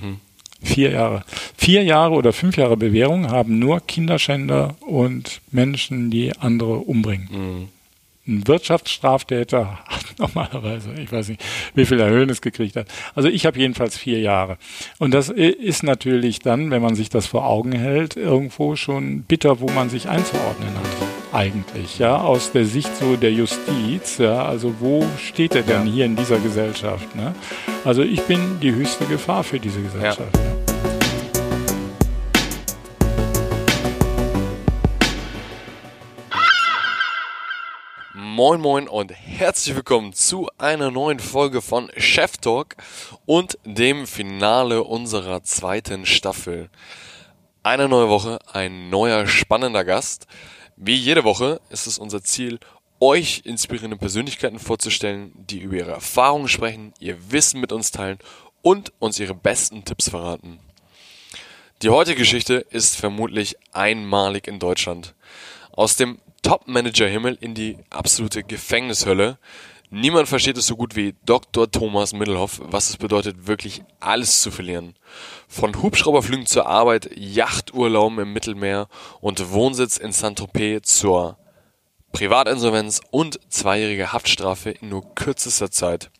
Mhm. Vier Jahre. Vier Jahre oder fünf Jahre Bewährung haben nur Kinderschänder und Menschen, die andere umbringen. Mhm. Ein Wirtschaftsstraftäter hat normalerweise, ich weiß nicht, wie viel Erhöhnis gekriegt hat. Also ich habe jedenfalls vier Jahre. Und das ist natürlich dann, wenn man sich das vor Augen hält, irgendwo schon bitter, wo man sich einzuordnen hat eigentlich, ja, aus der Sicht so der Justiz, ja, also wo steht er denn ja. hier in dieser Gesellschaft, ne? Also ich bin die höchste Gefahr für diese Gesellschaft. Ja. Ja. Moin Moin und herzlich willkommen zu einer neuen Folge von Chef Talk und dem Finale unserer zweiten Staffel. Eine neue Woche, ein neuer spannender Gast. Wie jede Woche ist es unser Ziel, euch inspirierende Persönlichkeiten vorzustellen, die über ihre Erfahrungen sprechen, ihr Wissen mit uns teilen und uns ihre besten Tipps verraten. Die heutige Geschichte ist vermutlich einmalig in Deutschland. Aus dem Top-Manager-Himmel in die absolute Gefängnishölle. Niemand versteht es so gut wie Dr. Thomas Middelhoff, was es bedeutet, wirklich alles zu verlieren. Von Hubschrauberflügen zur Arbeit, Yachturlauben im Mittelmeer und Wohnsitz in Saint-Tropez zur Privatinsolvenz und zweijährige Haftstrafe in nur kürzester Zeit.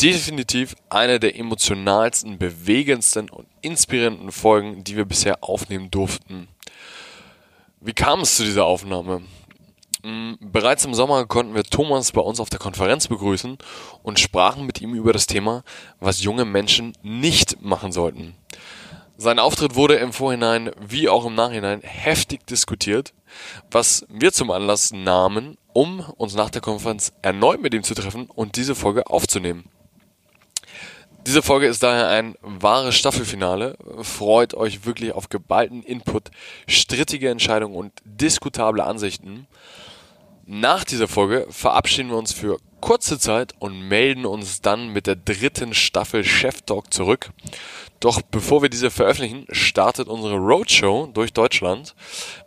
Definitiv eine der emotionalsten, bewegendsten und inspirierenden Folgen, die wir bisher aufnehmen durften. Wie kam es zu dieser Aufnahme? Mm, bereits im Sommer konnten wir Thomas bei uns auf der Konferenz begrüßen und sprachen mit ihm über das Thema, was junge Menschen nicht machen sollten. Sein Auftritt wurde im Vorhinein wie auch im Nachhinein heftig diskutiert, was wir zum Anlass nahmen, um uns nach der Konferenz erneut mit ihm zu treffen und diese Folge aufzunehmen. Diese Folge ist daher ein wahres Staffelfinale. Freut euch wirklich auf geballten Input, strittige Entscheidungen und diskutable Ansichten. Nach dieser Folge verabschieden wir uns für kurze Zeit und melden uns dann mit der dritten Staffel Chef Talk zurück. Doch bevor wir diese veröffentlichen, startet unsere Roadshow durch Deutschland.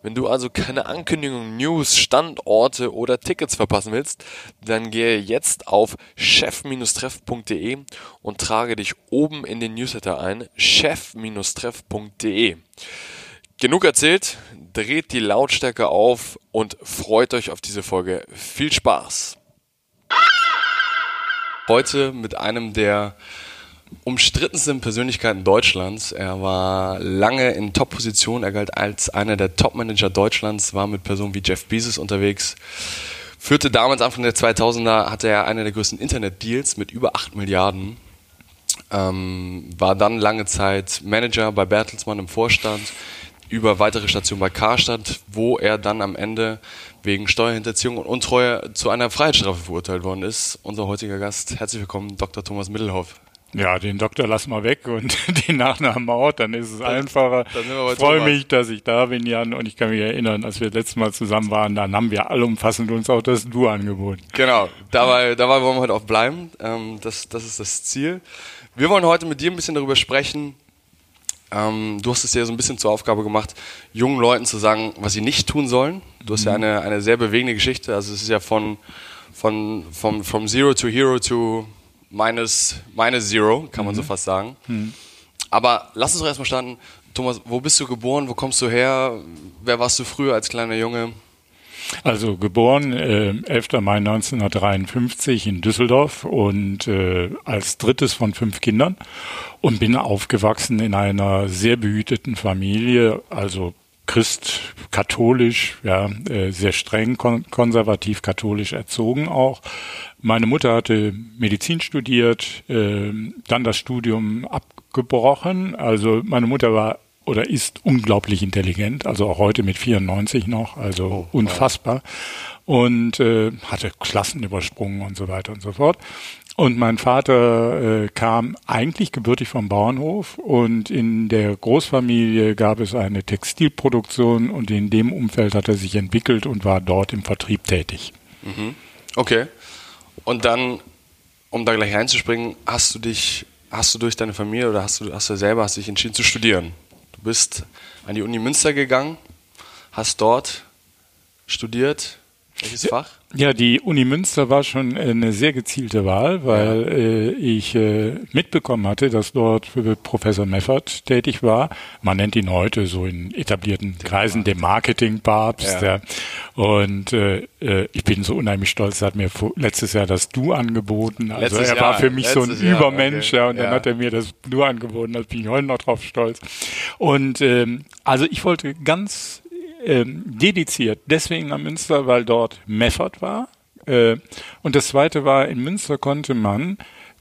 Wenn du also keine Ankündigungen, News, Standorte oder Tickets verpassen willst, dann gehe jetzt auf chef-treff.de und trage dich oben in den Newsletter ein, chef-treff.de. Genug erzählt, dreht die Lautstärke auf und freut euch auf diese Folge. Viel Spaß! Heute mit einem der umstrittensten Persönlichkeiten Deutschlands. Er war lange in Top-Position, er galt als einer der Top-Manager Deutschlands, war mit Personen wie Jeff Bezos unterwegs, führte damals Anfang der 2000er, hatte er eine der größten Internet-Deals mit über 8 Milliarden, ähm, war dann lange Zeit Manager bei Bertelsmann im Vorstand, über weitere Stationen bei Karstadt, wo er dann am Ende wegen Steuerhinterziehung und Untreue zu einer Freiheitsstrafe verurteilt worden ist. Unser heutiger Gast, herzlich willkommen, Dr. Thomas Mittelhoff. Ja, den Doktor lass mal weg und den Nachnamen auch, dann ist es dann, einfacher. Ich freue mich, dass ich da bin, Jan, und ich kann mich erinnern, als wir das letzte Mal zusammen waren, dann haben wir allumfassend uns auch das Du angeboten. Genau, dabei, dabei wollen wir heute auch bleiben. Ähm, das, das ist das Ziel. Wir wollen heute mit dir ein bisschen darüber sprechen, ähm, du hast es ja so ein bisschen zur Aufgabe gemacht, jungen Leuten zu sagen, was sie nicht tun sollen. Du hast mhm. ja eine, eine sehr bewegende Geschichte. Also es ist ja von, von, von from Zero to Hero to minus, minus Zero, kann man so mhm. fast sagen. Mhm. Aber lass uns doch erstmal starten. Thomas, wo bist du geboren? Wo kommst du her? Wer warst du früher als kleiner Junge? Also geboren äh, 11. Mai 1953 in Düsseldorf und äh, als drittes von fünf Kindern und bin aufgewachsen in einer sehr behüteten Familie, also Christ, katholisch, ja, äh, sehr streng kon konservativ katholisch erzogen auch. Meine Mutter hatte Medizin studiert, äh, dann das Studium abgebrochen. Also meine Mutter war oder ist unglaublich intelligent, also auch heute mit 94 noch, also oh, unfassbar. Und äh, hatte Klassen übersprungen und so weiter und so fort. Und mein Vater äh, kam eigentlich gebürtig vom Bauernhof und in der Großfamilie gab es eine Textilproduktion und in dem Umfeld hat er sich entwickelt und war dort im Vertrieb tätig. Mhm. Okay. Und dann, um da gleich reinzuspringen, hast du dich, hast du durch deine Familie oder hast du, hast du selber hast dich entschieden zu studieren? Du bist an die Uni Münster gegangen, hast dort studiert. Welches Fach? Ja, die Uni Münster war schon eine sehr gezielte Wahl, weil äh, ich äh, mitbekommen hatte, dass dort Professor Meffert tätig war. Man nennt ihn heute so in etablierten Kreisen den Marketingpapst. Ja. ja. Und äh, äh, ich bin so unheimlich stolz, er hat mir letztes Jahr das Du angeboten. Also letztes er war Jahr, für mich so ein Jahr, Übermensch, okay. ja, und dann ja. hat er mir das Du angeboten, da bin ich heute noch drauf stolz. Und ähm, also ich wollte ganz ähm, dediziert deswegen nach Münster, weil dort Meffert war. Äh, und das zweite war, in Münster konnte man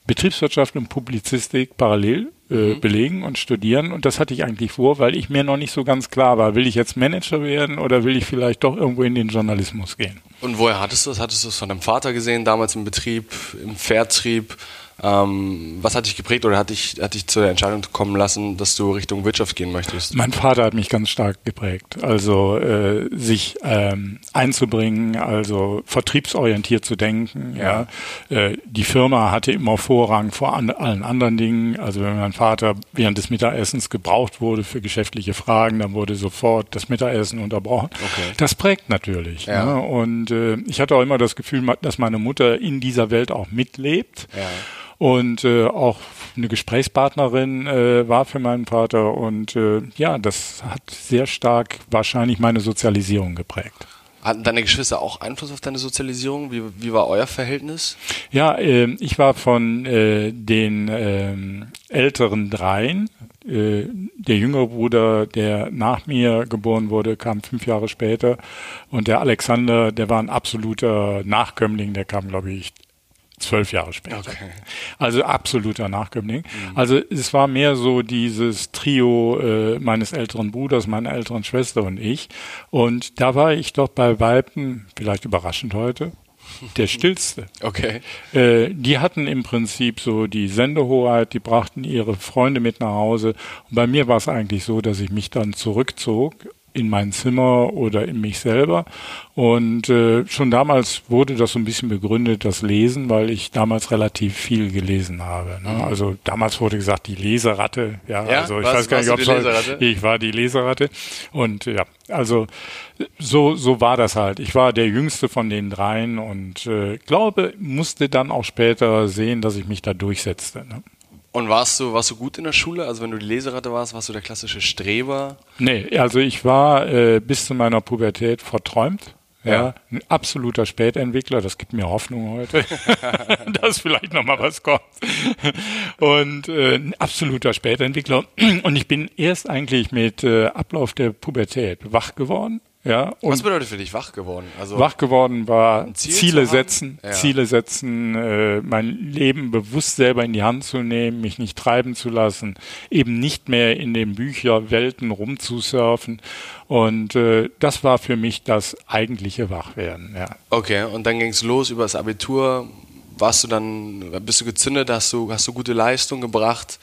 Betriebswirtschaft und Publizistik parallel äh, mhm. belegen und studieren. Und das hatte ich eigentlich vor, weil ich mir noch nicht so ganz klar war, will ich jetzt Manager werden oder will ich vielleicht doch irgendwo in den Journalismus gehen. Und woher hattest du das? Hattest du es von deinem Vater gesehen, damals im Betrieb, im Vertrieb? Ähm, was hat dich geprägt oder hat dich, hat dich zur Entscheidung kommen lassen, dass du Richtung Wirtschaft gehen möchtest? Mein Vater hat mich ganz stark geprägt. Also äh, sich ähm, einzubringen, also vertriebsorientiert zu denken. Ja, ja. Äh, die Firma hatte immer Vorrang vor an, allen anderen Dingen. Also wenn mein Vater während des Mittagessens gebraucht wurde für geschäftliche Fragen, dann wurde sofort das Mittagessen unterbrochen. Okay. Das prägt natürlich. Ja. Ne? Und äh, ich hatte auch immer das Gefühl, dass meine Mutter in dieser Welt auch mitlebt. Ja und äh, auch eine Gesprächspartnerin äh, war für meinen Vater und äh, ja, das hat sehr stark wahrscheinlich meine Sozialisierung geprägt. Hatten deine Geschwister auch Einfluss auf deine Sozialisierung? Wie, wie war euer Verhältnis? Ja, äh, ich war von äh, den äh, älteren dreien. Äh, der jüngere Bruder, der nach mir geboren wurde, kam fünf Jahre später. Und der Alexander, der war ein absoluter Nachkömmling, der kam, glaube ich, zwölf Jahre später. Okay. Also absoluter Nachkömmling. Mhm. Also es war mehr so dieses Trio äh, meines älteren Bruders, meiner älteren Schwester und ich. Und da war ich doch bei Weipen, vielleicht überraschend heute, der stillste. Okay. Äh, die hatten im Prinzip so die Sendehoheit, die brachten ihre Freunde mit nach Hause. Und bei mir war es eigentlich so, dass ich mich dann zurückzog in mein Zimmer oder in mich selber. Und äh, schon damals wurde das so ein bisschen begründet, das Lesen, weil ich damals relativ viel gelesen habe. Ne? Mhm. Also damals wurde gesagt, die Leseratte. Ja, ja also ich was, weiß gar nicht, ob es ich war die Leseratte. Und ja, also so so war das halt. Ich war der Jüngste von den dreien und äh, glaube, musste dann auch später sehen, dass ich mich da durchsetzte. Ne? Und warst du, warst du gut in der Schule? Also wenn du die Leseratte warst, warst du der klassische Streber? Nee, also ich war äh, bis zu meiner Pubertät verträumt. Ja. ja, ein absoluter Spätentwickler, das gibt mir Hoffnung heute, dass vielleicht nochmal was kommt. Und äh, ein absoluter Spätentwickler. Und ich bin erst eigentlich mit äh, Ablauf der Pubertät wach geworden ja, Was bedeutet für dich wach geworden? Also wach geworden war Ziel Ziele setzen, ja. Ziele setzen, äh, mein Leben bewusst selber in die Hand zu nehmen, mich nicht treiben zu lassen, eben nicht mehr in den Bücherwelten rumzusurfen. Und äh, das war für mich das eigentliche Wachwerden. Ja. Okay, und dann ging es los über das Abitur. Warst du dann, bist du gezündet, hast du, hast du gute Leistung gebracht?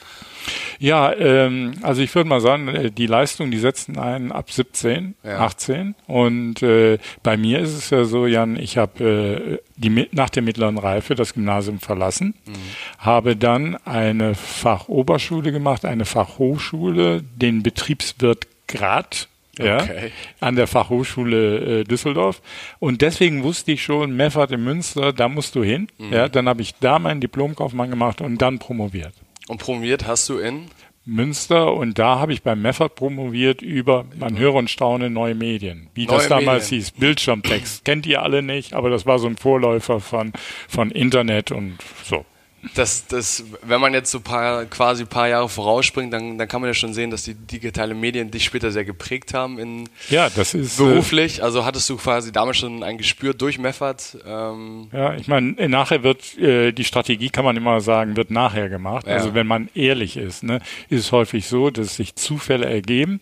Ja, ähm, also ich würde mal sagen, äh, die Leistung, die setzen einen ab 17, ja. 18. Und äh, bei mir ist es ja so, Jan, ich habe äh, die nach der mittleren Reife das Gymnasium verlassen, mhm. habe dann eine Fachoberschule gemacht, eine Fachhochschule, den Betriebswirt Grad ja, okay. an der Fachhochschule äh, Düsseldorf. Und deswegen wusste ich schon, Meffert in Münster, da musst du hin. Mhm. Ja, dann habe ich da meinen Diplomkaufmann gemacht und dann promoviert. Und promoviert hast du in? Münster und da habe ich beim Meffert promoviert über, man höre und staune, neue Medien. Wie neue das damals Medien. hieß, Bildschirmtext. Kennt ihr alle nicht, aber das war so ein Vorläufer von, von Internet und so das, das, wenn man jetzt so paar, quasi ein paar Jahre vorausspringt, dann, dann kann man ja schon sehen, dass die digitale Medien dich später sehr geprägt haben in ja, das ist äh, beruflich. also hattest du quasi damals schon ein Gespür durch Meffert. Ähm ja, ich meine, nachher wird äh, die Strategie, kann man immer sagen, wird nachher gemacht. Ja. Also wenn man ehrlich ist, ne, ist es häufig so, dass sich Zufälle ergeben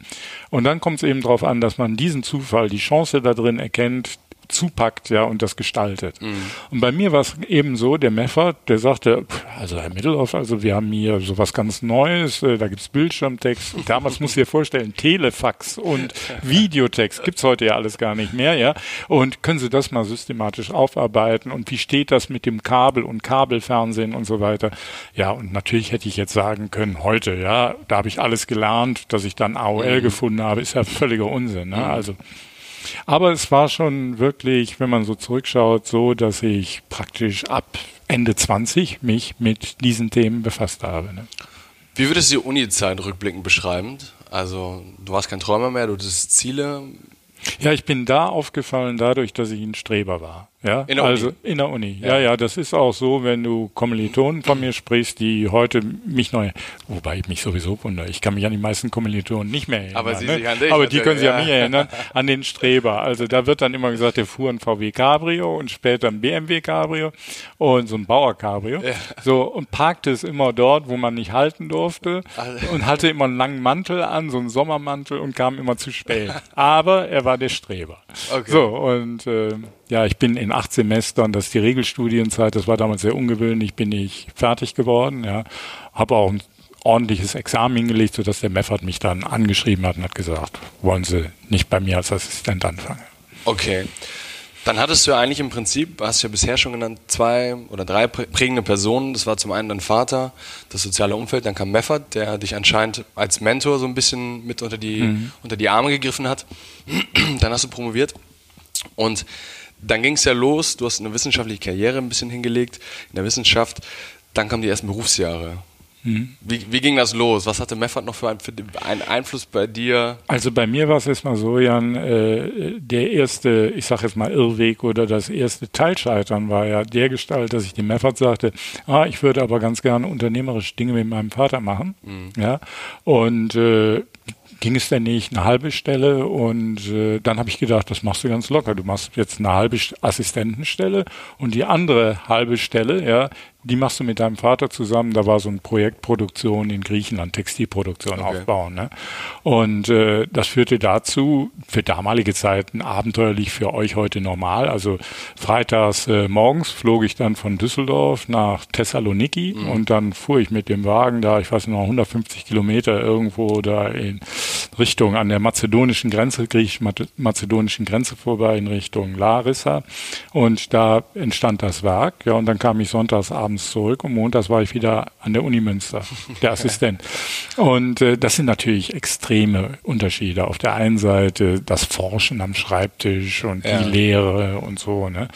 und dann kommt es eben darauf an, dass man diesen Zufall, die Chance da drin erkennt, zupackt, ja, und das gestaltet. Mhm. Und bei mir war es eben so, der Meffert, der sagte, also Herr Mittelhoff, also wir haben hier sowas ganz Neues, äh, da gibt's Bildschirmtext. Damals muss ich dir vorstellen, Telefax und Videotext gibt's heute ja alles gar nicht mehr, ja. Und können Sie das mal systematisch aufarbeiten und wie steht das mit dem Kabel und Kabelfernsehen und so weiter? Ja, und natürlich hätte ich jetzt sagen können, heute, ja, da habe ich alles gelernt, dass ich dann AOL mhm. gefunden habe, ist ja völliger Unsinn, ne? Mhm. Also Aber es war schon wirklich, wenn man so zurückschaut, so, dass ich praktisch ab Ende 20 mich mit diesen Themen befasst habe. Ne? Wie würdest du die Uni-Zeit rückblickend beschreiben? Also, du warst kein Träumer mehr, du hattest Ziele. Ja, ich bin da aufgefallen dadurch, dass ich ein Streber war. Ja, in der also Uni? in der Uni. Ja. ja, ja, das ist auch so, wenn du Kommilitonen von mir sprichst, die heute mich neu, wobei ich mich sowieso wundere, ich kann mich an die meisten Kommilitonen nicht mehr erinnern. Aber sie ne? sich an dich Aber die können sich natürlich, an mich erinnern, an den Streber. Also da wird dann immer gesagt, der fuhr ein VW Cabrio und später ein BMW Cabrio und so ein Bauer Cabrio. Ja. So und parkte es immer dort, wo man nicht halten durfte Also- und hatte immer einen langen Mantel an, so einen Sommermantel und kam immer zu spät. Aber er war der Streber. Okay. So und äh, ja, ich bin in acht Semestern, das ist die Regelstudienzeit, das war damals sehr ungewöhnlich, bin ich fertig geworden, ja, habe auch ein ordentliches Examen hingelegt, sodass der Meffert mich dann angeschrieben hat und hat gesagt, wollen Sie nicht bei mir als Assistent anfangen? Okay. Dann hattest du ja eigentlich im Prinzip, hast du ja bisher schon genannt, zwei oder drei prä- prägende Personen. Das war zum einen dein Vater, das soziale Umfeld, dann kam Meffert, der dich anscheinend als Mentor so ein bisschen mit unter die, unter die Arme gegriffen hat. dann hast du promoviert und dann ging es ja los, du hast eine wissenschaftliche Karriere ein bisschen hingelegt in der Wissenschaft, dann kamen die ersten Berufsjahre. Wie, wie ging das los? Was hatte Meffert noch für, ein, für einen Einfluss bei dir? Also bei mir war es erstmal so, Jan, äh, der erste, ich sage jetzt mal Irrweg oder das erste Teilscheitern war ja der Gestalt, dass ich dem Meffert sagte, ah, ich würde aber ganz gerne unternehmerische Dinge mit meinem Vater machen. Ja. Und äh, ging es denn nicht eine halbe Stelle und äh, dann habe ich gedacht, das machst du ganz locker. Du machst jetzt eine halbe St- Assistentenstelle und die andere halbe Stelle, ja, die machst du mit deinem Vater zusammen. Da war so ein Projektproduktion in Griechenland, Textilproduktion Okay. aufbauen. Ne? Und äh, das führte dazu, für damalige Zeiten abenteuerlich für euch heute normal. Also freitags äh, morgens flog ich dann von Düsseldorf nach Thessaloniki und dann fuhr ich mit dem Wagen da, ich weiß noch, 150 Kilometer irgendwo da in Richtung an der mazedonischen Grenze, griechisch-mazedonischen Grenze vorbei in Richtung Larissa. Und da entstand das Werk. Ja, und dann kam ich sonntags abends zurück und montags war ich wieder an der Uni Münster, der Assistent. Und äh, das sind natürlich extreme Unterschiede. Auf der einen Seite das Forschen am Schreibtisch und Ja. die Lehre und so, ne?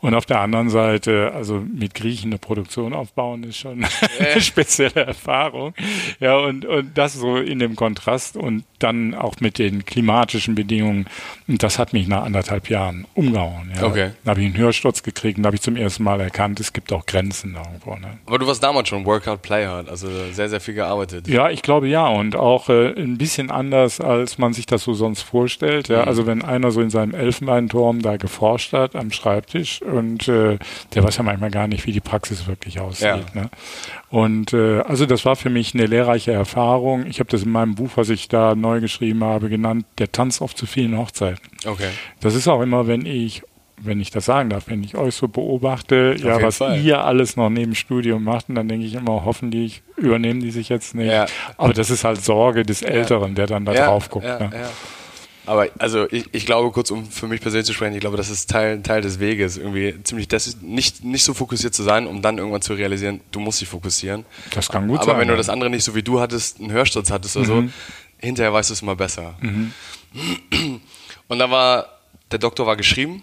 Und auf der anderen Seite, also mit Griechen eine Produktion aufbauen, ist schon eine spezielle Erfahrung. Ja, und, und das so in dem Kontrast und dann auch mit den klimatischen Bedingungen. Und das hat mich nach anderthalb Jahren umgehauen. Ja. Okay. Da habe ich einen Hörsturz gekriegt und da habe ich zum ersten Mal erkannt, es gibt auch Grenzen irgendwo. Ne? Aber du warst damals schon Workout Play Hard, also sehr, sehr viel gearbeitet. Ja, ich glaube ja und auch äh, ein bisschen anders, als man sich das so sonst vorstellt. Ja, also wenn einer so in seinem Elfenbeinturm da geforscht hat am Schreibtisch und äh, der weiß ja manchmal gar nicht, wie die Praxis wirklich aussieht. Ja. Ne? Und äh, also das war für mich eine lehrreiche Erfahrung. Ich habe das in meinem Buch, was ich da neu geschrieben habe, genannt, der Tanz auf zu vielen Hochzeiten. Okay. Das ist auch immer, wenn ich, wenn ich das sagen darf, wenn ich euch so beobachte, ja, jeden was Fall. ihr alles noch neben Studium macht, und dann denke ich immer, hoffentlich übernehmen die sich jetzt nicht. Ja. Aber das ist halt Sorge des Älteren, der dann da drauf guckt. Ja, ne? Aber also ich, ich glaube, kurz um für mich persönlich zu sprechen, ich glaube, das ist Teil, Teil des Weges, irgendwie ziemlich des, nicht, nicht so fokussiert zu sein, um dann irgendwann zu realisieren, du musst dich fokussieren. Das kann gut Aber sein. wenn du das andere nicht so wie du hattest, einen Hörsturz hattest oder Mhm. so, hinterher weißt du es immer besser. Und dann war, der Doktor war geschrieben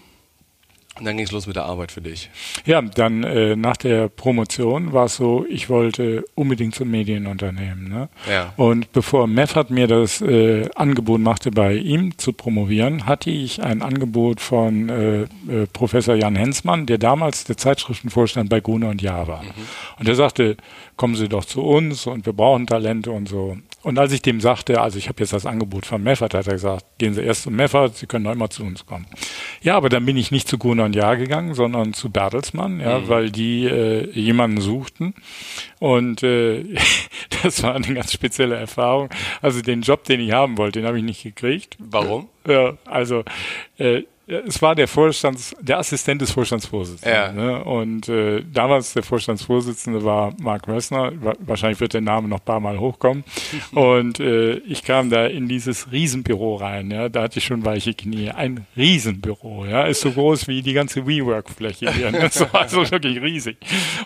und dann ging es los mit der Arbeit für dich. Ja, dann äh, nach der Promotion war es so, ich wollte unbedingt zum Medienunternehmen. Ne? Ja. Und bevor Meffert mir das äh, Angebot machte, bei ihm zu promovieren, hatte ich ein Angebot von äh, äh, Professor Jan Hensmann, der damals der Zeitschriftenvorstand bei Gruner und Jahr war. Und der sagte, kommen Sie doch zu uns und wir brauchen Talente und so. Und als ich dem sagte, also ich habe jetzt das Angebot von Meffert, hat er gesagt, gehen Sie erst zum Meffert, Sie können noch immer zu uns kommen. Ja, aber dann bin ich nicht zu Gruner und Jahr gegangen, sondern zu Bertelsmann, ja, weil die äh, jemanden suchten. Und äh, das war eine ganz spezielle Erfahrung. Also den Job, den ich haben wollte, den habe ich nicht gekriegt. Warum? Ja, also äh, es war der Vorstands, der Assistent des Vorstandsvorsitzenden. Ja. Ne? Und äh, damals der Vorstandsvorsitzende war Mark Rössner. Wa wahrscheinlich wird der Name noch ein paar Mal hochkommen. Und äh, ich kam da in dieses Riesenbüro rein. Ja, da hatte ich schon weiche Knie. Ein Riesenbüro. Ja, ist so groß wie die ganze WeWork-Fläche hier. Ne? Das war also wirklich riesig.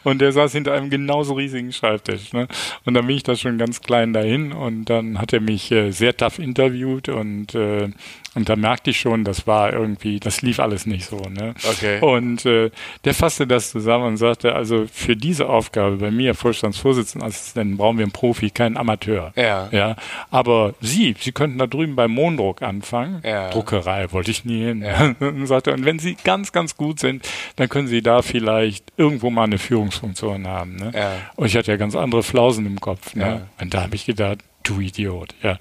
Und der saß hinter einem genauso riesigen Schreibtisch. Ne? Und dann bin ich da schon ganz klein dahin und dann hat er mich äh, sehr tough interviewt und äh, Und da merkte ich schon, das war irgendwie, das lief alles nicht so. Ne? Okay. Und äh, der fasste das zusammen und sagte, also für diese Aufgabe bei mir, Vorstandsvorsitzendenassistenten, brauchen wir einen Profi, keinen Amateur. Ja. ja. Aber Sie, Sie könnten da drüben beim Mondruck anfangen. Ja. Druckerei wollte ich nie hin. Ja. Und sagte, und wenn Sie ganz, ganz gut sind, dann können Sie da vielleicht irgendwo mal eine Führungsfunktion haben. Ne? Ja. Und ich hatte ja ganz andere Flausen im Kopf. Ne? Ja. Und da habe ich gedacht, du Idiot. Ja.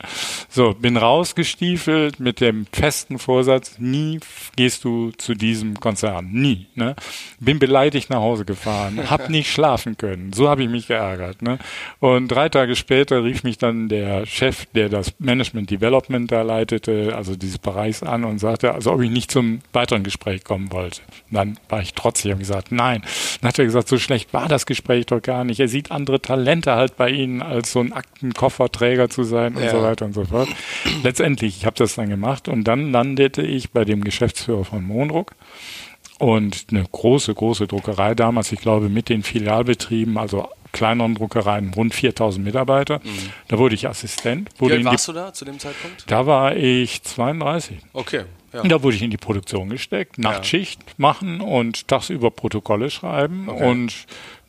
So, bin rausgestiefelt mit dem festen Vorsatz, nie gehst du zu diesem Konzern. Nie. Ne? Bin beleidigt nach Hause gefahren, hab nicht schlafen können. So habe ich mich geärgert. Ne? Und drei Tage später rief mich dann der Chef, der das Management Development da leitete, also dieses Bereichs an und sagte, also ob ich nicht zum weiteren Gespräch kommen wollte. Und dann war ich trotzig und gesagt, nein. Dann hat er gesagt, so schlecht war das Gespräch doch gar nicht. Er sieht andere Talente halt bei Ihnen, als so ein Aktenkofferträger zu sein und Ja. so weiter und so fort. Letztendlich, ich habe das dann gemacht und dann landete ich bei dem Geschäftsführer von Mondruck und eine große, große Druckerei damals, ich glaube mit den Filialbetrieben, also kleineren Druckereien, rund 4000 Mitarbeiter. Da wurde ich Assistent. Wie Wurde alt in die, warst du da zu dem Zeitpunkt? da war ich 32. Okay. Ja. Und da wurde ich in die Produktion gesteckt, Nachtschicht machen und tagsüber Protokolle schreiben. Okay. Und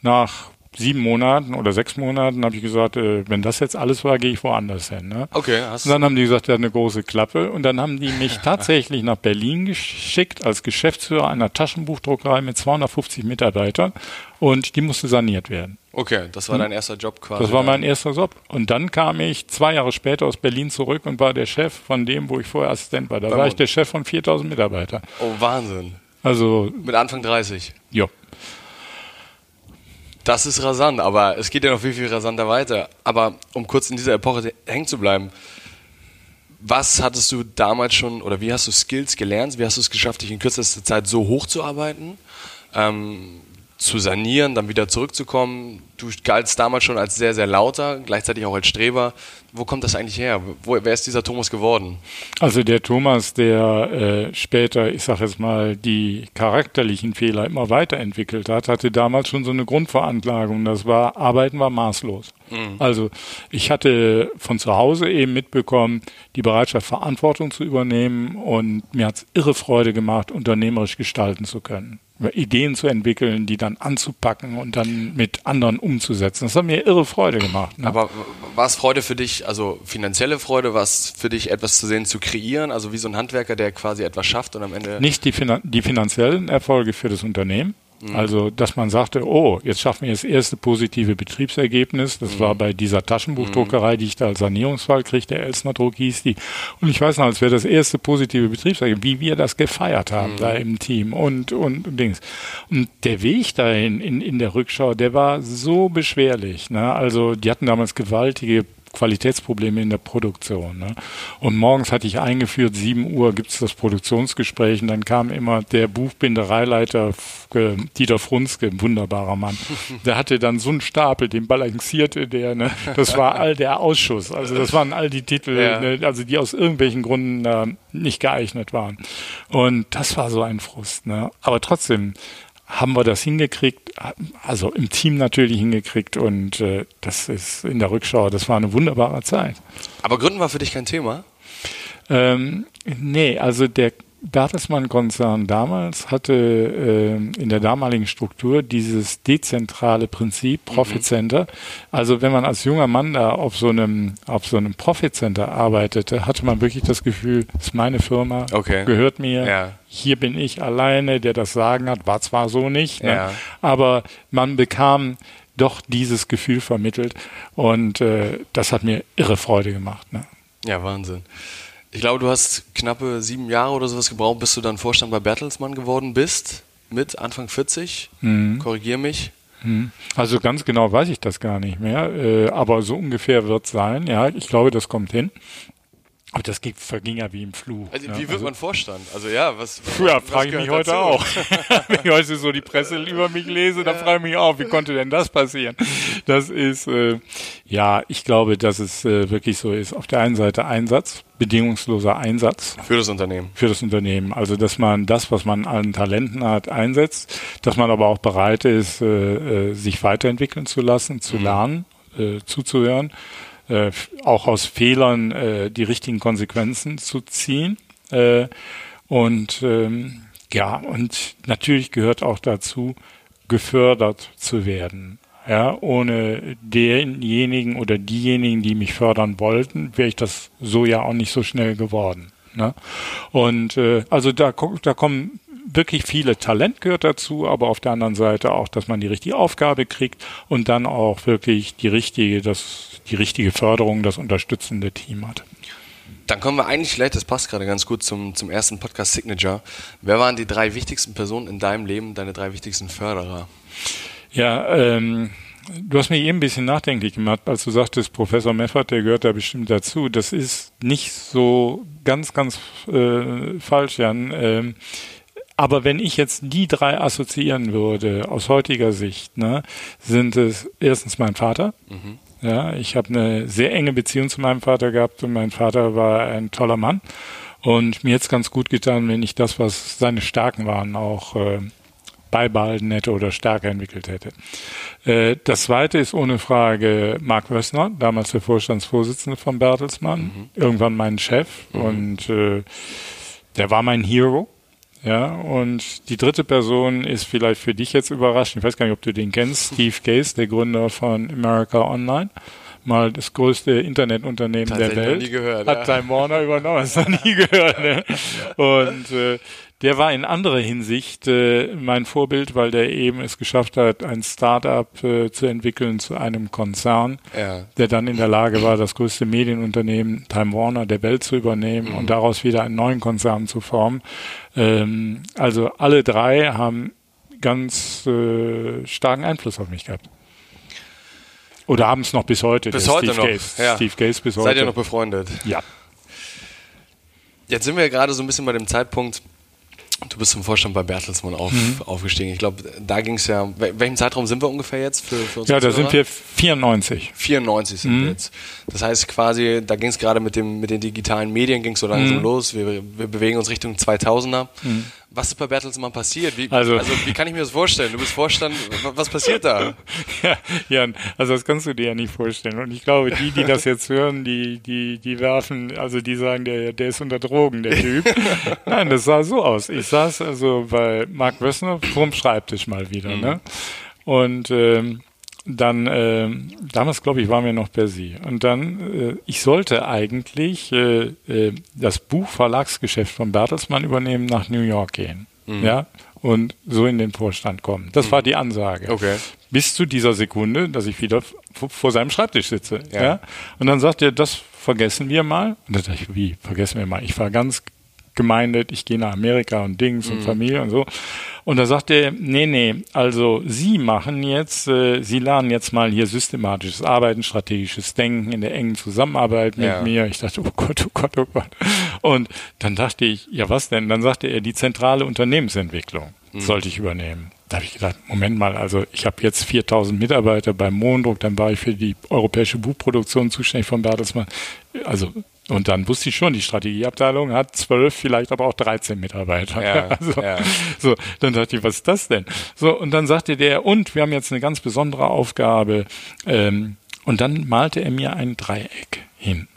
nach sieben Monaten oder sechs Monaten habe ich gesagt, äh, wenn das jetzt alles war, gehe ich woanders hin. Ne? Okay, hast Und dann haben die gesagt, der hat eine große Klappe. Und dann haben die mich tatsächlich nach Berlin geschickt als Geschäftsführer einer Taschenbuchdruckerei mit 250 Mitarbeitern. Und die musste saniert werden. Okay, das war dein erster Job quasi. Das war mein erster Job. Und dann kam ich zwei Jahre später aus Berlin zurück und war der Chef von dem, wo ich vorher Assistent war. Da Beim war ich der Chef von 4000 Mitarbeitern. Oh, Wahnsinn. Also, Mit Anfang 30. ja. Das ist rasant, aber es geht ja noch viel, viel rasanter weiter. Aber um kurz in dieser Epoche hängen zu bleiben, was hattest du damals schon oder wie hast du Skills gelernt? Wie hast du es geschafft, dich in kürzester Zeit so hochzuarbeiten, ähm, zu sanieren, dann wieder zurückzukommen? Du galtst damals schon als sehr, sehr lauter, gleichzeitig auch als Streber. Wo kommt das eigentlich her? Wo, wer ist dieser Thomas geworden? Also der Thomas, der äh, später, ich sage jetzt mal, die charakterlichen Fehler immer weiterentwickelt hat, hatte damals schon so eine Grundveranlagung. Das war, Arbeiten war maßlos. Also ich hatte von zu Hause eben mitbekommen, die Bereitschaft, Verantwortung zu übernehmen und mir hat's irre Freude gemacht, unternehmerisch gestalten zu können. Ideen zu entwickeln, die dann anzupacken und dann mit anderen umzusetzen. Das hat mir irre Freude gemacht. Ne? Aber war es Freude für dich, also finanzielle Freude, war es für dich etwas zu sehen, zu kreieren, also wie so ein Handwerker, der quasi etwas schafft und am Ende. nicht die, finan die finanziellen Erfolge für das Unternehmen. Also, dass man sagte, oh, jetzt schaffen wir das erste positive Betriebsergebnis. Das war bei dieser Taschenbuchdruckerei, die ich da als Sanierungsfall kriegte, der Elsner Druck hieß die. Und ich weiß noch, als wäre das erste positive Betriebsergebnis, wie wir das gefeiert haben da im Team und, und, und Dings. Und der Weg dahin in, in der Rückschau, der war so beschwerlich. Ne? Also, die hatten damals gewaltige Qualitätsprobleme in der Produktion. Ne? Und morgens hatte ich eingeführt, 7 Uhr gibt's das Produktionsgespräch und dann kam immer der Buchbindereileiter äh, Dieter Frunzke, ein wunderbarer Mann. Der hatte dann so einen Stapel, den balancierte der, ne? das war all der Ausschuss. Also das waren all die Titel, Ja. ne? also die aus irgendwelchen Gründen äh, nicht geeignet waren. Und das war so ein Frust. Ne? Aber trotzdem, haben wir das hingekriegt, also im Team natürlich hingekriegt und äh, das ist in der Rückschau, das war eine wunderbare Zeit. Aber Gründen war für dich kein Thema? Ähm, nee, also der Bertelsmann-Konzern damals hatte ähm, in der damaligen Struktur dieses dezentrale Prinzip Profit Center. Also wenn man als junger Mann da auf so einem auf so einem Profit Center arbeitete, hatte man wirklich das Gefühl, das ist meine Firma, Okay. gehört mir. Ja. Hier bin ich alleine, der das Sagen hat. War zwar so nicht, ne? Ja. aber man bekam doch dieses Gefühl vermittelt und äh, das hat mir irre Freude gemacht. Ne? Ja, Wahnsinn. Ich glaube, du hast knappe sieben Jahre oder sowas gebraucht, bis du dann Vorstand bei Bertelsmann geworden bist. Mit Anfang 40. Korrigier mich. Also ganz genau weiß ich das gar nicht mehr, äh, aber so ungefähr wird sein. Ja, ich glaube, das kommt hin. Aber das ging, verging ja wie im Fluch. Also, ne? wie wird Also- man Vorstand? Also ja, was. was Ja, frage ich mich heute dazu? auch. Wenn ich heute so die Presse über mich lese, dann frage ich mich auch, wie konnte denn das passieren? Das ist, äh, ja, ich glaube, dass es äh, wirklich so ist. Auf der einen Seite Einsatz, bedingungsloser Einsatz Für das Unternehmen. für das Unternehmen. Also, dass man das, was man an Talenten hat, einsetzt, dass man aber auch bereit ist, äh, äh, sich weiterentwickeln zu lassen, zu lernen, äh, zuzuhören, äh, auch aus Fehlern äh, die richtigen Konsequenzen zu ziehen. Äh, und ähm, ja, und natürlich gehört auch dazu, gefördert zu werden. Ja, ohne denjenigen oder diejenigen, die mich fördern wollten, wäre ich das so ja auch nicht so schnell geworden. Ne? Und äh, also da, da kommen wirklich viele Talent gehört dazu, aber auf der anderen Seite auch, dass man die richtige Aufgabe kriegt und dann auch wirklich die richtige, das, die richtige Förderung, das unterstützende Team hat. Dann kommen wir eigentlich vielleicht, das passt gerade ganz gut zum, zum ersten Podcast Signature. Wer waren die drei wichtigsten Personen in deinem Leben, deine drei wichtigsten Förderer? Ja, ähm, du hast mich eben ein bisschen nachdenklich gemacht, als du sagtest, Professor Meffert, der gehört da bestimmt dazu. Das ist nicht so ganz, ganz äh, falsch, Jan. Ähm, aber wenn ich jetzt die drei assoziieren würde, aus heutiger Sicht, ne, sind es erstens mein Vater. Mhm. Ja, ich habe eine sehr enge Beziehung zu meinem Vater gehabt und mein Vater war ein toller Mann. Und mir jetzt ganz gut getan, wenn ich das, was seine Stärken waren, auch äh, beibehalten hätte oder stärker entwickelt hätte. Äh, das zweite ist ohne Frage Mark Wössner, damals der Vorstandsvorsitzende von Bertelsmann, mhm. irgendwann mein Chef mhm. und äh, der war mein Hero. Ja, und die dritte Person ist vielleicht für dich jetzt überraschend. Ich weiß gar nicht, ob du den kennst. Steve Case, der Gründer von America Online. Mal das größte Internetunternehmen der Welt. Nie gehört, Hat ja. Time Warner übernommen, hast du nie gehört. Ne? Und äh, der war in anderer Hinsicht äh, mein Vorbild, weil der eben es geschafft hat, ein Start-up äh, zu entwickeln zu einem Konzern, ja. der dann in der Lage war, das größte Medienunternehmen Time Warner der Welt zu übernehmen mhm. und daraus wieder einen neuen Konzern zu formen. Ähm, also alle drei haben ganz äh, starken Einfluss auf mich gehabt. Oder haben es noch bis heute. Bis heute Steve noch. Gaze. Ja. Steve Gaze bis heute. Seid ihr noch befreundet? Ja. Jetzt sind wir gerade so ein bisschen bei dem Zeitpunkt, Du bist zum Vorstand bei Bertelsmann auf, mhm. aufgestiegen. Ich glaube, da ging es ja. Welchem Zeitraum sind wir ungefähr jetzt für, für Ja, da sind wir 94. 94 sind mhm. wir jetzt. Das heißt quasi, da ging es gerade mit, mit den digitalen Medien ging so langsam mhm. los. Wir, wir bewegen uns Richtung 2000er. Mhm. Was ist bei Bertelsmann passiert? Wie, also, also, wie kann ich mir das vorstellen? Du bist Vorstand, was passiert da? ja, Jan, also das kannst du dir ja nicht vorstellen. Und ich glaube, die, die das jetzt hören, die, die, die werfen, also die sagen, der, der ist unter Drogen, der Typ. Nein, das sah so aus. Ich saß also bei Mark Wössner vorm Schreibtisch mal wieder, mhm. ne? Und ähm, dann, äh, damals glaube ich, waren wir noch per Sie. Und dann, äh, ich sollte eigentlich äh, äh, das Buchverlagsgeschäft von Bertelsmann übernehmen, nach New York gehen. Mhm. Ja, und so in den Vorstand kommen. Das mhm. war die Ansage. Okay. Bis zu dieser Sekunde, dass ich wieder vor seinem Schreibtisch sitze. Ja. ja. Und dann sagt er, das vergessen wir mal. Und da dachte ich, wie, vergessen wir mal? Ich war ganz gemeindet, ich gehe nach Amerika und Dings mhm. und Familie und so. Und da sagt er, nee, nee, also Sie machen jetzt, äh, Sie lernen jetzt mal hier systematisches Arbeiten, strategisches Denken in der engen Zusammenarbeit mit ja. mir. Ich dachte, oh Gott, oh Gott, oh Gott. Und dann dachte ich, ja was denn? Dann sagte er, die zentrale Unternehmensentwicklung mhm. sollte ich übernehmen. Da habe ich gedacht, Moment mal, also ich habe jetzt 4000 Mitarbeiter beim Mondruck, dann war ich für die europäische Buchproduktion zuständig von Bertelsmann. Also und dann wusste ich schon, die Strategieabteilung hat zwölf, vielleicht aber auch 13 Mitarbeiter. Ja, also, ja. So, dann dachte ich, was ist das denn? So, und dann sagte der, und wir haben jetzt eine ganz besondere Aufgabe. Ähm, und dann malte er mir ein Dreieck hin.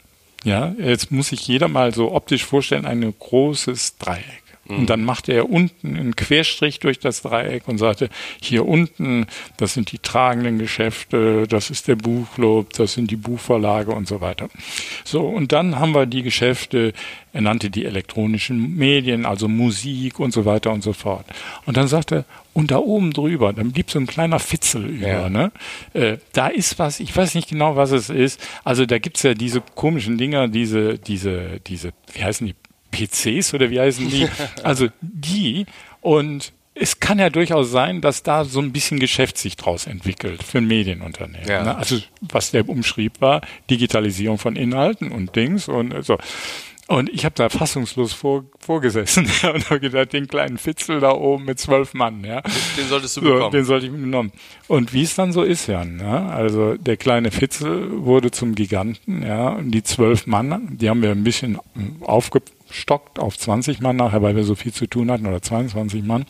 Ja, jetzt muss sich jeder mal so optisch vorstellen, ein großes Dreieck. Und dann machte er unten einen Querstrich durch das Dreieck und sagte, hier unten, das sind die tragenden Geschäfte, das ist der Buchclub, das sind die Buchverlage und so weiter. So, und dann haben wir die Geschäfte, er nannte die elektronischen Medien, also Musik und so weiter und so fort. Und dann sagte er, und da oben drüber, dann blieb so ein kleiner Fitzel über, ja. ne? Äh, da ist was, ich weiß nicht genau, was es ist. Also da gibt's ja diese komischen Dinger, diese, diese, diese, wie heißen die, PCs oder wie heißen die? Also die und es kann ja durchaus sein, dass da so ein bisschen Geschäft sich draus entwickelt für ein Medienunternehmen. Ja. Ne? Also was der umschrieb war, Digitalisierung von Inhalten und Dings und so. Und ich habe da fassungslos vor, vorgesessen ja, und habe gedacht, den kleinen Fitzel da oben mit zwölf Mann, ja. Den solltest du bekommen. So, den sollte ich genommen. Und wie es dann so ist, ja, ja, also der kleine Fitzel wurde zum Giganten, ja, und die zwölf Mann, die haben wir ein bisschen aufgestockt auf 20 Mann nachher, weil wir so viel zu tun hatten, oder 22 Mann.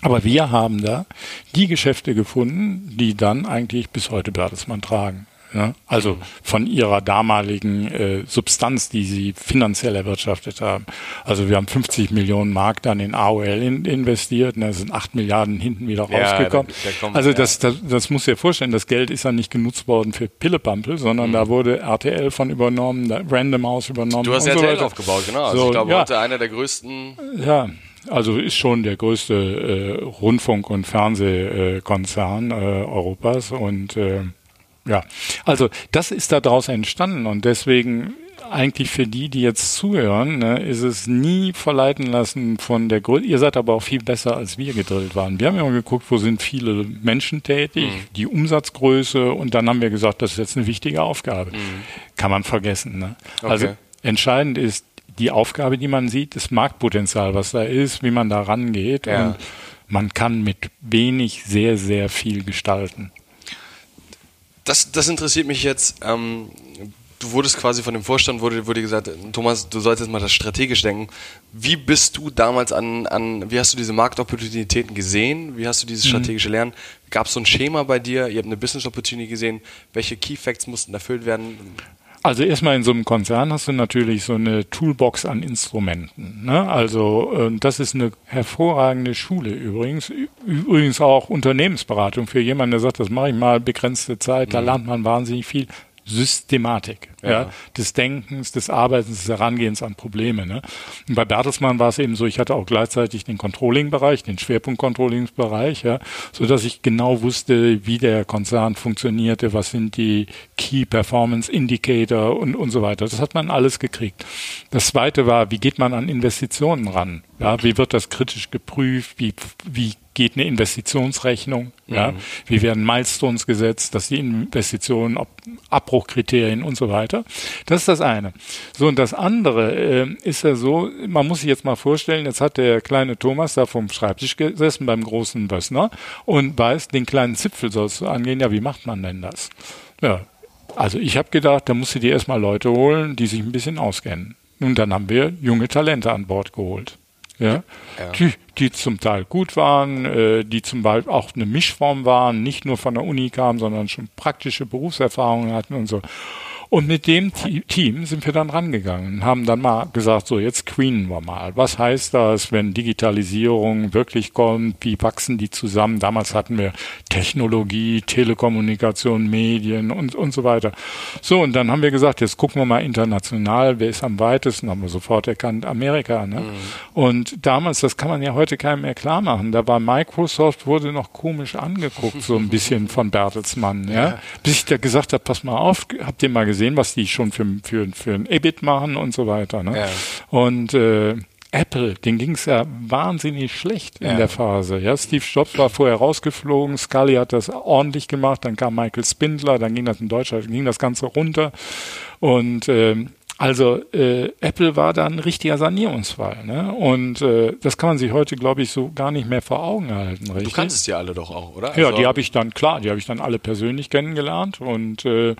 Aber wir haben da die Geschäfte gefunden, die dann eigentlich bis heute Bertelsmann tragen. Ja? Also von ihrer damaligen äh, Substanz, die sie finanziell erwirtschaftet haben. Also wir haben 50 Millionen Mark dann in AOL in, investiert, da sind 8 Milliarden hinten wieder rausgekommen. Ja, der, der kommt, also das, das, das muss dir vorstellen, das Geld ist ja nicht genutzt worden für Pillepampel, sondern mhm. da wurde RTL von übernommen, Random House übernommen. Du hast RTL so aufgebaut, genau. Also so, ich glaube, ja. heute einer der größten. Ja, also ist schon der größte äh, Rundfunk- und Fernsehkonzern äh, Europas und äh, ja, also das ist daraus entstanden und deswegen eigentlich für die, die jetzt zuhören, ne, ist es nie verleiten lassen von der Größe. Ihr seid aber auch viel besser, als wir gedrillt waren. Wir haben immer geguckt, wo sind viele Menschen tätig, mhm. die Umsatzgröße und dann haben wir gesagt, das ist jetzt eine wichtige Aufgabe. Mhm. Kann man vergessen. Ne? Okay. Also entscheidend ist die Aufgabe, die man sieht, das Marktpotenzial, was da ist, wie man da rangeht. Ja. Und man kann mit wenig sehr, sehr viel gestalten. Das, das interessiert mich jetzt. Ähm, du wurdest quasi von dem Vorstand, wurde, wurde gesagt, Thomas, du solltest mal das strategisch denken. Wie bist du damals an, an wie hast du diese Marktopportunitäten gesehen? Wie hast du dieses mhm. strategische Lernen? Gab es so ein Schema bei dir? Ihr habt eine Business Opportunity gesehen. Welche Key Facts mussten erfüllt werden? Also erstmal in so einem Konzern hast du natürlich so eine Toolbox an Instrumenten. Ne? Also äh, das ist eine hervorragende Schule übrigens. Übrigens auch Unternehmensberatung für jemanden, der sagt, das mache ich mal begrenzte Zeit, da mhm. lernt man wahnsinnig viel. Systematik ja. ja. des Denkens, des Arbeitens, des Herangehens an Probleme. Ne? Und bei Bertelsmann war es eben so, ich hatte auch gleichzeitig den Controlling-Bereich, den Schwerpunkt-Controlling-Bereich, ja, so dass ich genau wusste, wie der Konzern funktionierte, was sind die Key Performance Indicator und, und so weiter. Das hat man alles gekriegt. Das zweite war, wie geht man an Investitionen ran? Ja, wie wird das kritisch geprüft? Wie, wie geht eine Investitionsrechnung? Ja, mhm. wie werden Milestones gesetzt, dass die Investitionen, ob Abbruchkriterien und so weiter. Das ist das eine. So, und das andere äh, ist ja so, man muss sich jetzt mal vorstellen, jetzt hat der kleine Thomas da vom Schreibtisch gesessen beim großen Bössner und weiß, den kleinen Zipfel sollst du angehen. Ja, wie macht man denn das? Ja, also ich habe gedacht, da musst du dir erstmal Leute holen, die sich ein bisschen auskennen. Und dann haben wir junge Talente an Bord geholt ja, ja. Die, die zum Teil gut waren, äh, die zum Beispiel auch eine Mischform waren, nicht nur von der Uni kamen, sondern schon praktische Berufserfahrungen hatten und so. Und mit dem Team sind wir dann rangegangen, haben dann mal gesagt, so jetzt screenen wir mal. Was heißt das, wenn Digitalisierung wirklich kommt? Wie wachsen die zusammen? Damals hatten wir Technologie, Telekommunikation, Medien und, und so weiter. So, und dann haben wir gesagt, jetzt gucken wir mal international, wer ist am weitesten? Haben wir sofort erkannt, Amerika. Ne? Mhm. Und damals, das kann man ja heute keinem mehr klar machen, da war Microsoft, wurde noch komisch angeguckt, so ein bisschen von Bertelsmann. Ja? ja. Bis ich da gesagt habe, pass mal auf, habt ihr mal gesehen, gesehen, was die schon für, für, für ein EBIT machen und so weiter. Ne? Ja. Und äh, Apple, den ging es ja wahnsinnig schlecht in ja. der Phase. Ja, Steve Jobs war vorher rausgeflogen, Scully hat das ordentlich gemacht, dann kam Michael Spindler, dann ging das in Deutschland, ging das Ganze runter. Und ähm, also äh, Apple war da ein richtiger Sanierungsfall. Ne? Und äh, das kann man sich heute, glaube ich, so gar nicht mehr vor Augen halten. Richtig? Du kanntest die alle doch auch, oder? Ja, also die habe ich dann, klar, die habe ich dann alle persönlich kennengelernt und äh,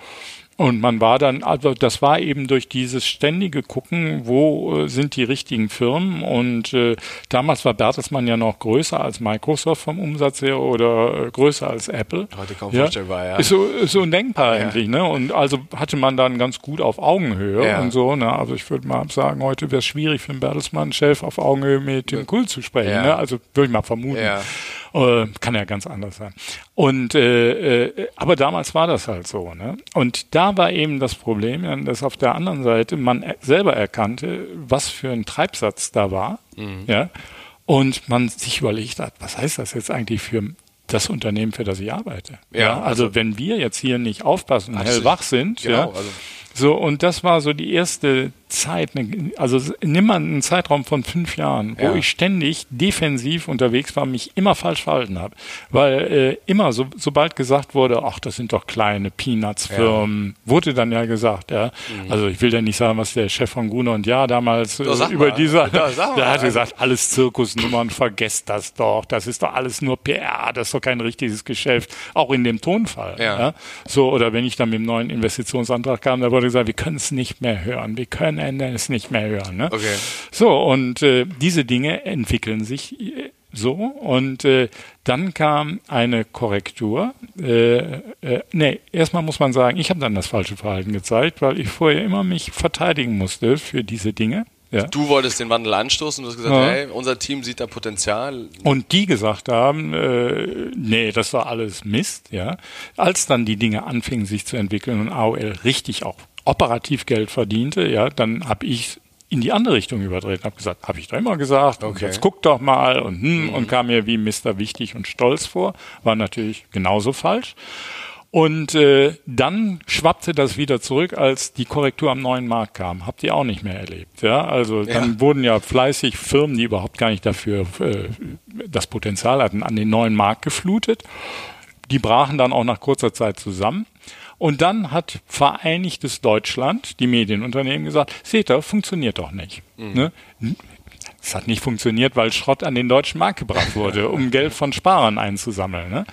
und man war dann, also das war eben durch dieses ständige Gucken, wo äh, sind die richtigen Firmen. Und äh, damals war Bertelsmann ja noch größer als Microsoft vom Umsatz her oder äh, größer als Apple. Heute kaum ja? vorstellbar, ja. Ist so, ist so undenkbar ja. eigentlich. Ne? Und also hatte man dann ganz gut auf Augenhöhe ja. und so. Ne? Also ich würde mal sagen, heute wäre es schwierig für einen Bertelsmann-Chef auf Augenhöhe mit dem Kult zu sprechen. Ja. Ne? Also würde ich mal vermuten. Äh, kann ja ganz anders sein. Und äh, äh, aber damals war das halt so. Ne? Und da war eben das Problem, dass auf der anderen Seite man selber erkannte, was für ein Treibsatz da war. Mhm. Ja? Und man sich überlegt hat, was heißt das jetzt eigentlich für das Unternehmen, für das ich arbeite? Ja, ja also, also, wenn wir jetzt hier nicht aufpassen und hellwach sind, genau, ja, also so, und das war so die erste Zeit, ne, also nimm mal einen Zeitraum von fünf Jahren, wo ja. ich ständig defensiv unterwegs war, mich immer falsch verhalten habe. Weil äh, immer, so, sobald gesagt wurde, ach, das sind doch kleine Peanuts-Firmen, ja. wurde dann ja gesagt, ja. Mhm. Also ich will ja nicht sagen, was der Chef von Gruner und Ja damals äh, über mal. dieser, da, der hat gesagt, alles Zirkusnummern, vergesst das doch, das ist doch alles nur PR, das ist doch kein richtiges Geschäft, auch in dem Tonfall. Ja. ja? So, oder wenn ich dann mit dem neuen Investitionsantrag kam, da wurde gesagt, wir können es nicht mehr hören, wir können es nicht mehr hören. Ne? Okay. So, und äh, diese Dinge entwickeln sich äh, So, und äh, dann kam eine Korrektur. Äh, äh, nee, erstmal muss man sagen, ich habe dann das falsche Verhalten gezeigt, weil ich vorher immer mich verteidigen musste für diese Dinge. Ja. Du wolltest den Wandel anstoßen, du hast gesagt, ja. hey, unser Team sieht da Potenzial. Und die gesagt haben, äh, nee, das war alles Mist, ja. Als dann die Dinge anfingen sich zu entwickeln und AOL richtig auch operativ Geld verdiente, ja, dann habe ich in die andere Richtung überdreht habe gesagt, habe ich doch immer gesagt, okay. jetzt guck doch mal und hm, mhm. und kam mir wie Mr. Wichtig und Stolz vor, war natürlich genauso falsch. Und äh, dann schwappte das wieder zurück, als die Korrektur am neuen Markt kam. Habt ihr auch nicht mehr erlebt. Ja, also dann ja. wurden ja fleißig Firmen, die überhaupt gar nicht dafür äh, das Potenzial hatten, an den neuen Markt geflutet. Die brachen dann auch nach kurzer Zeit zusammen. Und dann hat Vereinigtes Deutschland, die Medienunternehmen, gesagt, CETA funktioniert doch nicht. Mhm. Ne? Es hat nicht funktioniert, weil Schrott an den deutschen Markt gebracht wurde, um Geld von Sparern einzusammeln. Ne?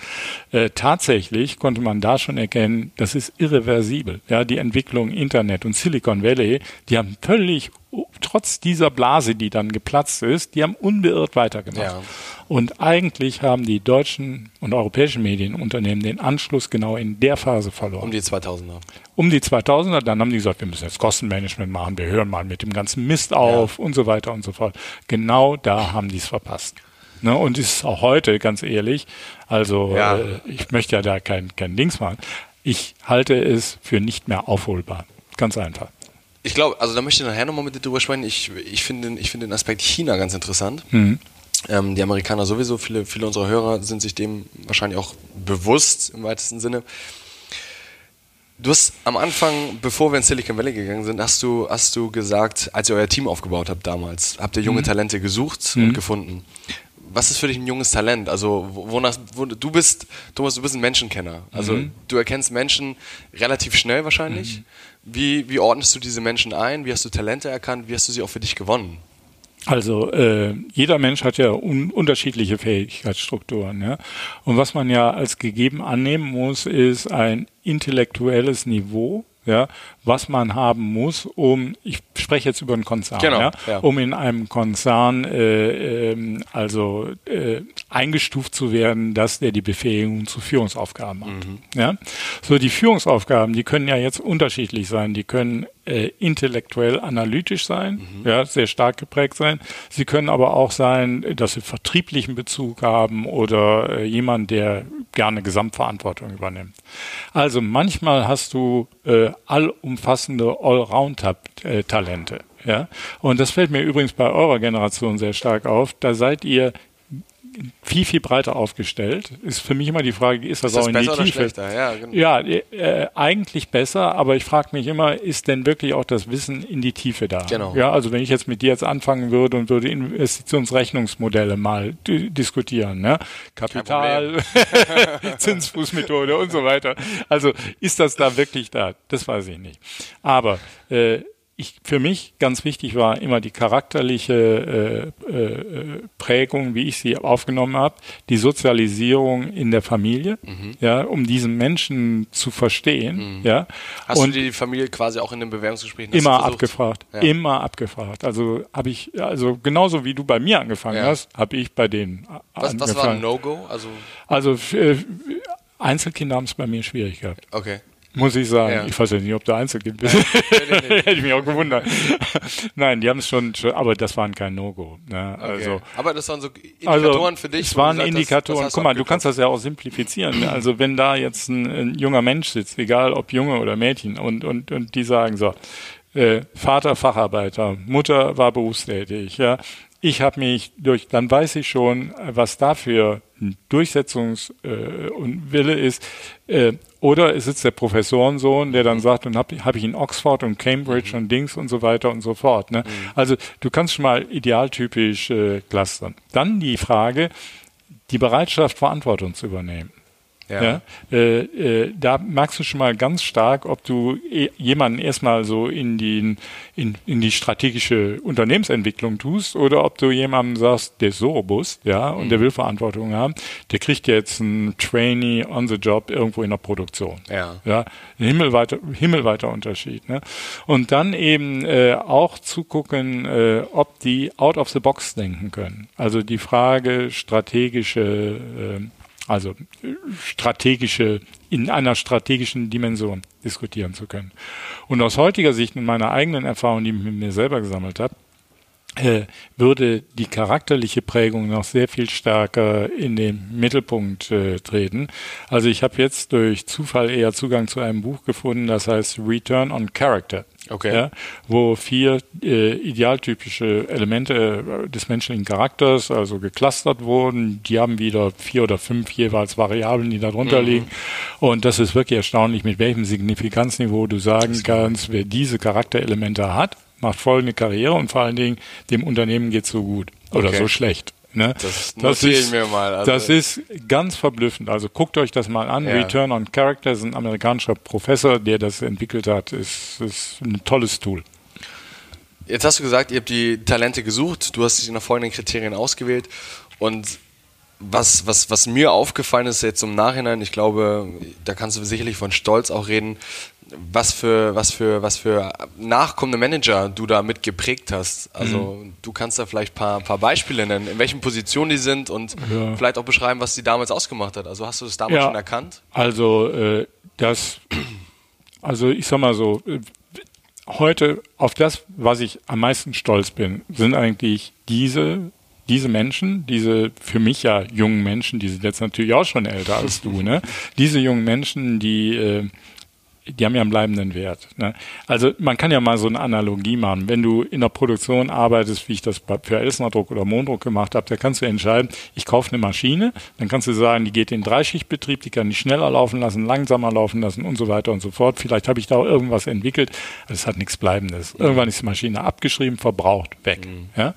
Äh, tatsächlich konnte man da schon erkennen, das ist irreversibel. Ja, die Entwicklung Internet und Silicon Valley, die haben völlig trotz dieser Blase, die dann geplatzt ist, die haben unbeirrt weitergemacht. Ja. Und eigentlich haben die deutschen und europäischen Medienunternehmen den Anschluss genau in der Phase verloren. Um die 2000er. Um die 2000er, dann haben die gesagt, wir müssen jetzt Kostenmanagement machen, wir hören mal mit dem ganzen Mist auf ja. und so weiter und so fort. Genau da haben die es verpasst. Ne, und ist auch heute, ganz ehrlich, also ja. äh, ich möchte ja da kein, kein Dings machen. Ich halte es für nicht mehr aufholbar. Ganz einfach. Ich glaube, also da möchte ich nachher nochmal mit dir drüber sprechen. Ich, ich finde ich find den Aspekt China ganz interessant. Mhm. Ähm, die Amerikaner sowieso, viele, viele unserer Hörer sind sich dem wahrscheinlich auch bewusst im weitesten Sinne. Du hast am Anfang, bevor wir in Silicon Valley gegangen sind, hast du, hast du gesagt, als ihr euer Team aufgebaut habt damals, habt ihr junge mhm. Talente gesucht mhm. und gefunden. Was ist für dich ein junges Talent? Also, wonach, wo, du bist, Thomas, du bist ein Menschenkenner. Also, mhm. du erkennst Menschen relativ schnell wahrscheinlich. Mhm. Wie, wie ordnest du diese Menschen ein? Wie hast du Talente erkannt? Wie hast du sie auch für dich gewonnen? Also äh, jeder Mensch hat ja un unterschiedliche Fähigkeitsstrukturen. Ja? Und was man ja als gegeben annehmen muss, ist ein intellektuelles Niveau, ja, was man haben muss, um, ich spreche jetzt über einen Konzern, genau, ja, ja. um in einem Konzern äh, äh, also äh, eingestuft zu werden, dass der die Befähigung zu Führungsaufgaben hat. Mhm. Ja? So, die Führungsaufgaben, die können ja jetzt unterschiedlich sein. Die können äh, intellektuell analytisch sein, mhm. ja, sehr stark geprägt sein. Sie können aber auch sein, dass sie vertrieblichen Bezug haben oder äh, jemand, der gerne Gesamtverantwortung übernimmt. Also manchmal hast du äh, allumfassende Allround-Talente. Ja? Und das fällt mir übrigens bei eurer Generation sehr stark auf. Da seid ihr viel, viel breiter aufgestellt. Ist für mich immer die Frage, ist das, ist das auch in die Tiefe? Ja, genau. ja äh, eigentlich besser, aber ich frage mich immer, ist denn wirklich auch das Wissen in die Tiefe da? Genau. Ja, also wenn ich jetzt mit dir jetzt anfangen würde und würde Investitionsrechnungsmodelle mal diskutieren, ne? Kapital, Zinsfußmethode und so weiter. Also ist das da wirklich da? Das weiß ich nicht. Aber äh, ich, für mich ganz wichtig war immer die charakterliche äh, äh, Prägung, wie ich sie aufgenommen habe, die Sozialisierung in der Familie, mhm. ja, um diesen Menschen zu verstehen. Mhm. Ja. Hast Und du die Familie quasi auch in den Bewerbungsgesprächen immer abgefragt, ja. immer abgefragt. Also habe ich, also genauso wie du bei mir angefangen ja. hast, habe ich bei denen was, angefangen. Was war ein No-Go? Also, also äh, Einzelkinder haben es bei mir schwierig gehabt. Okay muss ich sagen. Ja. Ich weiß ja nicht, ob du Einzelkind bist. Hätte ich mich auch gewundert. Nein, die haben es schon, schon, aber das waren kein No-Go. Ne? Okay. Also, aber das waren so Indikatoren also, für dich? Es waren Indikatoren. Guck mal, du kannst das ja auch simplifizieren. also wenn da jetzt ein, ein, junger Mensch sitzt, egal ob Junge oder Mädchen, und, und, und die sagen so, äh, Vater Facharbeiter, Mutter war berufstätig, ja, ich habe mich durch, dann weiß ich schon, was dafür Durchsetzungs- äh, und Wille ist. Äh, oder es ist der Professorensohn, der dann sagt, und habe hab ich in Oxford und Cambridge mhm. und Dings und so weiter und so fort. Ne? Mhm. Also du kannst schon mal idealtypisch äh, clustern. Dann die Frage, die Bereitschaft, Verantwortung zu übernehmen. Ja. ja äh, äh, da merkst du schon mal ganz stark, ob du e jemanden erstmal so in die, in, in die strategische Unternehmensentwicklung tust oder ob du jemandem sagst, der ist so robust, ja, und mhm. der will Verantwortung haben, der kriegt jetzt einen Trainee on the job irgendwo in der Produktion. Ja. Ja, ein himmelweiter, himmelweiter Unterschied. Ne? Und dann eben äh, auch zugucken, äh, ob die out of the box denken können. Also die Frage strategische äh, also strategische, in einer strategischen Dimension diskutieren zu können. Und aus heutiger Sicht, in meiner eigenen Erfahrung, die ich mit mir selber gesammelt habe, äh, würde die charakterliche Prägung noch sehr viel stärker in den Mittelpunkt äh, treten. Also ich habe jetzt durch Zufall eher Zugang zu einem Buch gefunden, das heißt Return on Character. Okay. Ja, wo vier äh, idealtypische Elemente äh, des menschlichen Charakters also geclustert wurden. Die haben wieder vier oder fünf jeweils Variablen, die darunter mhm. liegen. Und das ist wirklich erstaunlich, mit welchem Signifikanzniveau du sagen kannst, wer diese Charakterelemente hat, macht folgende Karriere und vor allen Dingen dem Unternehmen geht so gut oder okay. so schlecht. Ne? Das, das ist, mir mal. Also das ist ganz verblüffend. Also guckt euch das mal an. Ja. Return on Character ist ein amerikanischer Professor, der das entwickelt hat. Ist, ist ein tolles Tool. Jetzt hast du gesagt, ihr habt die Talente gesucht. Du hast sie nach folgenden Kriterien ausgewählt. Und was, was, was mir aufgefallen ist jetzt im Nachhinein, ich glaube, da kannst du sicherlich von Stolz auch reden, was für, was für, was für nachkommende Manager du da mit geprägt hast. Also mhm. du kannst da vielleicht ein paar, paar Beispiele nennen, in welchen Positionen die sind und ja. vielleicht auch beschreiben, was die damals ausgemacht hat. Also hast du das damals ja, schon erkannt? Also äh, das, also ich sag mal so, äh, heute auf das, was ich am meisten stolz bin, sind eigentlich diese diese Menschen, diese für mich ja jungen Menschen, die sind jetzt natürlich auch schon älter als du, ne? Diese jungen Menschen, die äh, die haben ja einen bleibenden Wert. Ne? Also man kann ja mal so eine Analogie machen. Wenn du in der Produktion arbeitest, wie ich das für Elsnerdruck oder Mondruck gemacht habe, da kannst du entscheiden, ich kaufe eine Maschine, dann kannst du sagen, die geht in Dreischichtbetrieb, die kann ich schneller laufen lassen, langsamer laufen lassen und so weiter und so fort. Vielleicht habe ich da auch irgendwas entwickelt, es hat nichts Bleibendes. Irgendwann ist die Maschine abgeschrieben, verbraucht, weg. Mhm. Ja?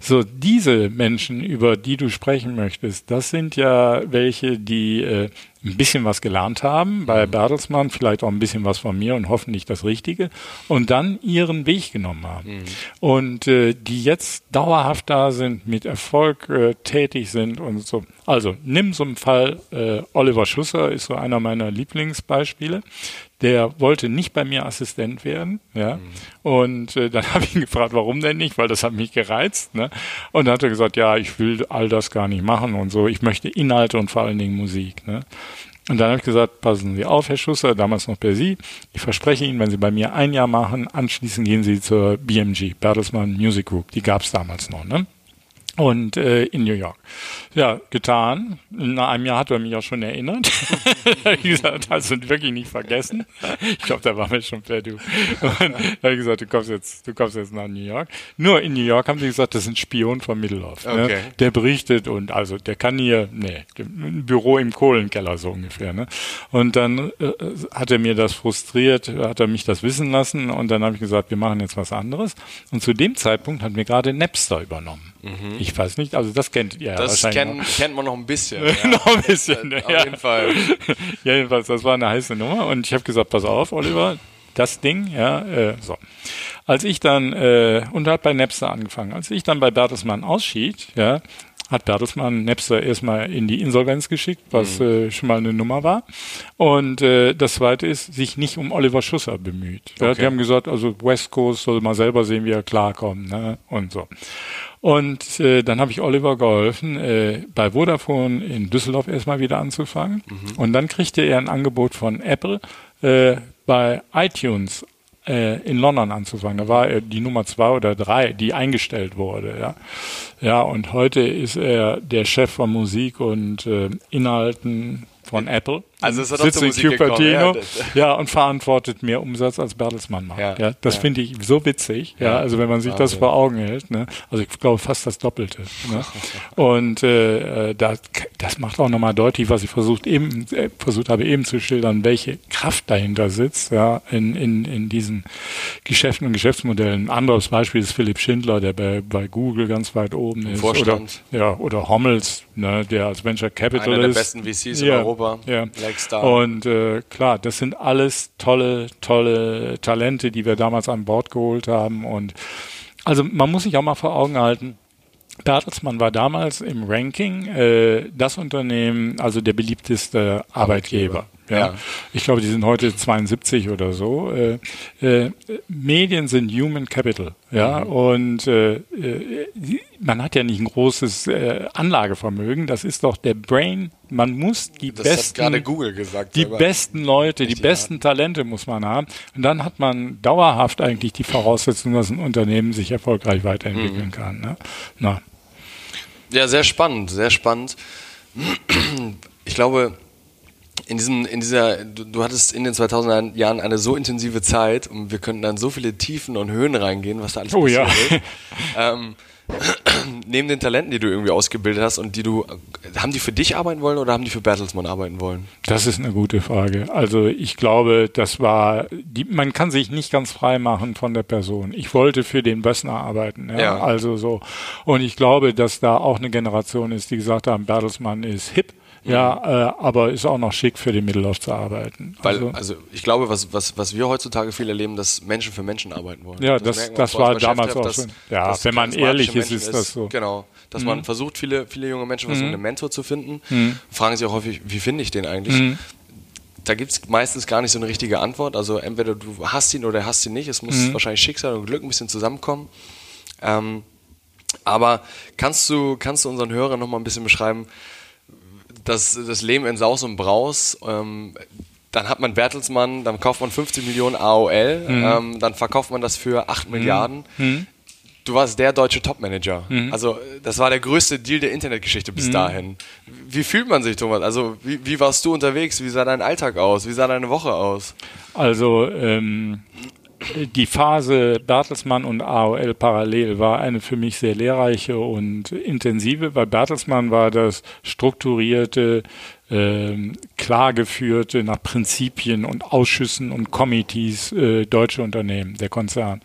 So diese Menschen, über die du sprechen möchtest, das sind ja welche, die äh, ein bisschen was gelernt haben bei mhm. Bertelsmann, vielleicht auch ein bisschen was von mir und hoffentlich das Richtige und dann ihren Weg genommen haben. Mhm. Und äh, die jetzt dauerhaft da sind, mit Erfolg äh, tätig sind und so. Also nimm so einen Fall, äh, Oliver Schusser ist so einer meiner Lieblingsbeispiele der wollte nicht bei mir Assistent werden, ja. Mhm. Und äh, dann habe ich ihn gefragt, warum denn nicht, weil das hat mich gereizt, ne? Und dann hat er gesagt, ja, ich will all das gar nicht machen und so. Ich möchte Inhalte und vor allen Dingen Musik, ne? Und dann habe ich gesagt, passen Sie auf, Herr Schusser, damals noch per Sie. Ich verspreche Ihnen, wenn Sie bei mir ein Jahr machen, anschließend gehen Sie zur BMG, Bertelsmann Music Group. Die gab es damals noch, ne? Und äh, in New York. Ja, getan. Nach einem Jahr hat er mich auch schon erinnert. ich gesagt, hast du wirklich nicht vergessen. Ich glaube, da waren wir schon per Du. Und da habe ich gesagt, du kommst jetzt, du kommst jetzt nach New York. Nur in New York haben sie gesagt, das ist ein Spion von Mittelhoff. Ne? Okay. Der berichtet und also der kann hier, nee, ein Büro im Kohlenkeller so ungefähr. Ne? Und dann äh, hat er mir das frustriert, hat er mich das wissen lassen und dann habe ich gesagt, wir machen jetzt was anderes. Und zu dem Zeitpunkt hat mir gerade Napster übernommen. Mhm. Ich weiß nicht, also das kennt ihr das ja kennt, kennt man noch ein bisschen. Ja. noch ein bisschen, Auf ja. jeden Fall. ja, jedenfalls, das war eine heiße Nummer und ich habe gesagt, pass auf, Oliver, das Ding, ja, äh, so. Als ich dann, äh, und hat bei Napster angefangen, als ich dann bei Bertelsmann ausschied, ja, hat Bertelsmann Napster erstmal in die Insolvenz geschickt, was mhm. äh, schon mal eine Nummer war. Und äh, das zweite ist, sich nicht um Oliver Schusser bemüht. Ja, Die haben gesagt, also West Coast soll mal selber sehen, wie er klarkommt, ne? Und so. Und äh, dann habe ich Oliver geholfen, äh, bei Vodafone in Düsseldorf erstmal wieder anzufangen. Mhm. Und dann kriegte er ein Angebot von Apple, äh, bei iTunes äh, in London anzufangen. Da war er die Nummer zwei oder drei, die eingestellt wurde. Ja, ja und heute ist er der Chef von Musik und äh, Inhalten von Apple. Also es hat zur in gekommen, Cupertino, ja, und verantwortet mehr Umsatz als Bertelsmann macht. Ja, Ja, das ja. finde ich so witzig. Ja, also wenn man sich das vor Augen hält, ne? also ich glaube fast das Doppelte. Ne? Und äh, äh, das, das macht auch nochmal deutlich, was ich versucht eben äh, versucht habe eben zu schildern, welche Kraft dahinter sitzt, ja, in, in, in diesen Geschäften und Geschäftsmodellen. Ein anderes Beispiel ist Philipp Schindler, der bei, bei Google ganz weit oben ist. Vorstand. Oder, ja, oder Hommels, ne, der als Venture Capitalist. Einer der besten VCs in Europa. Ja. Like Star. Und äh, klar, das sind alles tolle, tolle Talente, die wir damals an Bord geholt haben. Und also man muss sich auch mal vor Augen halten. Bertelsmann war damals im Ranking äh, das Unternehmen, also der beliebteste Arbeitgeber. Ja. Ja. Ich glaube, die sind heute 72 oder so. Äh, äh, Medien sind Human Capital, ja, Mhm. und äh, äh, man hat ja nicht ein großes äh, Anlagevermögen. Das ist doch der Brain. Man muss die das hat besten gerade Google gesagt. die besten Leute, die besten Talente muss man haben. Und dann hat man dauerhaft eigentlich die Voraussetzung, dass ein Unternehmen sich erfolgreich weiterentwickeln Mhm. kann. Ne? Na, Ja, sehr spannend, sehr spannend. Ich glaube, in diesem, in dieser, du, du hattest in den 2000er Jahren eine so intensive Zeit und wir könnten dann so viele Tiefen und Höhen reingehen, was da alles Oh ja. passiert ist. Ähm, neben den Talenten, die du irgendwie ausgebildet hast und die du, haben die für dich arbeiten wollen oder haben die für Bertelsmann arbeiten wollen? das ist eine gute Frage. Also ich glaube, das war, die, man kann sich nicht ganz frei machen von der Person. Ich wollte für den Bössner arbeiten. Ja? Ja. Also so. Und ich glaube, dass da auch eine Generation ist, die gesagt haben, Bertelsmann ist hip. Ja, äh, aber ist auch noch schick für den Mittellauf zu arbeiten. Weil, also, also, ich glaube, was, was, was wir heutzutage viel erlernen, dass Menschen für Menschen arbeiten wollen. Ja, das- das bei war damals auch dass- schon. Ja, wenn man ehrlich ist, ist das so. Mhm. Genau, dass man versucht, viele, viele junge Menschen versuchen, einen Mentor zu finden, Mhm. fragen sich auch häufig, wie finde ich den eigentlich? Da gibt es meistens gar nicht so eine richtige Antwort. Also entweder du hast ihn oder hast ihn nicht. Es muss Mhm. wahrscheinlich Schicksal und Glück ein bisschen zusammenkommen. Ähm, aber kannst du, kannst du unseren Hörern noch mal ein bisschen beschreiben, das, das Leben in Saus und Braus, ähm, dann hat man Bertelsmann, dann kauft man 50 Millionen AOL, Mhm. ähm, dann verkauft man das für 8 Milliarden. Du warst der deutsche Topmanager. Mhm. Also das war der größte Deal der Internetgeschichte bis dahin. Wie fühlt man sich, Thomas? Also wie, wie warst du unterwegs? Wie sah dein Alltag aus? Wie sah deine Woche aus? Also ähm, die Phase Bertelsmann und AOL parallel war eine für mich sehr lehrreiche und intensive, weil Bertelsmann war das strukturierte, ähm, klar geführte, nach Prinzipien und Ausschüssen und Committees äh, deutsche Unternehmen, der Konzern.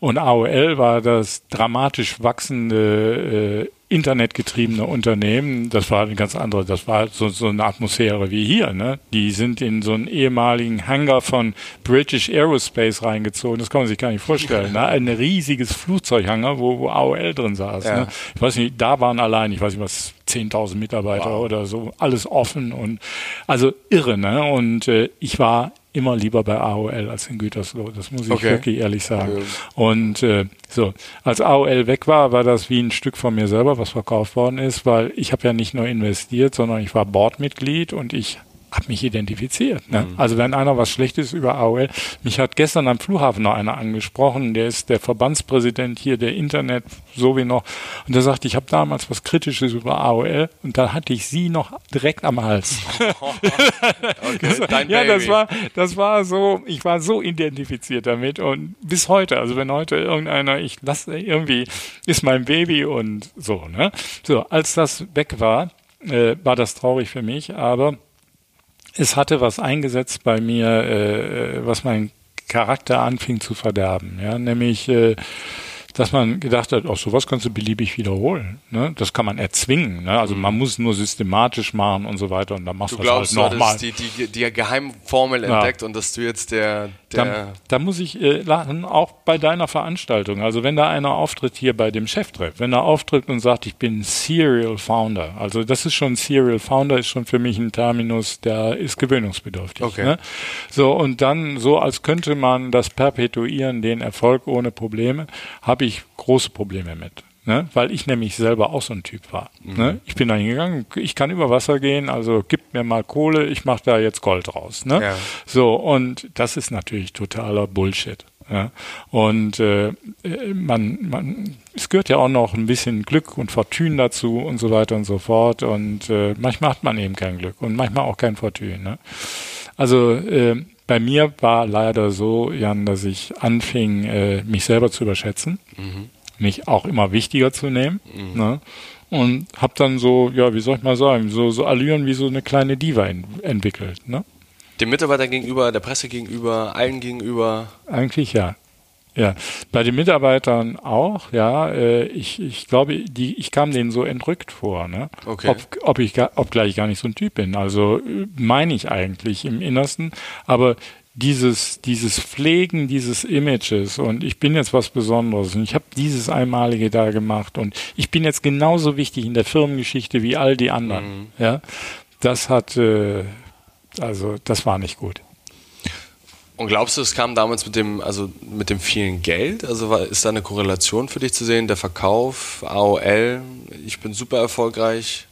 Und AOL war das dramatisch wachsende äh, internetgetriebene Unternehmen, das war eine ganz andere, das war so, so eine Atmosphäre wie hier. Ne? Die sind in so einen ehemaligen Hangar von British Aerospace reingezogen, das kann man sich gar nicht vorstellen. Ne? Ein riesiges Flugzeughangar, wo, wo AOL drin saß. Ja. Ne? Ich weiß nicht, da waren allein, ich weiß nicht was, 10.000 Mitarbeiter Wow. oder so, alles offen und also irre. Ne? Und äh, ich war immer lieber bei AOL als in Gütersloh, das muss ich Okay. wirklich ehrlich sagen. Und äh, so, als AOL weg war, war das wie ein Stück von mir selber, was verkauft worden ist, weil ich habe ja nicht nur investiert, sondern ich war Boardmitglied und ich habe mich identifiziert. Ne? Mhm. Also wenn einer was Schlechtes über AOL, mich hat gestern am Flughafen noch einer angesprochen, der ist der Verbandspräsident hier der Internet, so wie noch, und der sagt, ich habe damals was Kritisches über AOL und da hatte ich sie noch direkt am Hals. Okay, dein ja, das war, das war so, ich war so identifiziert damit und bis heute, also wenn heute irgendeiner, ich lasse irgendwie, ist mein Baby und so, ne? So, als das weg war, äh, war das traurig für mich, aber es hatte was eingesetzt bei mir, äh, was mein Charakter anfing zu verderben, ja, nämlich, äh, dass man gedacht hat, auch sowas kannst du beliebig wiederholen. Ne? Das kann man erzwingen. Ne? Also man muss nur systematisch machen und so weiter und dann machst Du du glaubst, das du halt nochmal. hattest die, die, die Geheimformel Ja. entdeckt und dass du jetzt der, Da, da muss ich äh, lachen, auch bei deiner Veranstaltung. Also wenn da einer auftritt hier bei dem Cheftreff, wenn er auftritt und sagt, ich bin Serial Founder, also das ist schon Serial Founder, ist schon für mich ein Terminus, der ist gewöhnungsbedürftig. Okay. Ne? So und dann so, als könnte man das perpetuieren, den Erfolg ohne Probleme, habe ich große Probleme mit. Ne? Weil ich nämlich selber auch so ein Typ war. Mhm. Ne? Ich bin da hingegangen, ich kann über Wasser gehen, also gib mir mal Kohle, ich mache da jetzt Gold raus. Ne? Ja. So, und das ist natürlich totaler Bullshit. Ja? Und äh, man, man, es gehört ja auch noch ein bisschen Glück und Fortune dazu und so weiter und so fort. Und äh, manchmal hat man eben kein Glück und manchmal auch kein Fortune. Ne? Also äh, bei mir war leider so, Jan, dass ich anfing, äh, mich selber zu überschätzen, mhm. Mich auch immer wichtiger zu nehmen. Mhm. Ne? Und habe dann so, ja, wie soll ich mal sagen, so, so Allüren wie so eine kleine Diva in, entwickelt. Ne? Dem Mitarbeiter gegenüber, der Presse gegenüber, allen gegenüber? Eigentlich ja. Ja, bei den Mitarbeitern auch, ja. Äh, ich, ich glaube, die, ich kam denen so entrückt vor, ne? Okay. Ob, ob ich obgleich ich gar nicht so ein Typ bin. Also äh, meine ich eigentlich im Innersten. Aber dieses, dieses Pflegen dieses Images und ich bin jetzt was Besonderes und ich habe dieses Einmalige da gemacht und ich bin jetzt genauso wichtig in der Firmengeschichte wie all die anderen. Mhm. Ja, das hat, äh, also das war nicht gut. Und glaubst du, es kam damals mit dem, also mit dem vielen Geld? Also war, ist da eine Korrelation für dich zu sehen? Der Verkauf, AOL, ich bin super erfolgreich.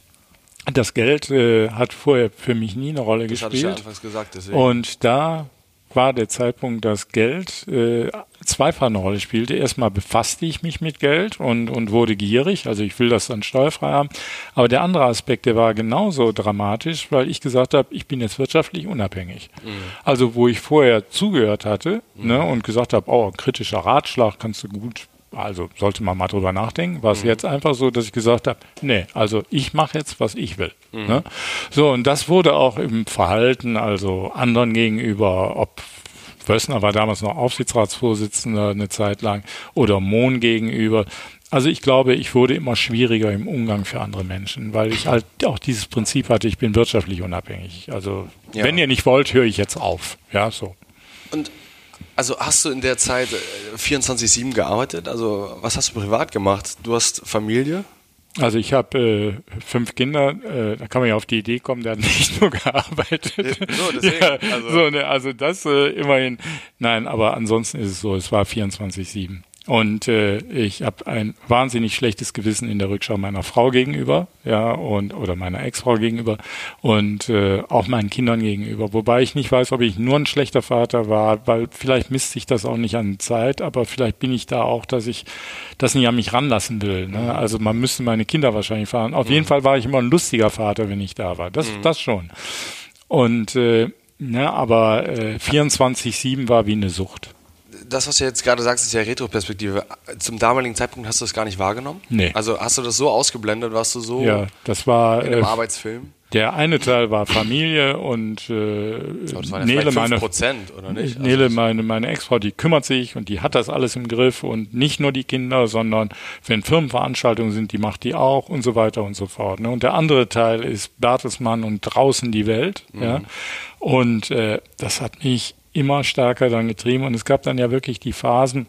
Das Geld äh, hat vorher für mich nie eine Rolle das gespielt. Hatte ich ja anfangs gesagt. Deswegen. Und da war der Zeitpunkt, dass Geld äh, zweifach eine Rolle spielte. Erstmal befasste ich mich mit Geld und, und wurde gierig, also ich will das dann steuerfrei haben. Aber der andere Aspekt, der war genauso dramatisch, weil ich gesagt habe, ich bin jetzt wirtschaftlich unabhängig. Mhm. Also wo ich vorher zugehört hatte mhm. ne, und gesagt habe, oh, kritischer Ratschlag kannst du gut also sollte man mal drüber nachdenken, war es mhm. jetzt einfach so, dass ich gesagt habe, nee, also ich mache jetzt, was ich will. Mhm. Ne? So, und das wurde auch im Verhalten, also anderen gegenüber, ob Wössner war damals noch Aufsichtsratsvorsitzender eine Zeit lang oder Mohn gegenüber. Also ich glaube, ich wurde immer schwieriger im Umgang für andere Menschen, weil ich halt auch dieses Prinzip hatte, ich bin wirtschaftlich unabhängig. Also ja. wenn ihr nicht wollt, höre ich jetzt auf. Ja, so. Und also hast du in der Zeit 24-7 äh, gearbeitet? Also was hast du privat gemacht? Du hast Familie? Also ich habe äh, fünf Kinder, äh, da kann man ja auf die Idee kommen, der hat nicht nur gearbeitet. So, deswegen, ja, also. So, ne, also das äh, immerhin. Nein, aber ansonsten ist es so, es war 24-7. Und äh, ich habe ein wahnsinnig schlechtes Gewissen in der Rückschau meiner Frau gegenüber, ja, und oder meiner Ex-Frau gegenüber und äh, auch meinen Kindern gegenüber. Wobei ich nicht weiß, ob ich nur ein schlechter Vater war, weil vielleicht misst sich das auch nicht an Zeit, aber vielleicht bin ich da auch, dass ich das nicht an mich ranlassen will. Ne? Mhm. Also man müsste meine Kinder wahrscheinlich fahren. Auf mhm. jeden Fall war ich immer ein lustiger Vater, wenn ich da war. Das, mhm. das schon. Und äh, ne, aber äh, 24-7 war wie eine Sucht das, was du jetzt gerade sagst, ist ja Retroperspektive. Zum damaligen Zeitpunkt hast du das gar nicht wahrgenommen? Nee. Also hast du das so ausgeblendet, warst du so ja, das war, in einem äh, Arbeitsfilm? Der eine Teil war Familie und äh, das waren Nele, meine, oder nicht? Nele, also meine, meine Ex-Frau, die kümmert sich und die hat das alles im Griff und nicht nur die Kinder, sondern wenn Firmenveranstaltungen sind, die macht die auch und so weiter und so fort. Ne? Und der andere Teil ist Bertelsmann und draußen die Welt. Mhm. Ja? Und äh, das hat mich immer stärker dann getrieben. Und es gab dann ja wirklich die Phasen,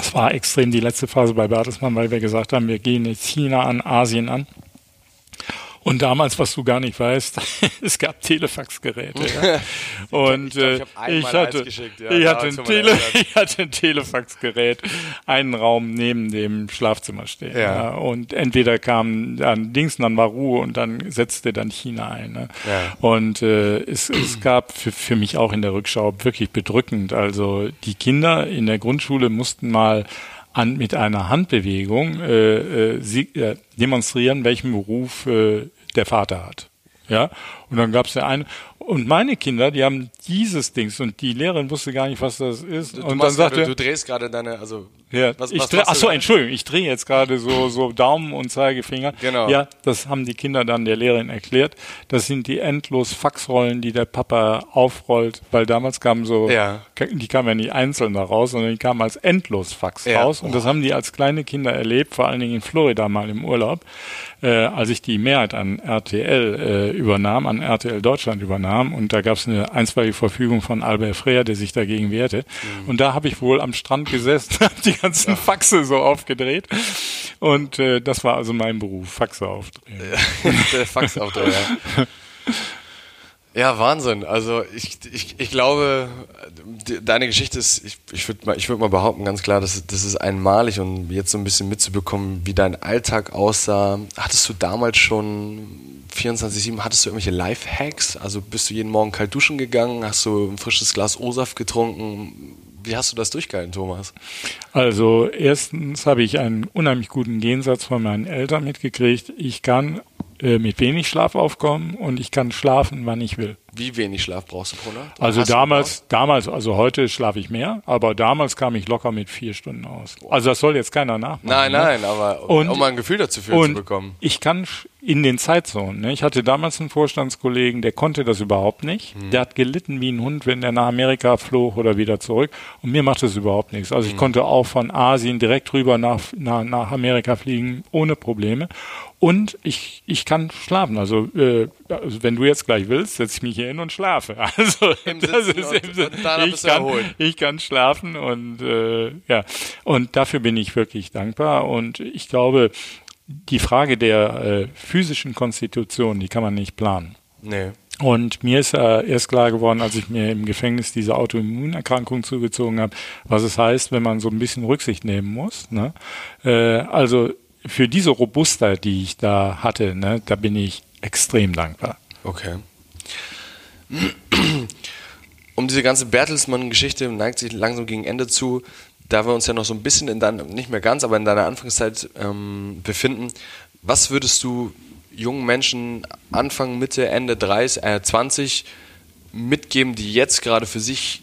es war extrem die letzte Phase bei Bertelsmann, weil wir gesagt haben, wir gehen jetzt China an, Asien an. Und damals, was du gar nicht weißt, es gab Telefaxgeräte. Ja. Und ich, glaub, ich, äh, ich, hatte, ja, ich, hatte ein Tele ich hatte ein Telefaxgerät, einen Raum neben dem Schlafzimmer stehen. Ja. Und entweder kam dann Dings, dann war Ruhe und dann setzte dann China ein. Ne? Ja. Und äh, es, es gab für, für mich auch in der Rückschau wirklich bedrückend. Also die Kinder in der Grundschule mussten mal an, mit einer Handbewegung äh, äh, sie, äh, demonstrieren, welchen Beruf äh, der Vater hat. Ja, und dann gab es ja eine, und meine Kinder, die haben dieses Dings und die Lehrerin wusste gar nicht, was das ist. Du, und dann sagte, du, du drehst gerade deine, also ja, was, ich dreh, ach so, Entschuldigung, ich drehe jetzt gerade so so Daumen und Zeigefinger. Genau. Ja, das haben die Kinder dann der Lehrerin erklärt. Das sind die endlos Faxrollen, die der Papa aufrollt, weil damals kamen so, ja. die kamen ja nicht einzeln da raus, sondern die kamen als endlos Fax ja. raus. Und oh. das haben die als kleine Kinder erlebt, vor allen Dingen in Florida mal im Urlaub, äh, als ich die Mehrheit an RTL äh, übernahm, an RTL Deutschland übernahm. Und da gab es eine einstweilige Verfügung von Albert Freer, der sich dagegen wehrte. Mhm. Und da habe ich wohl am Strand gesessen, habe die ganzen Faxe so aufgedreht. Und äh, das war also mein Beruf, Faxe aufdrehen. Der Fax aufdrehen, ja. Ja, Wahnsinn. Also ich, ich, ich glaube, deine Geschichte ist, ich, ich würde mal, würd mal behaupten, ganz klar, das, das ist einmalig und jetzt so ein bisschen mitzubekommen, wie dein Alltag aussah. Hattest du damals schon 24-7, hattest du irgendwelche Life-Hacks? Also bist du jeden Morgen kalt duschen gegangen? Hast du ein frisches Glas O-Saft getrunken? Wie hast du das durchgehalten, Thomas? Also erstens habe ich einen unheimlich guten Gegensatz von meinen Eltern mitgekriegt. Ich kann äh, mit wenig Schlaf aufkommen und ich kann schlafen, wann ich will. Wie wenig Schlaf brauchst du pro Nacht? Also damals, damals, also heute schlafe ich mehr, aber damals kam ich locker mit vier Stunden aus. Also das soll jetzt keiner nachmachen. Nein, ne? nein, aber Und- um mal ein Gefühl dazu für zu bekommen. ich kann in den Zeitzonen. Ne? Ich hatte damals einen Vorstandskollegen, der konnte das überhaupt nicht. Hm. Der hat gelitten wie ein Hund, wenn er nach Amerika flog oder wieder zurück. Und mir macht das überhaupt nichts. Hm. Also ich konnte auch von Asien direkt rüber nach, nach, nach Amerika fliegen, ohne Probleme. Und ich, ich kann schlafen. Also, äh, also wenn du jetzt gleich willst, setze ich mich hier hin und schlafe. Also Im das Sitzen ist im danach ich kann, ich kann schlafen und äh, ja. Und dafür bin ich wirklich dankbar. Und ich glaube, die Frage der äh, physischen Konstitution, die kann man nicht planen. Nee. Und mir ist äh, erst klar geworden, als ich mir im Gefängnis diese Autoimmunerkrankung zugezogen habe, was es heißt, wenn man so ein bisschen Rücksicht nehmen muss. Ne? Äh, also für diese Robustheit, die ich da hatte, ne, da bin ich extrem dankbar. Okay. Um diese ganze Bertelsmann-Geschichte neigt sich langsam gegen Ende zu, da wir uns ja noch so ein bisschen in deiner, nicht mehr ganz, aber in deiner Anfangszeit ähm, befinden. Was würdest du jungen Menschen Anfang, Mitte, Ende 30, äh, 20 mitgeben, die jetzt gerade für sich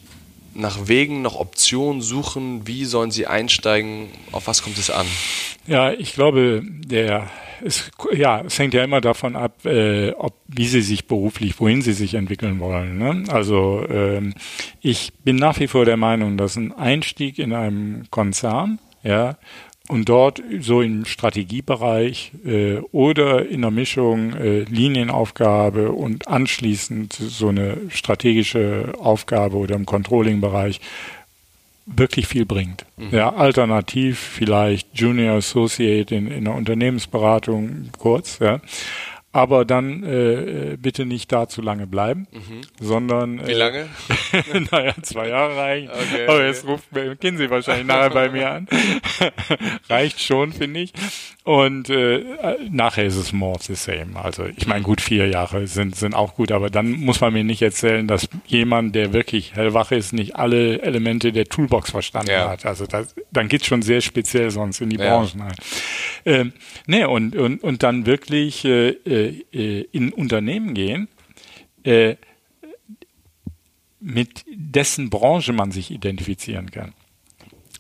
nach Wegen, nach Optionen suchen? Wie sollen sie einsteigen? Auf was kommt es an? Ja, ich glaube, der es, ja, es hängt ja immer davon ab, äh, ob wie sie sich beruflich, wohin sie sich entwickeln wollen. Ne? Also ähm, ich bin nach wie vor der Meinung, dass ein Einstieg in einem Konzern, ja, und dort so im Strategiebereich äh, oder in der Mischung äh, Linienaufgabe und anschließend so eine strategische Aufgabe oder im Controlling-Bereich wirklich viel bringt. Ja, alternativ vielleicht Junior Associate in, in der Unternehmensberatung kurz, ja. Aber dann äh, bitte nicht da zu lange bleiben, sondern Wie lange? Äh, naja, zwei Jahre reichen. Okay, Aber okay. jetzt ruft McKinsey wahrscheinlich nachher bei mir an. Reicht schon, finde ich. Und äh, nachher ist es more of the same. Also ich meine, gut, vier Jahre sind, sind auch gut, aber dann muss man mir nicht erzählen, dass jemand, der wirklich hellwach ist, nicht alle Elemente der Toolbox verstanden Ja. hat. Also das, dann geht's schon sehr speziell sonst in die Ja. Branchen rein. Ähm, nee, und, und, und dann wirklich äh, äh, in Unternehmen gehen, äh, mit dessen Branche man sich identifizieren kann.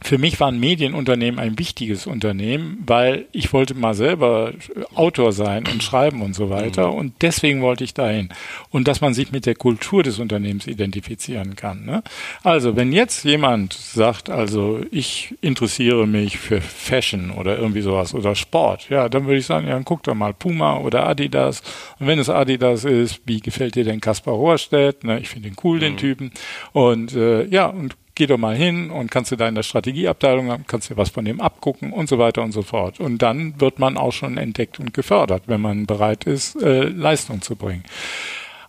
Für mich war ein Medienunternehmen ein wichtiges Unternehmen, weil ich wollte mal selber Autor sein und schreiben und so weiter. Und deswegen wollte ich dahin. Und dass man sich mit der Kultur des Unternehmens identifizieren kann. Ne? Also, wenn jetzt jemand sagt, also ich interessiere mich für Fashion oder irgendwie sowas oder Sport, ja, dann würde ich sagen, ja, dann guck doch mal Puma oder Adidas. Und wenn es Adidas ist, wie gefällt dir denn Kaspar Rohrstedt? Ne? Ich finde ihn cool, den Typen. Und äh, ja, und geh doch mal hin und kannst du da in der Strategieabteilung haben, kannst dir was von dem abgucken und so weiter und so fort. Und dann wird man auch schon entdeckt und gefördert, wenn man bereit ist, äh, Leistung zu bringen.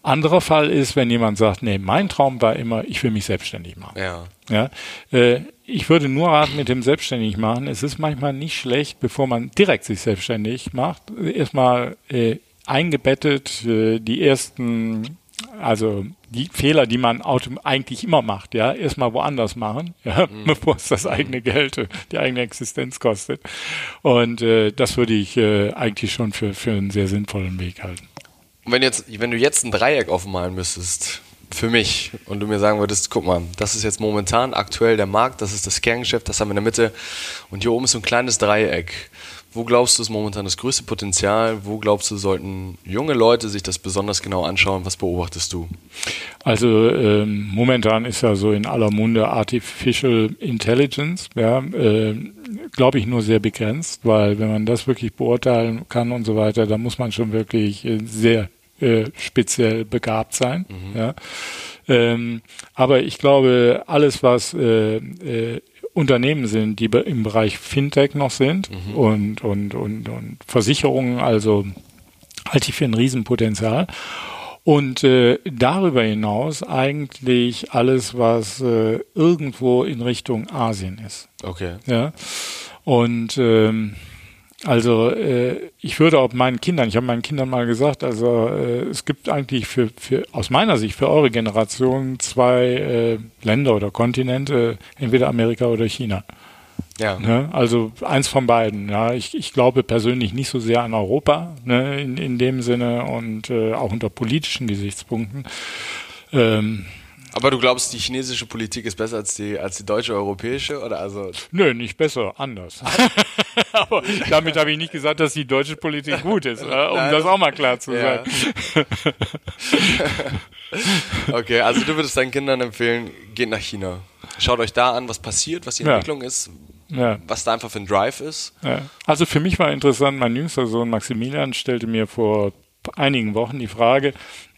Anderer Fall ist, wenn jemand sagt, nee, mein Traum war immer, ich will mich selbstständig machen. Ja. Ja, äh, ich würde nur raten mit dem selbstständig machen. Es ist manchmal nicht schlecht, bevor man direkt sich selbstständig macht, erstmal äh, eingebettet äh, die ersten, also die Fehler, die man autom eigentlich immer macht, ja, erstmal woanders machen, ja, bevor es das eigene Geld, die eigene Existenz kostet. Und äh, das würde ich äh, eigentlich schon für für einen sehr sinnvollen Weg halten. Und wenn, jetzt, wenn du jetzt ein Dreieck aufmalen müsstest, für mich, und du mir sagen würdest, guck mal, das ist jetzt momentan aktuell der Markt, das ist das Kerngeschäft, das haben wir in der Mitte, und hier oben ist so ein kleines Dreieck. Wo glaubst du ist momentan das größte Potenzial? Wo glaubst du, sollten junge Leute sich das besonders genau anschauen? Was beobachtest du? Also ähm, momentan ist ja so in aller Munde Artificial Intelligence, ja, äh, glaube ich nur sehr begrenzt, weil wenn man das wirklich beurteilen kann und so weiter, dann muss man schon wirklich äh, sehr äh, speziell begabt sein. Ja. Ähm, aber ich glaube, alles, was äh, äh, Unternehmen sind, die im Bereich Fintech noch sind und, und, und, und Versicherungen, also halte ich für ein Riesenpotenzial. Und äh, darüber hinaus eigentlich alles, was äh, irgendwo in Richtung Asien ist. Okay. Ja. Und ähm, Also äh, ich würde auch meinen Kindern, ich habe meinen Kindern mal gesagt, also äh, es gibt eigentlich für, für aus meiner Sicht für eure Generation zwei äh, Länder oder Kontinente, entweder Amerika oder China. Ja. Ne? Also eins von beiden. Ja, ich, ich glaube persönlich nicht so sehr an Europa ne, in, in dem Sinne und äh, auch unter politischen Gesichtspunkten. Ähm, aber du glaubst, die chinesische Politik ist besser als die, als die deutsche europäische? Oder also? Nö, nicht besser, anders. Aber damit habe ich nicht gesagt, dass die deutsche Politik gut ist, äh, um Nein. das auch mal klar zu ja. sagen. okay, also du würdest deinen Kindern empfehlen, geht nach China. Schaut euch da an, was passiert, was die Entwicklung ja. ist, ja. was da einfach für ein Drive ist. Ja. Also für mich war interessant, mein jüngster Sohn Maximilian stellte mir vor einigen Wochen die Frage,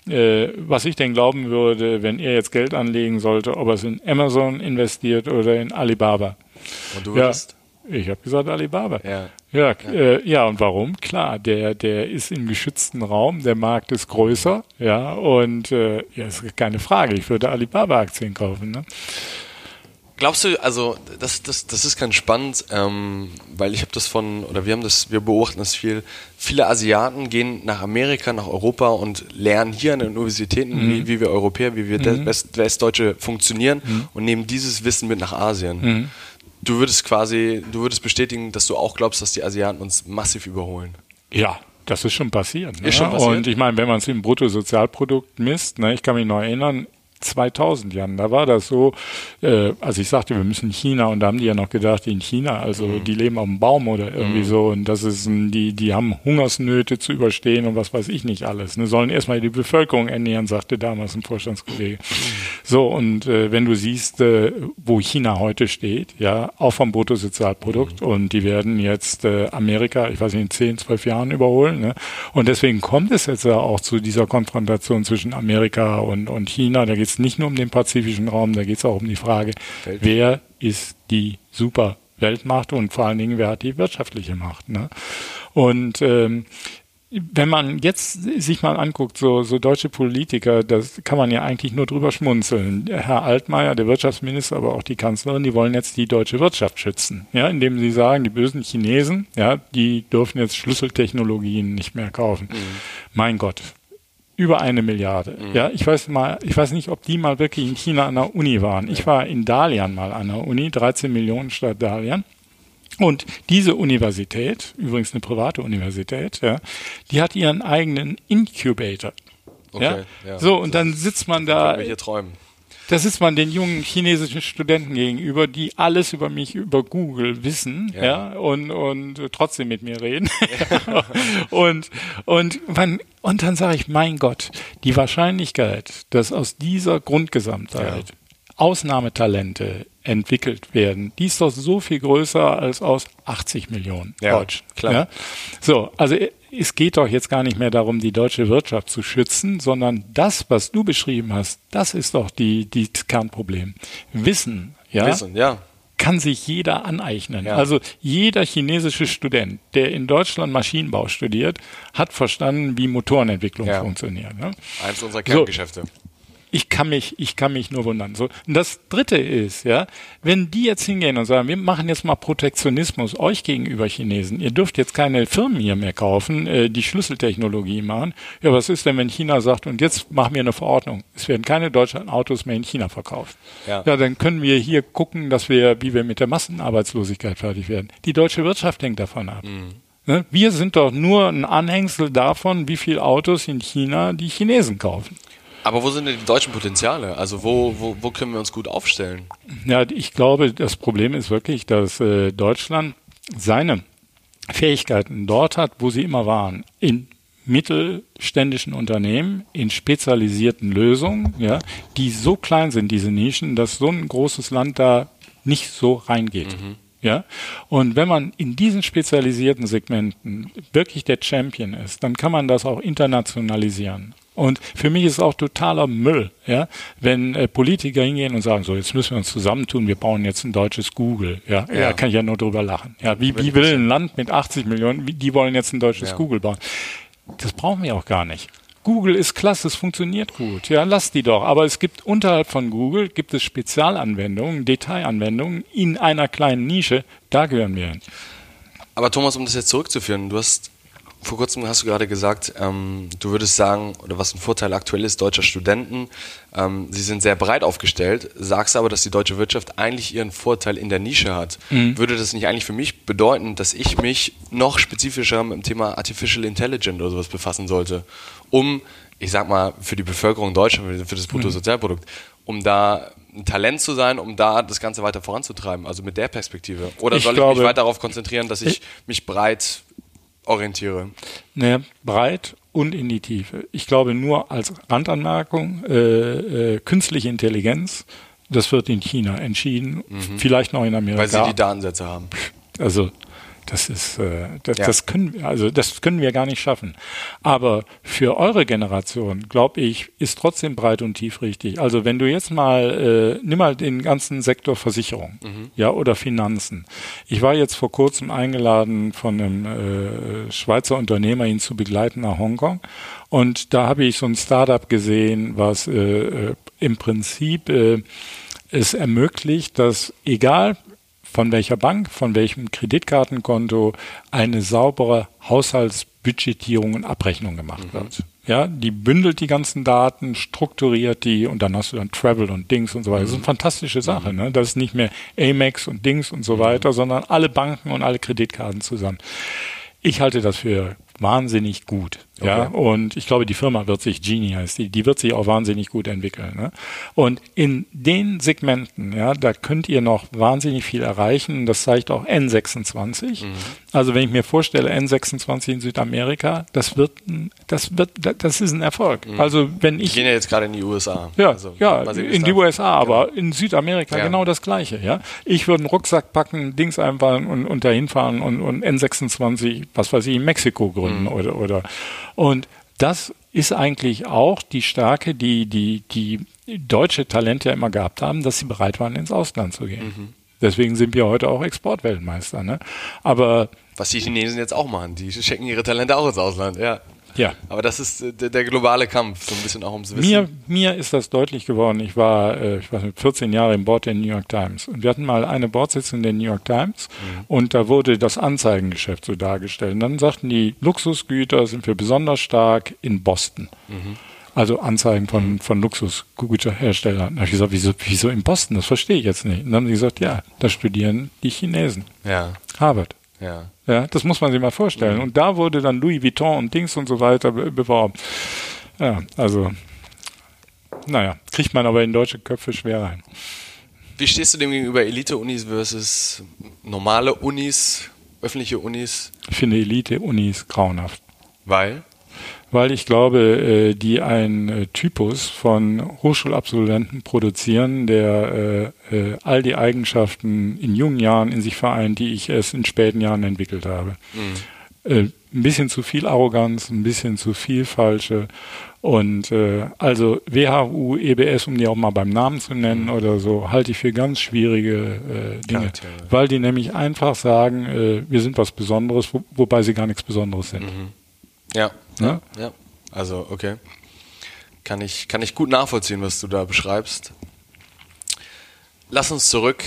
was ich denn glauben würde, wenn er jetzt Geld anlegen sollte, ob er es in Amazon investiert oder in Alibaba. Und du würdest? Ja, ich habe gesagt Alibaba. Ja. Ja, ja. Äh, ja, und warum? Klar, der, der ist im geschützten Raum, der Markt ist größer, ja, und äh, ja, ist keine Frage, ich würde Alibaba-Aktien kaufen. Ne? Glaubst du, also das, das, das ist ganz spannend, ähm, weil ich habe das von, oder wir haben das, wir beobachten das viel, viele Asiaten gehen nach Amerika, nach Europa und lernen hier an den Universitäten, mhm. wie, wie, wir Europäer, wie wir mhm. West, Westdeutsche funktionieren mhm. und nehmen dieses Wissen mit nach Asien. Mhm. Du würdest quasi, du würdest bestätigen, dass du auch glaubst, dass die Asiaten uns massiv überholen. Ja, das ist schon passiert. Ne? Ist schon passiert. Und ich meine, wenn man es im Bruttosozialprodukt misst, ne, ich kann mich noch erinnern, 2000 Jahren. Da war das so, äh, also ich sagte, wir müssen China und da haben die ja noch gedacht, in China, also mhm. die leben auf dem Baum oder irgendwie mhm. so und das ist die, die haben Hungersnöte zu überstehen und was weiß ich nicht alles. Ne, sollen erstmal die Bevölkerung ernähren, sagte damals ein Vorstandskollege. So, und äh, wenn du siehst, äh, wo China heute steht, ja, auch vom Bruttosozialprodukt mhm. und die werden jetzt äh, Amerika, ich weiß nicht, in 10, 12 Jahren überholen. Ne? Und deswegen kommt es jetzt ja auch zu dieser Konfrontation zwischen Amerika und, und China. Da geht es nicht nur um den pazifischen Raum, da geht es auch um die Frage, Welt. wer ist die super Weltmacht und vor allen Dingen, wer hat die wirtschaftliche Macht. Ne? Und ähm, wenn man jetzt sich mal anguckt, so, so deutsche Politiker, das kann man ja eigentlich nur drüber schmunzeln. Herr Altmaier, der Wirtschaftsminister, aber auch die Kanzlerin, die wollen jetzt die deutsche Wirtschaft schützen. Ja, indem sie sagen, die bösen Chinesen, ja, die dürfen jetzt Schlüsseltechnologien nicht mehr kaufen. Mhm. Mein Gott. Über eine Milliarde. Mhm. Ja, ich weiß mal, ich weiß nicht, ob die mal wirklich in China an der Uni waren. Ich war in Dalian mal an der Uni, 13 Millionen Stadt Dalian. Und diese Universität, übrigens eine private Universität, ja, die hat ihren eigenen Incubator. Okay, ja? ja. So, und dann sitzt man da. Träumen. Da sitzt man den jungen chinesischen Studenten gegenüber, die alles über mich über Google wissen, ja, ja und, und trotzdem mit mir reden. und, und, man, und dann sage ich, mein Gott, die Wahrscheinlichkeit, dass aus dieser Grundgesamtheit ja. Ausnahmetalente entwickelt werden, die ist doch so viel größer als aus 80 Millionen ja, Deutschen. Klar. Ja? So, also es geht doch jetzt gar nicht mehr darum, die deutsche Wirtschaft zu schützen, sondern das, was du beschrieben hast, das ist doch die, die Kernproblem. Wissen, ja. Wissen, ja kann sich jeder aneignen. Ja. Also jeder chinesische Student, der in Deutschland Maschinenbau studiert, hat verstanden, wie Motorenentwicklung ja. funktioniert. Ne? Eines unserer Kerngeschäfte. So, ich kann mich, ich kann mich nur wundern. So. Und das dritte ist, ja, wenn die jetzt hingehen und sagen, wir machen jetzt mal Protektionismus euch gegenüber Chinesen. Ihr dürft jetzt keine Firmen hier mehr kaufen, äh, die Schlüsseltechnologie machen. Ja, was ist denn, wenn China sagt, und jetzt machen wir eine Verordnung. Es werden keine deutschen Autos mehr in China verkauft. Ja. ja, dann können wir hier gucken, dass wir, wie wir mit der Massenarbeitslosigkeit fertig werden. Die deutsche Wirtschaft hängt davon ab. Mhm. Ne? Wir sind doch nur ein Anhängsel davon, wie viele Autos in China die Chinesen kaufen. Aber wo sind denn die deutschen Potenziale? Also wo, wo, wo können wir uns gut aufstellen? Ja, ich glaube, das Problem ist wirklich, dass äh, Deutschland seine Fähigkeiten dort hat, wo sie immer waren. In mittelständischen Unternehmen, in spezialisierten Lösungen, ja, die so klein sind, diese Nischen, dass so ein großes Land da nicht so reingeht. Mhm. Ja, und wenn man in diesen spezialisierten Segmenten wirklich der Champion ist, dann kann man das auch internationalisieren. Und für mich ist es auch totaler Müll, ja, wenn äh, Politiker hingehen und sagen, so, jetzt müssen wir uns zusammentun, wir bauen jetzt ein deutsches Google. Ja, ja. ja kann ich ja nur drüber lachen. Ja, wie, wie will ein Land mit 80 Millionen, wie, die wollen jetzt ein deutsches ja. Google bauen? Das brauchen wir auch gar nicht. Google ist klasse, es funktioniert gut. Ja, lass die doch. Aber es gibt unterhalb von Google gibt es Spezialanwendungen, Detailanwendungen in einer kleinen Nische. Da gehören wir hin. Aber Thomas, um das jetzt zurückzuführen, du hast vor kurzem hast du gerade gesagt, ähm, du würdest sagen, oder was ein Vorteil aktuell ist deutscher Studenten, ähm, sie sind sehr breit aufgestellt, sagst aber, dass die deutsche Wirtschaft eigentlich ihren Vorteil in der Nische hat. Mhm. Würde das nicht eigentlich für mich bedeuten, dass ich mich noch spezifischer mit dem Thema Artificial Intelligence oder sowas befassen sollte, um, ich sag mal, für die Bevölkerung Deutschland, für das mhm. Bruttosozialprodukt, um da ein Talent zu sein, um da das Ganze weiter voranzutreiben, also mit der Perspektive? Oder ich soll glaube, ich mich weiter darauf konzentrieren, dass ich mich breit orientiere? Naja, breit und in die Tiefe. Ich glaube nur als Randanmerkung, äh, äh, künstliche Intelligenz, das wird in China entschieden, mhm. vielleicht noch in Amerika. Weil sie die Datensätze haben. Also das ist, äh, das, ja. das können wir, also das können wir gar nicht schaffen. Aber für eure Generation, glaube ich, ist trotzdem breit und tief richtig. Also wenn du jetzt mal, äh, nimm mal den ganzen Sektor Versicherung, mhm. ja, oder Finanzen. Ich war jetzt vor kurzem eingeladen von einem äh, Schweizer Unternehmer, ihn zu begleiten nach Hongkong. Und da habe ich so ein Startup gesehen, was äh, äh im Prinzip äh, es ermöglicht, dass egal von welcher Bank, von welchem Kreditkartenkonto eine saubere Haushaltsbudgetierung und Abrechnung gemacht mhm. wird. Ja, die bündelt die ganzen Daten, strukturiert die und dann hast du dann Travel und Dings und so weiter. Das ist eine mhm. fantastische Sache. Mhm. Ne? Das ist nicht mehr Amex und Dings und so mhm. weiter, sondern alle Banken und alle Kreditkarten zusammen. Ich halte das für wahnsinnig gut. Okay. Ja, und ich glaube, die Firma wird sich, Genie heißt die, die wird sich auch wahnsinnig gut entwickeln. Ne? Und in den Segmenten, ja, da könnt ihr noch wahnsinnig viel erreichen. Das zeigt auch N26. Mhm. Also wenn ich mir vorstelle, N26 in Südamerika, das wird, das wird, das ist ein Erfolg. Mhm. Also wenn ich. Die gehen ja jetzt gerade in die USA. Ja, also, ja, in die USA, aber genau. in Südamerika ja. genau das Gleiche, ja. Ich würde einen Rucksack packen, Dings einfahren und, und dahin fahren und, und N26, was weiß ich, in Mexiko gründen mhm. oder, oder und das ist eigentlich auch die Stärke, die, die, die deutsche Talente ja immer gehabt haben, dass sie bereit waren, ins Ausland zu gehen. Mhm. Deswegen sind wir heute auch Exportweltmeister. Ne? Aber was die Chinesen jetzt auch machen, die schicken ihre Talente auch ins Ausland, ja. Ja. Aber das ist äh, der, der, globale Kampf, so ein bisschen auch ums Wissen. Mir, mir ist das deutlich geworden. Ich war, äh, ich weiß nicht, 14 Jahre im Board der New York Times. Und wir hatten mal eine Bordsitzung der New York Times mhm. und da wurde das Anzeigengeschäft so dargestellt. Und dann sagten die, Luxusgüter sind wir besonders stark in Boston. Mhm. Also Anzeigen von, mhm. von Luxusgüterherstellern. Da habe ich gesagt, wieso, wieso in Boston? Das verstehe ich jetzt nicht. Und dann haben sie gesagt, ja, da studieren die Chinesen. Ja. Harvard. Ja. Ja, das muss man sich mal vorstellen. Mhm. Und da wurde dann Louis Vuitton und Dings und so weiter beworben. Ja, also, naja, kriegt man aber in deutsche Köpfe schwer rein. Wie stehst du dem gegenüber Elite-Unis versus normale Unis, öffentliche Unis? Ich finde Elite-Unis grauenhaft. Weil? Weil ich glaube, äh, die ein äh, Typus von Hochschulabsolventen produzieren, der äh, all die Eigenschaften in jungen Jahren in sich vereint, die ich erst in späten Jahren entwickelt habe. Mhm. Ein bisschen zu viel Arroganz, ein bisschen zu viel falsche und äh, also WHU, EBS, um die auch mal beim Namen zu nennen mhm. oder so, halte ich für ganz schwierige äh, Dinge, ja, weil die nämlich einfach sagen, äh, wir sind was Besonderes, wo, wobei sie gar nichts Besonderes sind. Mhm. Ja. Ja? ja. Also, okay. Kann ich, kann ich gut nachvollziehen, was du da beschreibst. Lass uns zurück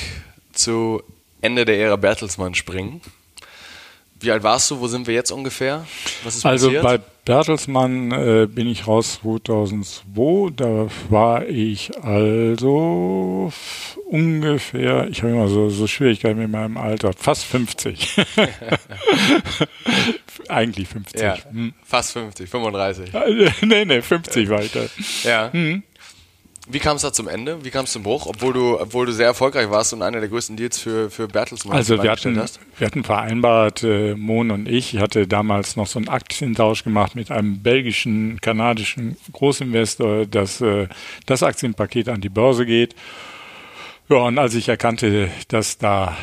zu Ende der Ära Bertelsmann springen. Wie alt warst du? Wo sind wir jetzt ungefähr? Was ist also passiert? bei Bertelsmann äh, bin ich raus 2002. Da war ich also ungefähr, ich habe immer so, so Schwierigkeiten mit meinem Alter, fast 50. Eigentlich 50. Ja, hm. Fast 50, 35. nee, nee, 50 weiter. Ja. Hm. Wie kam es da zum Ende? Wie kam es zum Bruch, obwohl du, obwohl du sehr erfolgreich warst und einer der größten Deals für, für Bertelsmann Also wir hatten, hast? wir hatten vereinbart, äh, Mohn und ich, ich hatte damals noch so einen Aktientausch gemacht mit einem belgischen, kanadischen Großinvestor, dass äh, das Aktienpaket an die Börse geht. Ja, und als ich erkannte, dass da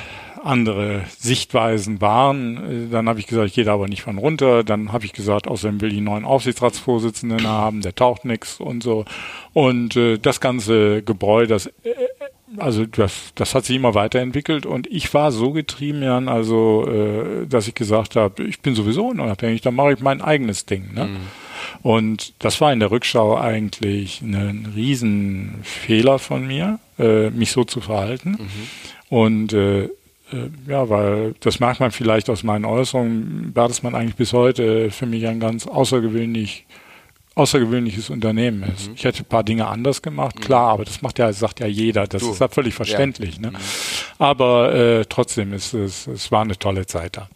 andere Sichtweisen waren. Äh, dann habe ich gesagt, ich gehe da aber nicht von runter. Dann habe ich gesagt, außerdem will ich einen neuen Aufsichtsratsvorsitzenden haben, der taucht nichts und so. Und äh, das ganze Gebäude, das äh, also das, das hat sich immer weiterentwickelt und ich war so getrieben, Jan, also äh, dass ich gesagt habe, ich bin sowieso unabhängig, dann mache ich mein eigenes Ding. Ne? Mhm. Und das war in der Rückschau eigentlich ein Riesenfehler von mir, äh, mich so zu verhalten. Mhm. Und äh, äh, ja, weil das merkt man vielleicht aus meinen Äußerungen, Bertelsmann eigentlich bis heute für mich ein ganz außergewöhnlich außergewöhnliches Unternehmen ist. Mhm. Ich hätte ein paar Dinge anders gemacht, mhm. klar, aber das macht ja, sagt ja jeder. Das du. ist ja völlig verständlich. Ja. Ne? Mhm. Aber äh, trotzdem ist es, es war eine tolle Zeit da.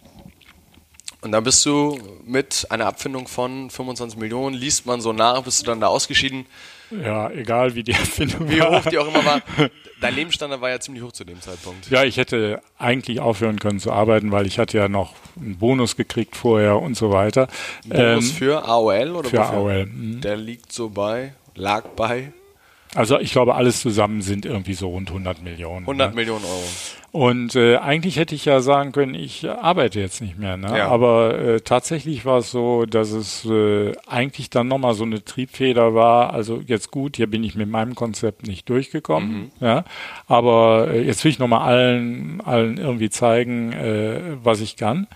Und dann bist du mit einer Abfindung von 25 Millionen, liest man so nach, bist du dann da ausgeschieden. Ja, egal wie die Erfindung Wie hoch die auch immer war. Dein Lebensstandard war ja ziemlich hoch zu dem Zeitpunkt. Ja, ich hätte eigentlich aufhören können zu arbeiten, weil ich hatte ja noch einen Bonus gekriegt vorher und so weiter. Bonus ähm, für AOL oder Für wofür? AOL. Mhm. Der liegt so bei, lag bei also ich glaube, alles zusammen sind irgendwie so rund 100 Millionen. 100 ne? Millionen Euro. Und äh, eigentlich hätte ich ja sagen können, ich arbeite jetzt nicht mehr. Ne? Ja. Aber äh, tatsächlich war es so, dass es äh, eigentlich dann nochmal so eine Triebfeder war. Also jetzt gut, hier bin ich mit meinem Konzept nicht durchgekommen. Mhm. Ja? Aber äh, jetzt will ich nochmal allen, allen irgendwie zeigen, äh, was ich kann.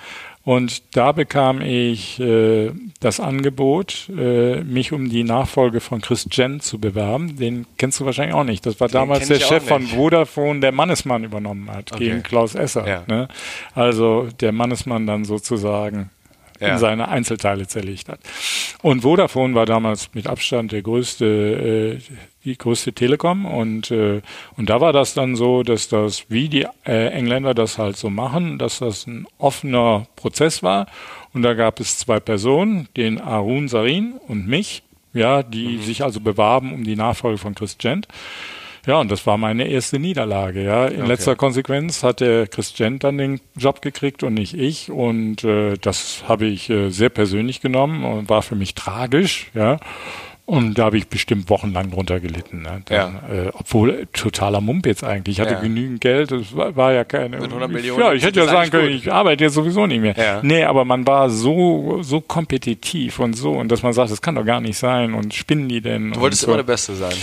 Und da bekam ich äh, das Angebot, äh, mich um die Nachfolge von Chris Jen zu bewerben. Den kennst du wahrscheinlich auch nicht. Das war Den damals der Chef von Vodafone, der Mannesmann übernommen hat, okay. gegen Klaus Esser. Ja. Ne? Also der Mannesmann dann sozusagen ja. in seine Einzelteile zerlegt hat. Und Vodafone war damals mit Abstand der größte, äh, die größte Telekom und äh, und da war das dann so, dass das wie die äh, Engländer das halt so machen, dass das ein offener Prozess war und da gab es zwei Personen, den Arun Sarin und mich, ja, die mhm. sich also bewarben um die Nachfolge von Chris Gent. Ja, und das war meine erste Niederlage. Ja, in okay. letzter Konsequenz hat der Chris Gent dann den Job gekriegt und nicht ich. Und äh, das habe ich äh, sehr persönlich genommen und war für mich tragisch. Ja. Und da habe ich bestimmt wochenlang drunter gelitten. Ne? Dann, ja. äh, obwohl totaler Mumpitz eigentlich. Ich hatte ja. genügend Geld, es war, war, ja keine. Mit 100 Millionen. Ja, ich hätte ja sagen können, ich arbeite jetzt sowieso nicht mehr. Ja. Nee, aber man war so, so kompetitiv und so, und dass man sagt, das kann doch gar nicht sein und spinnen die denn? Du wolltest so. immer der Beste sein.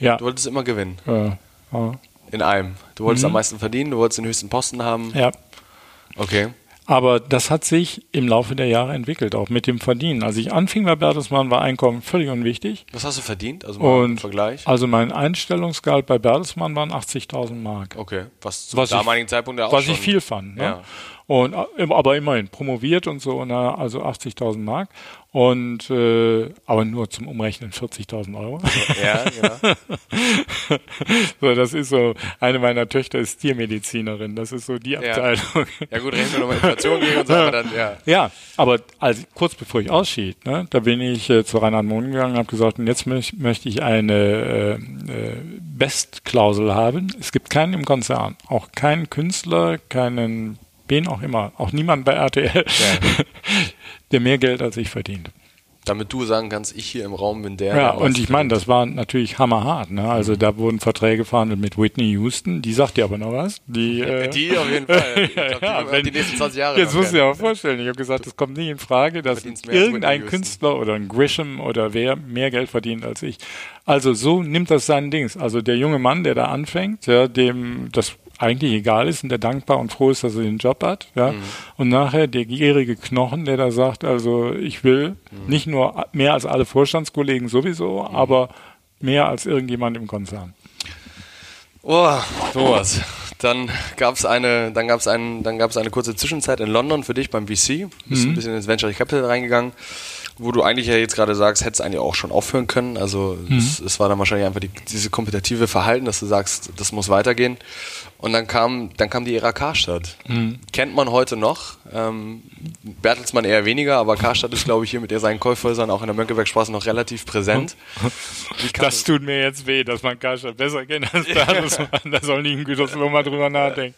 Ja. Du wolltest immer gewinnen. Ja. ja. In allem. Du wolltest mhm. am meisten verdienen, du wolltest den höchsten Posten haben. Ja. Okay. Aber das hat sich im Laufe der Jahre entwickelt, auch mit dem Verdienen. Als ich anfing bei Bertelsmann, war Einkommen völlig unwichtig. Was hast du verdient? Also mal im Vergleich? Also mein Einstellungsgehalt bei Bertelsmann waren 80.000 Mark. Okay, was zum was damaligen ich, Zeitpunkt ja auch Was schon ich viel fand. Ne? Ja. Und, äh, aber immerhin promoviert und so, ne? also 80.000 Mark. Und äh, aber nur zum Umrechnen 40.000 Euro. Ja, genau. so, das ist so, eine meiner Töchter ist Tiermedizinerin, das ist so die Abteilung. Ja, ja gut, rechnen wir nochmal Inflation gegen und so, aber dann, ja. Ja, aber also, kurz bevor ich ausschied, ne, da bin ich äh, zu Reinhard Mohn gegangen und habe gesagt, und jetzt möch, möchte ich eine äh, äh, Bestklausel haben. Es gibt keinen im Konzern, auch keinen Künstler, keinen wen auch immer, auch niemand bei RTL, ja. der mehr Geld als ich verdient. Damit du sagen kannst, ich hier im Raum bin der. Ja, und ich meine, das war natürlich hammerhart. Ne? Also mhm. da wurden Verträge verhandelt mit Whitney Houston. Die sagt dir aber noch was. Die, äh, die auf jeden Fall. Ich glaub, ja, die, wenn, die nächsten 20 Jahre. Jetzt musst du dir auch vorstellen. Ich habe gesagt, es kommt nie in Frage, dass irgendein Künstler oder ein Grisham oder wer mehr Geld verdient als ich. Also so nimmt das seinen Dings. Also der junge Mann, der da anfängt, ja, dem das eigentlich egal ist und der dankbar und froh ist, dass er den Job hat. Ja? Mhm. Und nachher der gierige Knochen, der da sagt, also ich will mhm. nicht nur mehr als alle Vorstandskollegen sowieso, mhm. aber mehr als irgendjemand im Konzern. Oh, Thomas, dann gab es eine, dann gab's einen, dann gab es eine kurze Zwischenzeit in London für dich beim VC. Du bist mhm. ein bisschen ins Venture Capital reingegangen wo du eigentlich ja jetzt gerade sagst, hättest eigentlich auch schon aufhören können. Also mhm. es, es, war dann wahrscheinlich einfach die, diese kompetitive Verhalten, dass du sagst, das muss weitergehen. Und dann kam, dann kam die Ära Karstadt. Mhm. Kennt man heute noch. Ähm, Bertelsmann eher weniger, aber Karstadt ist, glaube ich, hier mit seinen Käufhäusern auch in der Mönckebergstraße noch relativ präsent. Das tut mir jetzt weh, dass man Karstadt besser kennt als Bertelsmann. da soll nicht ein Gütersloh mal drüber nachdenken.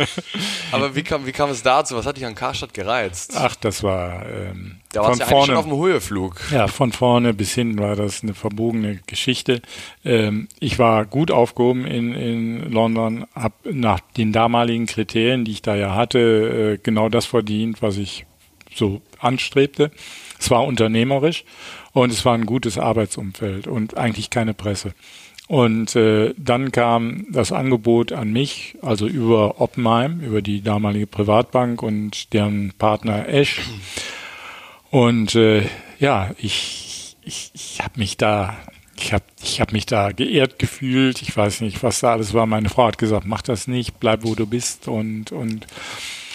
aber wie kam, wie kam es dazu? Was hat dich an Karstadt gereizt? Ach, das war ähm, da war es ja vorne, schon auf dem Höheflug. Ja, von vorne bis hinten war das eine verbogene Geschichte. Ähm, ich war gut aufgehoben in, in London, habe nach den damaligen Kriterien, die ich da ja hatte, äh, genau das verdient, was ich so anstrebte. Es war unternehmerisch und es war ein gutes Arbeitsumfeld und eigentlich keine Presse. Und äh, dann kam das Angebot an mich, also über Oppenheim, über die damalige Privatbank und deren Partner Esch. Und äh, ja, ich, ich, ich habe mich da ich habe ich hab mich da geehrt gefühlt. Ich weiß nicht, was da alles war. Meine Frau hat gesagt, mach das nicht, bleib wo du bist und und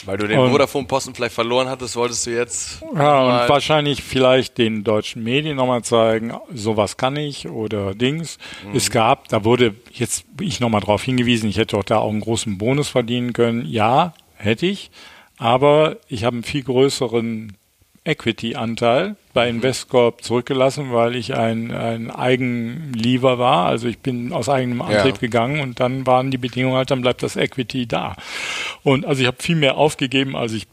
weil du den Vodafone-Posten vielleicht verloren hattest, wolltest du jetzt. Ja, und wahrscheinlich vielleicht den deutschen Medien nochmal zeigen, sowas kann ich oder Dings. Mhm. Es gab, da wurde jetzt ich nochmal drauf hingewiesen, ich hätte doch da auch einen großen Bonus verdienen können. Ja, hätte ich. Aber ich habe einen viel größeren Equity-Anteil bei mhm. Investcorp zurückgelassen, weil ich ein, ein Eigenliever war. Also ich bin aus eigenem Antrieb ja. gegangen und dann waren die Bedingungen halt, dann bleibt das Equity da. Und also ich habe viel mehr aufgegeben, als ich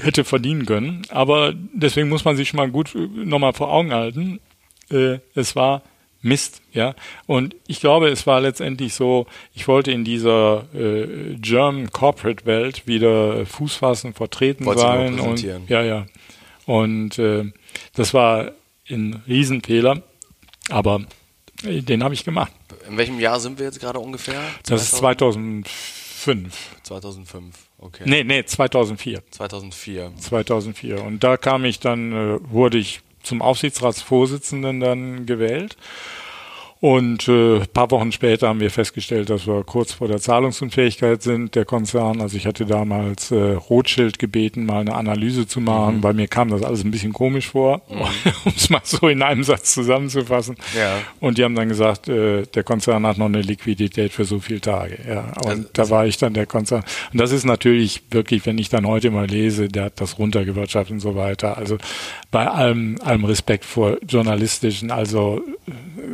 hätte verdienen können. Aber deswegen muss man sich schon mal gut nochmal vor Augen halten. Äh, es war Mist, ja. Und ich glaube, es war letztendlich so, ich wollte in dieser äh, German Corporate Welt wieder Fuß fassen, vertreten Wollte sein und ja, ja. Und äh, das war ein Riesenfehler, aber den habe ich gemacht. In welchem Jahr sind wir jetzt gerade ungefähr? Das ist 2005. 2005, okay. Nee, nee, 2004. 2004. 2004. Und da kam ich dann, äh, wurde ich zum Aufsichtsratsvorsitzenden dann gewählt. Und äh, paar Wochen später haben wir festgestellt, dass wir kurz vor der Zahlungsunfähigkeit sind, der Konzern. Also ich hatte damals äh, Rothschild gebeten, mal eine Analyse zu machen. Mhm. Bei mir kam das alles ein bisschen komisch vor, mhm. um es mal so in einem Satz zusammenzufassen. Ja. Und die haben dann gesagt, äh, der Konzern hat noch eine Liquidität für so viele Tage. Ja. Und also, da war ich dann der Konzern. Und das ist natürlich wirklich, wenn ich dann heute mal lese, der hat das runtergewirtschaftet und so weiter. Also bei allem, allem Respekt vor journalistischen, also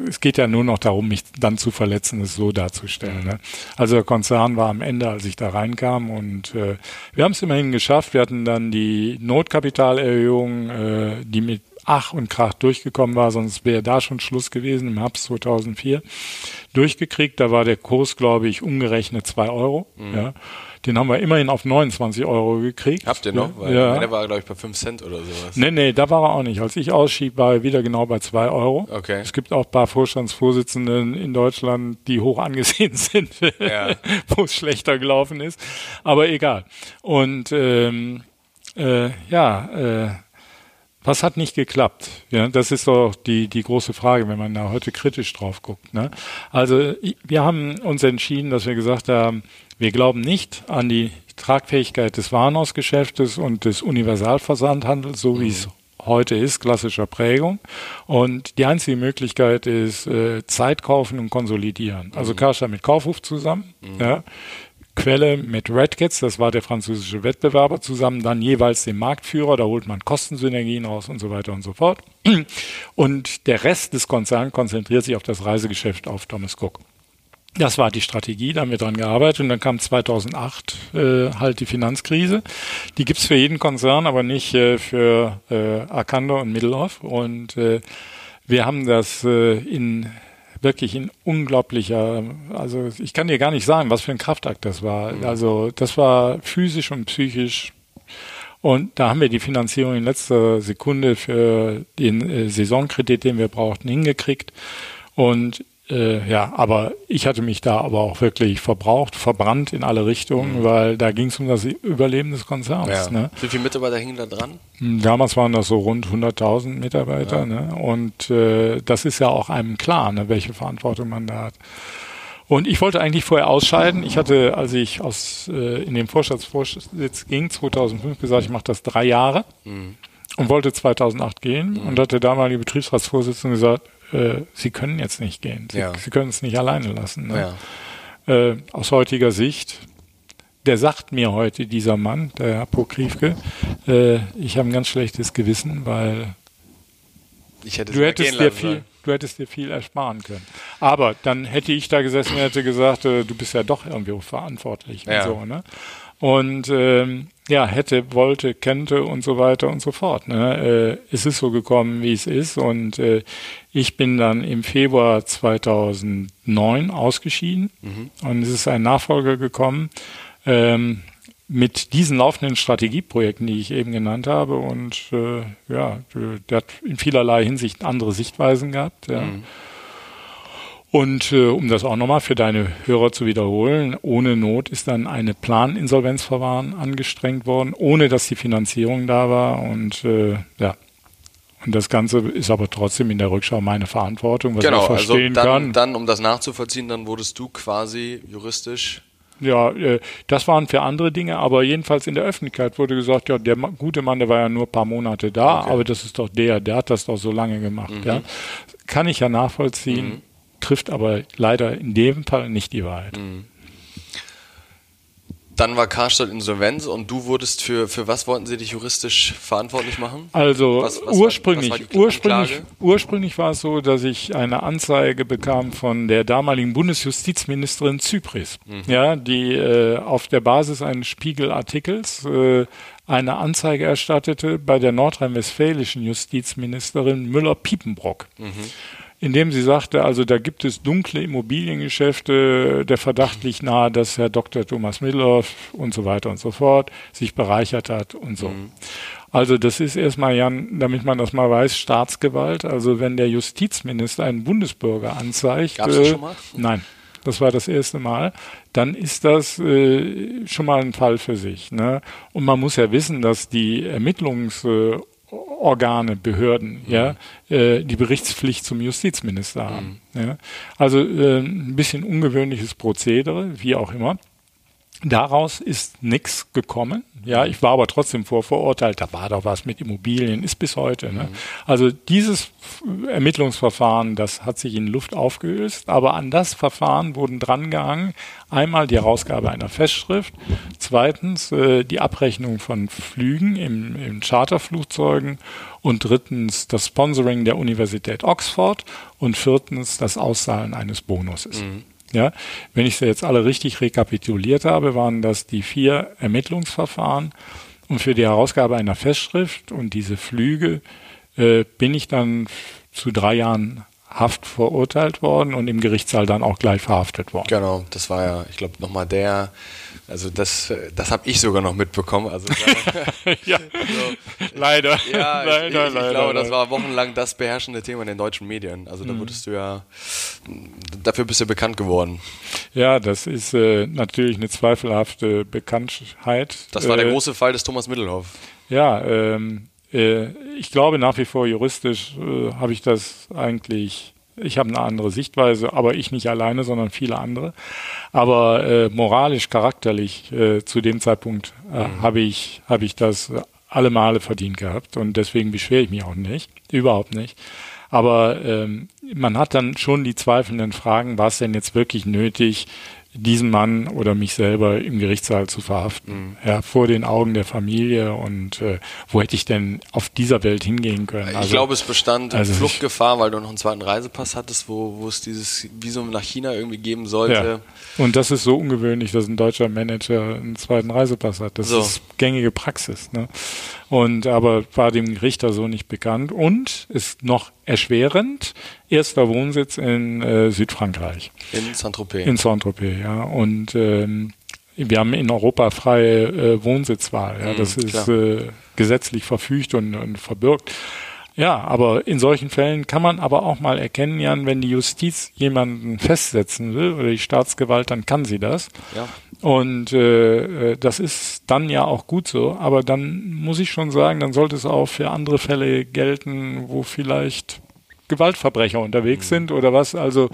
es geht ja nur noch darum, mich dann zu verletzen, es so darzustellen. Ne? Also der Konzern war am Ende, als ich da reinkam und äh, wir haben es immerhin geschafft. Wir hatten dann die Notkapitalerhöhung, äh, die mit Ach und Krach durchgekommen war, sonst wäre da schon Schluss gewesen im Herbst 2004. Durchgekriegt, da war der Kurs, glaube ich, umgerechnet zwei Euro. Mhm. Ja. Den haben wir immerhin auf 29 Euro gekriegt. Habt ihr noch? Weil ja. meine war, glaube ich, bei 5 Cent oder sowas. Nee, nee, da war er auch nicht. Als ich ausschieb, war er wieder genau bei 2 Euro. Okay. Es gibt auch ein paar Vorstandsvorsitzende in Deutschland, die hoch angesehen sind, ja. wo es schlechter gelaufen ist. Aber egal. Und ähm, äh, ja, äh, was hat nicht geklappt? Ja, das ist doch die, die große Frage, wenn man da heute kritisch drauf guckt. Ne? Also wir haben uns entschieden, dass wir gesagt haben, wir glauben nicht an die Tragfähigkeit des Warenhausgeschäftes und des Universalversandhandels, so wie es heute ist, klassischer Prägung. Und die einzige Möglichkeit ist äh, Zeit kaufen und konsolidieren. Also mhm. Karstadt mit Kaufhof zusammen. Mhm. Ja. Quelle mit Redcats, das war der französische Wettbewerber, zusammen dann jeweils den Marktführer, da holt man Kostensynergien raus und so weiter und so fort. Und der Rest des Konzerns konzentriert sich auf das Reisegeschäft auf Thomas Cook. Das war die Strategie, da haben wir dran gearbeitet und dann kam 2008 äh, halt die Finanzkrise. Die gibt's für jeden Konzern, aber nicht äh, für äh, Arcando und Middelhoff. Und äh, wir haben das äh, in wirklich in unglaublicher, also ich kann dir gar nicht sagen, was für ein Kraftakt das war. Mhm. Also das war physisch und psychisch und da haben wir die Finanzierung in letzter Sekunde für den äh, Saisonkredit, den wir brauchten, hingekriegt. Und äh, ja, aber ich hatte mich da aber auch wirklich verbraucht, verbrannt in alle Richtungen, mhm. weil da ging es um das Überleben des Konzerns. Ja. Ne? Wie viele Mitarbeiter hingen da dran? Hm, damals waren das so rund 100.000 Mitarbeiter. Ja. Ne? Und äh, das ist ja auch einem klar, ne, welche Verantwortung man da hat. Und ich wollte eigentlich vorher ausscheiden. Ich hatte, als ich aus äh, in den Vorstandsvorsitz ging, 2005 gesagt, ich mache das drei Jahre mhm. und wollte 2008 gehen. Mhm. Und hatte damalige Betriebsratsvorsitzende gesagt, äh, Sie können jetzt nicht gehen. Sie, ja. Sie können es nicht alleine lassen. Ne? Ja. Äh, aus heutiger Sicht, der sagt mir heute, dieser Mann, der Herr Pokriefke, äh, ich habe ein ganz schlechtes Gewissen, weil du hättest dir viel, du hättest dir viel ersparen können. Aber dann hätte ich da gesessen und hätte gesagt, äh, du bist ja doch irgendwie verantwortlich ja. und so, ne? Und ähm, ja, hätte, wollte, kennte und so weiter und so fort. Ne? Äh, es ist so gekommen, wie es ist. Und äh, ich bin dann im Februar 2009 ausgeschieden und es ist ein Nachfolger gekommen ähm, mit diesen laufenden Strategieprojekten, die ich eben genannt habe. Und äh, ja, der hat in vielerlei Hinsicht andere Sichtweisen gehabt. Ja. Mhm. Und äh, um das auch nochmal für deine Hörer zu wiederholen, ohne Not ist dann eine Planinsolvenzverfahren angestrengt worden, ohne dass die Finanzierung da war. Und äh, ja, Und das Ganze ist aber trotzdem in der Rückschau meine Verantwortung, was genau, ich also verstehen also dann, kann. Dann, um das nachzuvollziehen, dann wurdest du quasi juristisch ja, äh, das waren für andere Dinge, aber jedenfalls in der Öffentlichkeit wurde gesagt, ja, der gute Mann, der war ja nur ein paar Monate da, okay. aber das ist doch der, der hat das doch so lange gemacht. Mhm. Ja. Kann ich ja nachvollziehen, mhm. Trifft aber leider in dem Fall nicht die Wahrheit. Mhm. Dann war Karstadt Insolvenz und du wurdest für, für was wollten sie dich juristisch verantwortlich machen? Also was, was ursprünglich, war, war ursprünglich, ursprünglich war es so, dass ich eine Anzeige bekam von der damaligen Bundesjustizministerin Zypris, mhm. ja, die äh, auf der Basis eines Spiegelartikels äh, eine Anzeige erstattete bei der nordrhein-westfälischen Justizministerin Müller-Piepenbrock. Mhm indem sie sagte, also da gibt es dunkle Immobiliengeschäfte, der Verdacht liegt nahe, dass Herr Dr. Thomas Middelhoff und so weiter und so fort sich bereichert hat und so. Mhm. Also das ist erstmal, Jan, damit man das mal weiß, Staatsgewalt. Also wenn der Justizminister einen Bundesbürger anzeigt. Gab's das schon mal? Nein. Das war das erste Mal. Dann ist das äh, schon mal ein Fall für sich. Ne? Und man muss ja wissen, dass die Ermittlungs- äh, Organe, Behörden, mhm. ja, äh, die Berichtspflicht zum Justizminister haben. Mhm. Ja. Also äh, ein bisschen ungewöhnliches Prozedere, wie auch immer. Daraus ist nichts gekommen. Ja, ich war aber trotzdem vorverurteilt. Da war doch was mit Immobilien, ist bis heute. Ne? Mhm. Also dieses Ermittlungsverfahren, das hat sich in Luft aufgelöst. Aber an das Verfahren wurden drangehangen einmal die Herausgabe einer Festschrift, zweitens äh, die Abrechnung von Flügen im, in Charterflugzeugen und drittens das Sponsoring der Universität Oxford und viertens das Auszahlen eines Bonuses. Mhm. Ja, wenn ich sie jetzt alle richtig rekapituliert habe, waren das die vier Ermittlungsverfahren. Und für die Herausgabe einer Festschrift und diese Flüge äh, bin ich dann zu drei Jahren Haft verurteilt worden und im Gerichtssaal dann auch gleich verhaftet worden. Genau, das war ja, ich glaube, nochmal der, also das, das habe ich sogar noch mitbekommen. Also ja, so, leider. Ja, leider, ich, ich, ich leider, glaube, das war wochenlang das beherrschende Thema in den deutschen Medien. Also da mhm. wurdest du ja, dafür bist du bekannt geworden. Ja, das ist äh, natürlich eine zweifelhafte Bekanntheit. Das war äh, der große Fall des Thomas Mittelhoff. Ja, ähm, äh, ich glaube nach wie vor juristisch äh, habe ich das eigentlich ich habe eine andere Sichtweise, aber ich nicht alleine, sondern viele andere. Aber äh, moralisch, charakterlich äh, zu dem Zeitpunkt äh, mhm. habe ich, hab ich das alle Male verdient gehabt und deswegen beschwere ich mich auch nicht, überhaupt nicht. Aber ähm, man hat dann schon die zweifelnden Fragen, war es denn jetzt wirklich nötig, diesen Mann oder mich selber im Gerichtssaal zu verhaften. Mhm. Ja, vor den Augen der Familie und äh, wo hätte ich denn auf dieser Welt hingehen können? Ich also, glaube, es bestand also Fluchtgefahr, weil du noch einen zweiten Reisepass hattest, wo, wo es dieses Visum nach China irgendwie geben sollte. Ja. Und das ist so ungewöhnlich, dass ein deutscher Manager einen zweiten Reisepass hat. Das so. ist gängige Praxis. Ne? Und aber war dem Richter so nicht bekannt und ist noch erschwerend erster Wohnsitz in äh, Südfrankreich. In Saint-Tropez. In Saint-Tropez, ja. Und ähm, wir haben in Europa freie äh, Wohnsitzwahl. Ja. Das mhm, ist äh, gesetzlich verfügt und, und verbürgt. Ja, aber in solchen Fällen kann man aber auch mal erkennen, Jan, wenn die Justiz jemanden festsetzen will oder die Staatsgewalt, dann kann sie das. Ja. Und äh, äh, das ist dann ja auch gut so. Aber dann muss ich schon sagen, dann sollte es auch für andere Fälle gelten, wo vielleicht Gewaltverbrecher unterwegs mhm. sind oder was. Also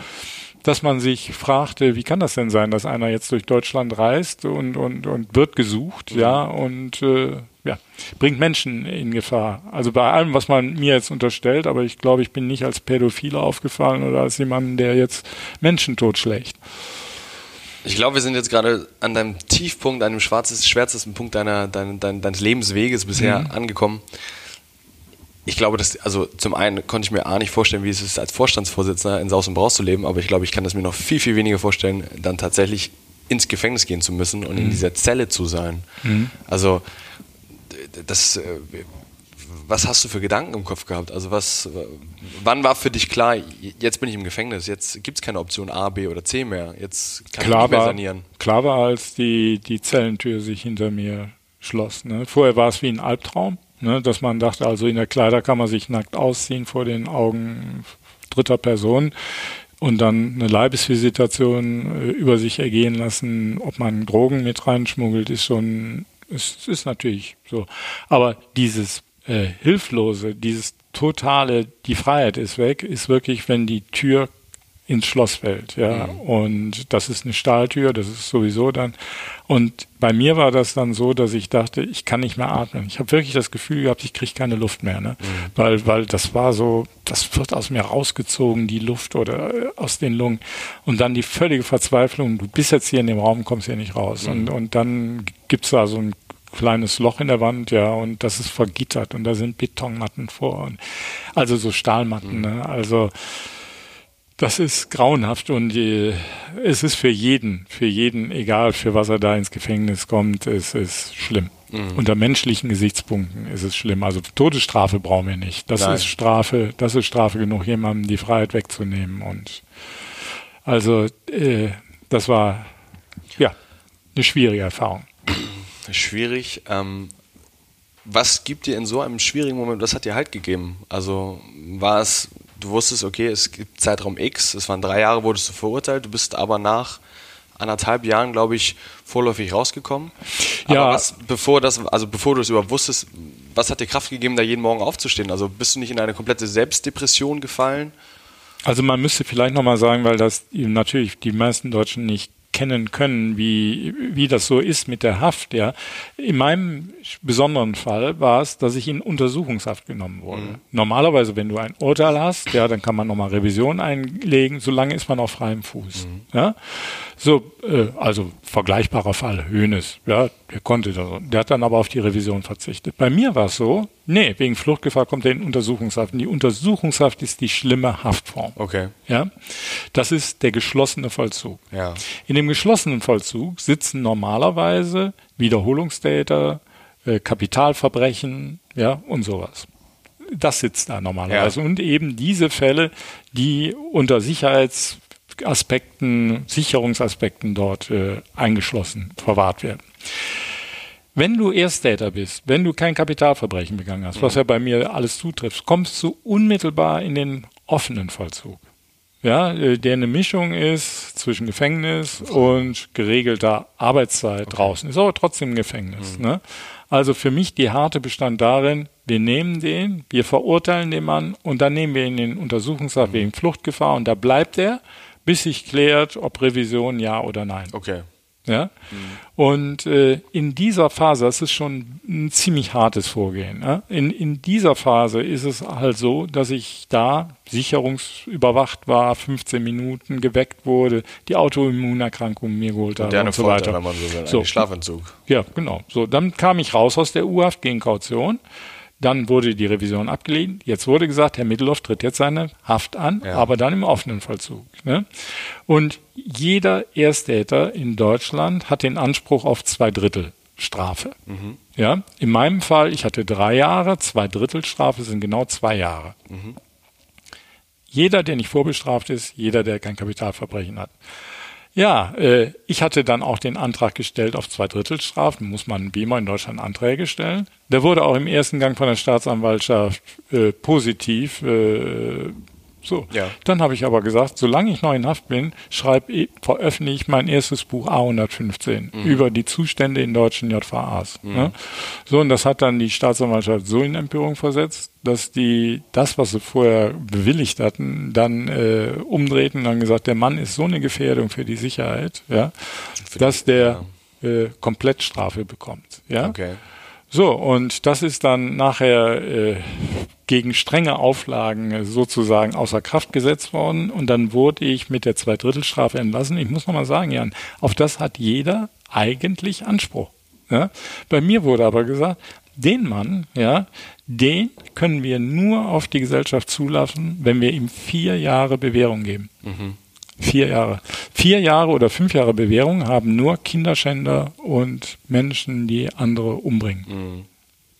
dass man sich fragte, wie kann das denn sein, dass einer jetzt durch Deutschland reist und, und, und wird gesucht, mhm. ja, und äh, ja, bringt Menschen in Gefahr. Also bei allem, was man mir jetzt unterstellt, aber ich glaube, ich bin nicht als Pädophile aufgefallen oder als jemand, der jetzt Menschen totschlägt. Ich glaube, wir sind jetzt gerade an deinem Tiefpunkt, an dem schwarzes, schwärzesten Punkt deiner, dein, dein, deines Lebensweges bisher mhm. angekommen. Ich glaube, dass, also zum einen konnte ich mir A nicht vorstellen, wie es ist, als Vorstandsvorsitzender in Saus und Braus zu leben, aber ich glaube, ich kann das mir noch viel, viel weniger vorstellen, dann tatsächlich ins Gefängnis gehen zu müssen und mhm. in dieser Zelle zu sein. Mhm. Also das, äh, was hast du für Gedanken im Kopf gehabt? Also was, wann war für dich klar, jetzt bin ich im Gefängnis, jetzt gibt es keine Option A, B oder C mehr, jetzt kann klar ich nicht mehr sanieren? War, klar war, als die, die Zellentür sich hinter mir schloss. Ne? Vorher war es wie ein Albtraum, ne? dass man dachte, also in der Kleiderkammer sich nackt ausziehen vor den Augen dritter Person und dann eine Leibesvisitation äh, über sich ergehen lassen, ob man Drogen mit reinschmuggelt, ist schon es ist natürlich so. Aber dieses äh, Hilflose, dieses totale, die Freiheit ist weg, ist wirklich, wenn die Tür ins Schloss fällt, ja. Mhm. Und das ist eine Stahltür, das ist sowieso dann. Und bei mir war das dann so, dass ich dachte, ich kann nicht mehr atmen. Ich habe wirklich das Gefühl gehabt, ich kriege keine Luft mehr, ne? Mhm. Weil, weil das war so, das wird aus mir rausgezogen, die Luft oder äh, aus den Lungen. Und dann die völlige Verzweiflung, du bist jetzt hier in dem Raum, kommst hier nicht raus. Mhm. Und, und dann gibt's da so ein kleines Loch in der Wand, ja, und das ist vergittert und da sind Betonmatten vor. Und, also so Stahlmatten, mhm. ne? Also das ist grauenhaft und es ist für jeden, für jeden, egal für was er da ins Gefängnis kommt, es ist schlimm. Mhm. Unter menschlichen Gesichtspunkten ist es schlimm. Also Todesstrafe brauchen wir nicht. Das Nein. ist Strafe, das ist Strafe genug, jemandem die Freiheit wegzunehmen. Und also äh, das war ja eine schwierige Erfahrung. Schwierig. Ähm, was gibt dir in so einem schwierigen Moment, was hat dir halt gegeben? Also war es du wusstest, okay, es gibt Zeitraum X, es waren drei Jahre, wurdest du verurteilt, du bist aber nach anderthalb Jahren, glaube ich, vorläufig rausgekommen. Ja. Aber was, bevor das, also bevor du es überhaupt wusstest, was hat dir Kraft gegeben, da jeden Morgen aufzustehen? Also bist du nicht in eine komplette Selbstdepression gefallen? Also man müsste vielleicht nochmal sagen, weil das natürlich die meisten Deutschen nicht kennen können, wie, wie das so ist mit der Haft, ja. In meinem besonderen Fall war es, dass ich in Untersuchungshaft genommen wurde. Mhm. Normalerweise, wenn du ein Urteil hast, ja, dann kann man nochmal Revision einlegen, solange ist man auf freiem Fuß, mhm. ja. So, äh, also vergleichbarer Fall, Hönes, ja, der konnte das. Der hat dann aber auf die Revision verzichtet. Bei mir war es so, nee, wegen Fluchtgefahr kommt er in Untersuchungshaft. Und die Untersuchungshaft ist die schlimme Haftform. Okay. Ja, das ist der geschlossene Vollzug. Ja. In dem geschlossenen Vollzug sitzen normalerweise Wiederholungstäter, äh, Kapitalverbrechen, ja, und sowas das sitzt da normalerweise. Ja. Und eben diese Fälle, die unter Sicherheits Aspekten, Sicherungsaspekten dort äh, eingeschlossen, verwahrt werden. Wenn du Ersttäter bist, wenn du kein Kapitalverbrechen begangen hast, was ja bei mir alles zutrifft, kommst du unmittelbar in den offenen Vollzug. Ja, äh, der eine Mischung ist zwischen Gefängnis und geregelter Arbeitszeit okay. draußen. Ist aber trotzdem ein Gefängnis. Mhm. Ne? Also für mich die harte bestand darin, wir nehmen den, wir verurteilen den Mann und dann nehmen wir ihn in den Untersuchungshaft mhm. wegen Fluchtgefahr und da bleibt er bis sich klärt, ob Revision ja oder nein. Okay. Ja? Mhm. Und äh, in dieser Phase, das ist schon ein ziemlich hartes Vorgehen. Ja? In, in dieser Phase ist es halt so, dass ich da sicherungsüberwacht war, 15 Minuten geweckt wurde, die Autoimmunerkrankung mir geholt habe und so weiter. Wenn man so will, so. Schlafentzug. Ja, genau. So, dann kam ich raus aus der U-Haft gegen Kaution. Dann wurde die Revision abgelehnt. Jetzt wurde gesagt, Herr Mittelhoff tritt jetzt seine Haft an, ja. aber dann im offenen Vollzug. Ne? Und jeder Ersttäter in Deutschland hat den Anspruch auf zwei Drittel Strafe. Mhm. Ja, in meinem Fall, ich hatte drei Jahre, zwei Drittel Strafe sind genau zwei Jahre. Mhm. Jeder, der nicht vorbestraft ist, jeder, der kein Kapitalverbrechen hat. Ja, äh, ich hatte dann auch den Antrag gestellt auf Zweidrittelstrafen. Muss man wie immer in Deutschland Anträge stellen. Der wurde auch im ersten Gang von der Staatsanwaltschaft äh, positiv äh, so. Ja. Dann habe ich aber gesagt, solange ich noch in Haft bin, schreibe veröffentliche ich mein erstes Buch A115 mhm. über die Zustände in deutschen JVAs. Mhm. Ne? So, und das hat dann die Staatsanwaltschaft so in Empörung versetzt, dass die das, was sie vorher bewilligt hatten, dann äh, umdrehten und dann gesagt, der Mann ist so eine Gefährdung für die Sicherheit, ja, für dass die, der ja. äh, Komplettstrafe bekommt. Ja. Okay. So, und das ist dann nachher äh, gegen strenge Auflagen sozusagen außer Kraft gesetzt worden und dann wurde ich mit der Zweidrittelstrafe entlassen. Ich muss nochmal sagen, Jan, auf das hat jeder eigentlich Anspruch. Ja? Bei mir wurde aber gesagt, den Mann, ja, den können wir nur auf die Gesellschaft zulassen, wenn wir ihm vier Jahre Bewährung geben. Mhm. Vier Jahre. Vier Jahre oder fünf Jahre Bewährung haben nur Kinderschänder und Menschen, die andere umbringen. Mhm.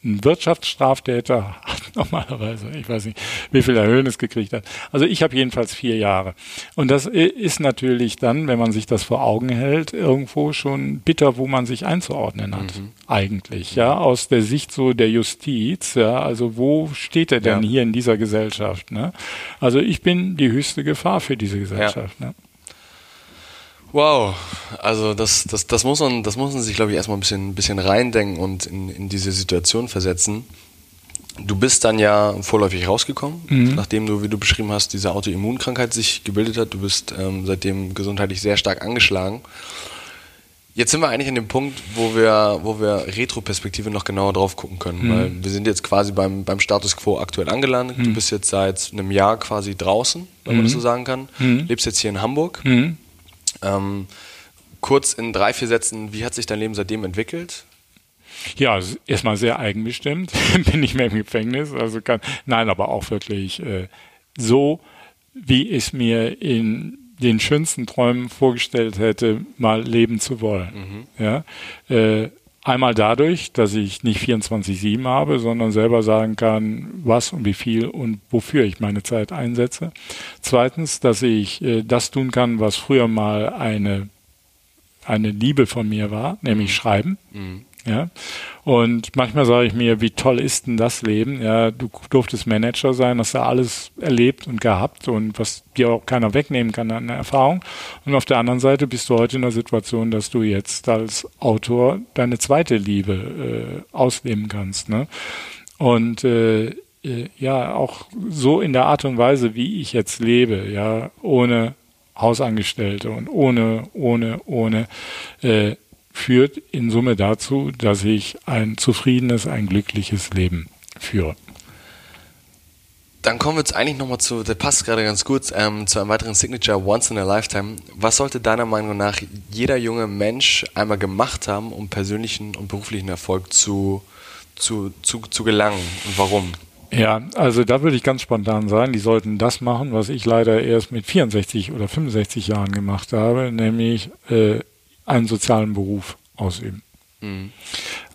Ein Wirtschaftsstraftäter normalerweise, ich weiß nicht, wie viel er es gekriegt hat. Also ich habe jedenfalls vier Jahre. Und das ist natürlich dann, wenn man sich das vor Augen hält, irgendwo schon bitter, wo man sich einzuordnen hat. Mhm. Eigentlich, ja, aus der Sicht so der Justiz, ja, also wo steht er denn ja. hier in dieser Gesellschaft? Ne? Also ich bin die höchste Gefahr für diese Gesellschaft. Ja. Ne? Wow, also das, das, das, muss man, das muss man sich, glaube ich, erstmal ein bisschen, ein bisschen reindenken und in, in diese Situation versetzen. Du bist dann ja vorläufig rausgekommen, mhm. nachdem du, wie du beschrieben hast, diese Autoimmunkrankheit sich gebildet hat. Du bist ähm, seitdem gesundheitlich sehr stark angeschlagen. Jetzt sind wir eigentlich in dem Punkt, wo wir, wo wir Retroperspektive noch genauer drauf gucken können. Mhm. Weil wir sind jetzt quasi beim, beim Status quo aktuell angelandet. Mhm. Du bist jetzt seit einem Jahr quasi draußen, wenn man das mhm. so sagen kann. Mhm. Lebst jetzt hier in Hamburg. Mhm. Ähm, kurz in drei, vier Sätzen, wie hat sich dein Leben seitdem entwickelt? Ja, erstmal sehr eigenbestimmt. Bin nicht mehr im Gefängnis. Also kann, nein, aber auch wirklich äh, so, wie ich mir in den schönsten Träumen vorgestellt hätte, mal leben zu wollen. Mhm. Ja, äh, einmal dadurch, dass ich nicht 24/7 habe, sondern selber sagen kann, was und wie viel und wofür ich meine Zeit einsetze. Zweitens, dass ich äh, das tun kann, was früher mal eine eine Liebe von mir war, nämlich mhm. Schreiben. Mhm. Ja. Und manchmal sage ich mir, wie toll ist denn das Leben? Ja, du durftest Manager sein, hast da alles erlebt und gehabt und was dir auch keiner wegnehmen kann an der Erfahrung. Und auf der anderen Seite bist du heute in der Situation, dass du jetzt als Autor deine zweite Liebe äh, ausleben kannst. Ne? Und äh, äh ja, auch so in der Art und Weise, wie ich jetzt lebe, ja, ohne Hausangestellte und ohne, ohne, ohne, äh, führt in Summe dazu, dass ich ein zufriedenes, ein glückliches Leben führe. Dann kommen wir jetzt eigentlich nochmal zu, der passt gerade ganz gut, ähm, zu einem weiteren Signature Once in a Lifetime. Was sollte deiner Meinung nach jeder junge Mensch einmal gemacht haben, um persönlichen und beruflichen Erfolg zu, zu, zu, zu gelangen und warum? Ja, also da würde ich ganz spontan sagen, die sollten das machen, was ich leider erst mit 64 oder 65 Jahren gemacht habe, nämlich äh, einen sozialen Beruf ausüben. Mhm.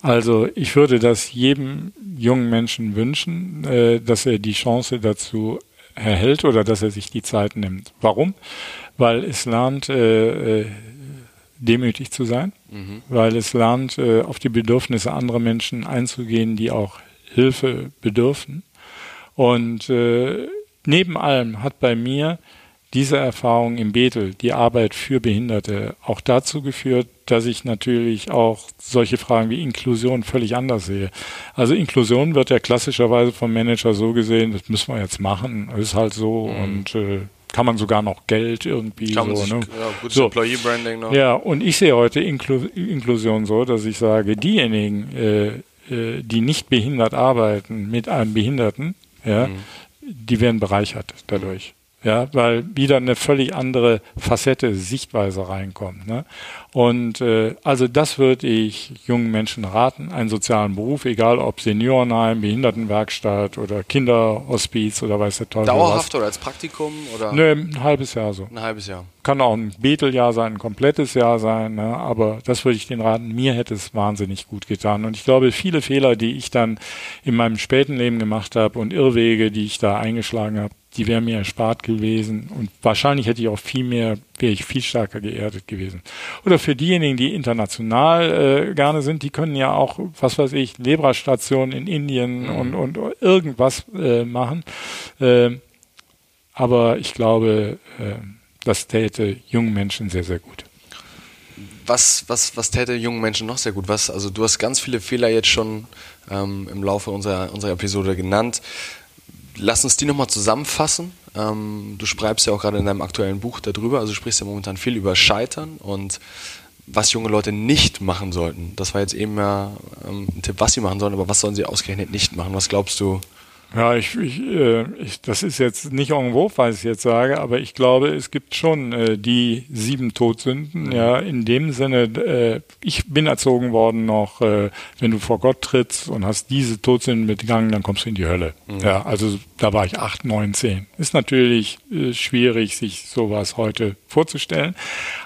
Also ich würde das jedem jungen Menschen wünschen, äh, dass er die Chance dazu erhält oder dass er sich die Zeit nimmt. Warum? Weil es lernt, äh, äh demütig zu sein, mhm. weil es lernt, äh, auf die Bedürfnisse anderer Menschen einzugehen, die auch Hilfe bedürfen. Und äh, neben allem hat bei mir diese Erfahrung im Betel, die Arbeit für Behinderte, auch dazu geführt, dass ich natürlich auch solche Fragen wie Inklusion völlig anders sehe. Also Inklusion wird ja klassischerweise vom Manager so gesehen, das müssen wir jetzt machen, ist halt so mhm. und äh, kann man sogar noch Geld irgendwie kann so. Sich, ne? Ja, gutes so. Employee Branding noch. Ja, und ich sehe heute Inklu Inklusion so, dass ich sage, diejenigen, äh, äh, die nicht behindert arbeiten mit einem Behinderten, ja, mhm. die werden bereichert dadurch. Ja, weil wieder eine völlig andere Facette, Sichtweise reinkommt. Ne? Und äh, also das würde ich jungen Menschen raten, einen sozialen Beruf, egal ob Seniorenheim, Behindertenwerkstatt oder Kinderhospiz oder weiß der Teufel Dauerhaft was. oder als Praktikum? Oder? Nö, ein halbes Jahr so. Ein halbes Jahr. Kann auch ein Beteljahr sein, ein komplettes Jahr sein, ne? aber das würde ich den raten. Mir hätte es wahnsinnig gut getan. Und ich glaube, viele Fehler, die ich dann in meinem späten Leben gemacht habe und Irrwege, die ich da eingeschlagen habe, die wären mir erspart gewesen und wahrscheinlich hätte ich auch viel mehr, wäre ich viel stärker geerdet gewesen. Oder für diejenigen, die international äh, gerne sind, die können ja auch, was weiß ich, Lebra-Stationen in Indien mhm. und, und irgendwas äh, machen. Äh, aber ich glaube, äh, das täte jungen Menschen sehr, sehr gut. Was, was, was täte jungen Menschen noch sehr gut? Was, also du hast ganz viele Fehler jetzt schon ähm, im Laufe unserer, unserer Episode genannt lass uns die nochmal zusammenfassen. Ähm, du schreibst ja auch gerade in deinem aktuellen Buch darüber, also du sprichst ja momentan viel über Scheitern und was junge Leute nicht machen sollten. Das war jetzt eben ja ähm, ein Tipp, was sie machen sollen, aber was sollen sie ausgerechnet nicht machen? Was glaubst du, ja, ich, ich, äh, ich, das ist jetzt nicht irgendwo, was ich jetzt sage, aber ich glaube, es gibt schon äh, die sieben Todsünden. Mhm. Ja, in dem Sinne, äh, ich bin erzogen worden noch, äh, wenn du vor Gott trittst und hast diese Todsünden begangen, dann kommst du in die Hölle. Mhm. Ja, also da war ich acht, neun, zehn. Ist natürlich äh, schwierig, sich sowas heute vorzustellen,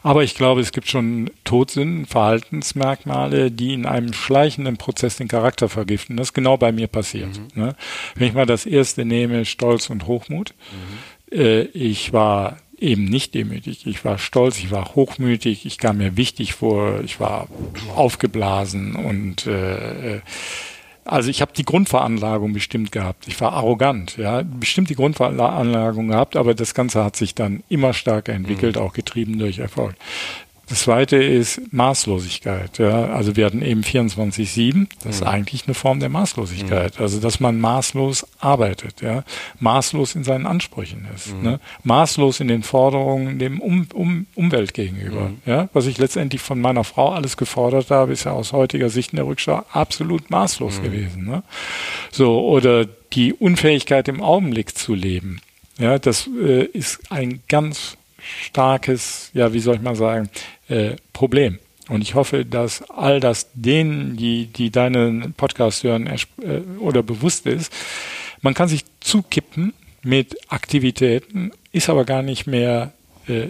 aber ich glaube, es gibt schon Todsünden, Verhaltensmerkmale, die in einem schleichenden Prozess den Charakter vergiften. Das ist genau bei mir passiert. Mhm. Ne? Wenn ich mal das erste nehme, Stolz und Hochmut. Mhm. Äh, ich war eben nicht demütig. Ich war stolz, ich war hochmütig, ich kam mir wichtig vor, ich war aufgeblasen und äh, äh also ich habe die Grundveranlagung bestimmt gehabt. Ich war arrogant, ja, bestimmt die Grundveranlagung gehabt, aber das Ganze hat sich dann immer stärker entwickelt, mhm. auch getrieben durch Erfolg. Das zweite ist Maßlosigkeit. Ja. Also wir hatten eben 24-7. Das ist mhm. eigentlich eine Form der Maßlosigkeit. Mhm. Also dass man maßlos arbeitet, ja. maßlos in seinen Ansprüchen ist, mhm. ne? maßlos in den Forderungen dem um, um, Umwelt gegenüber. Mhm. Ja. Was ich letztendlich von meiner Frau alles gefordert habe, ist ja aus heutiger Sicht in der Rückschau absolut maßlos mhm. gewesen. Ne? So, oder die Unfähigkeit im Augenblick zu leben. Ja, das äh, ist ein ganz starkes, ja, wie soll ich mal sagen, äh, Problem. Und ich hoffe, dass all das denen, die, die deinen Podcast hören äh, oder bewusst ist, man kann sich zukippen mit Aktivitäten, ist aber gar nicht mehr äh,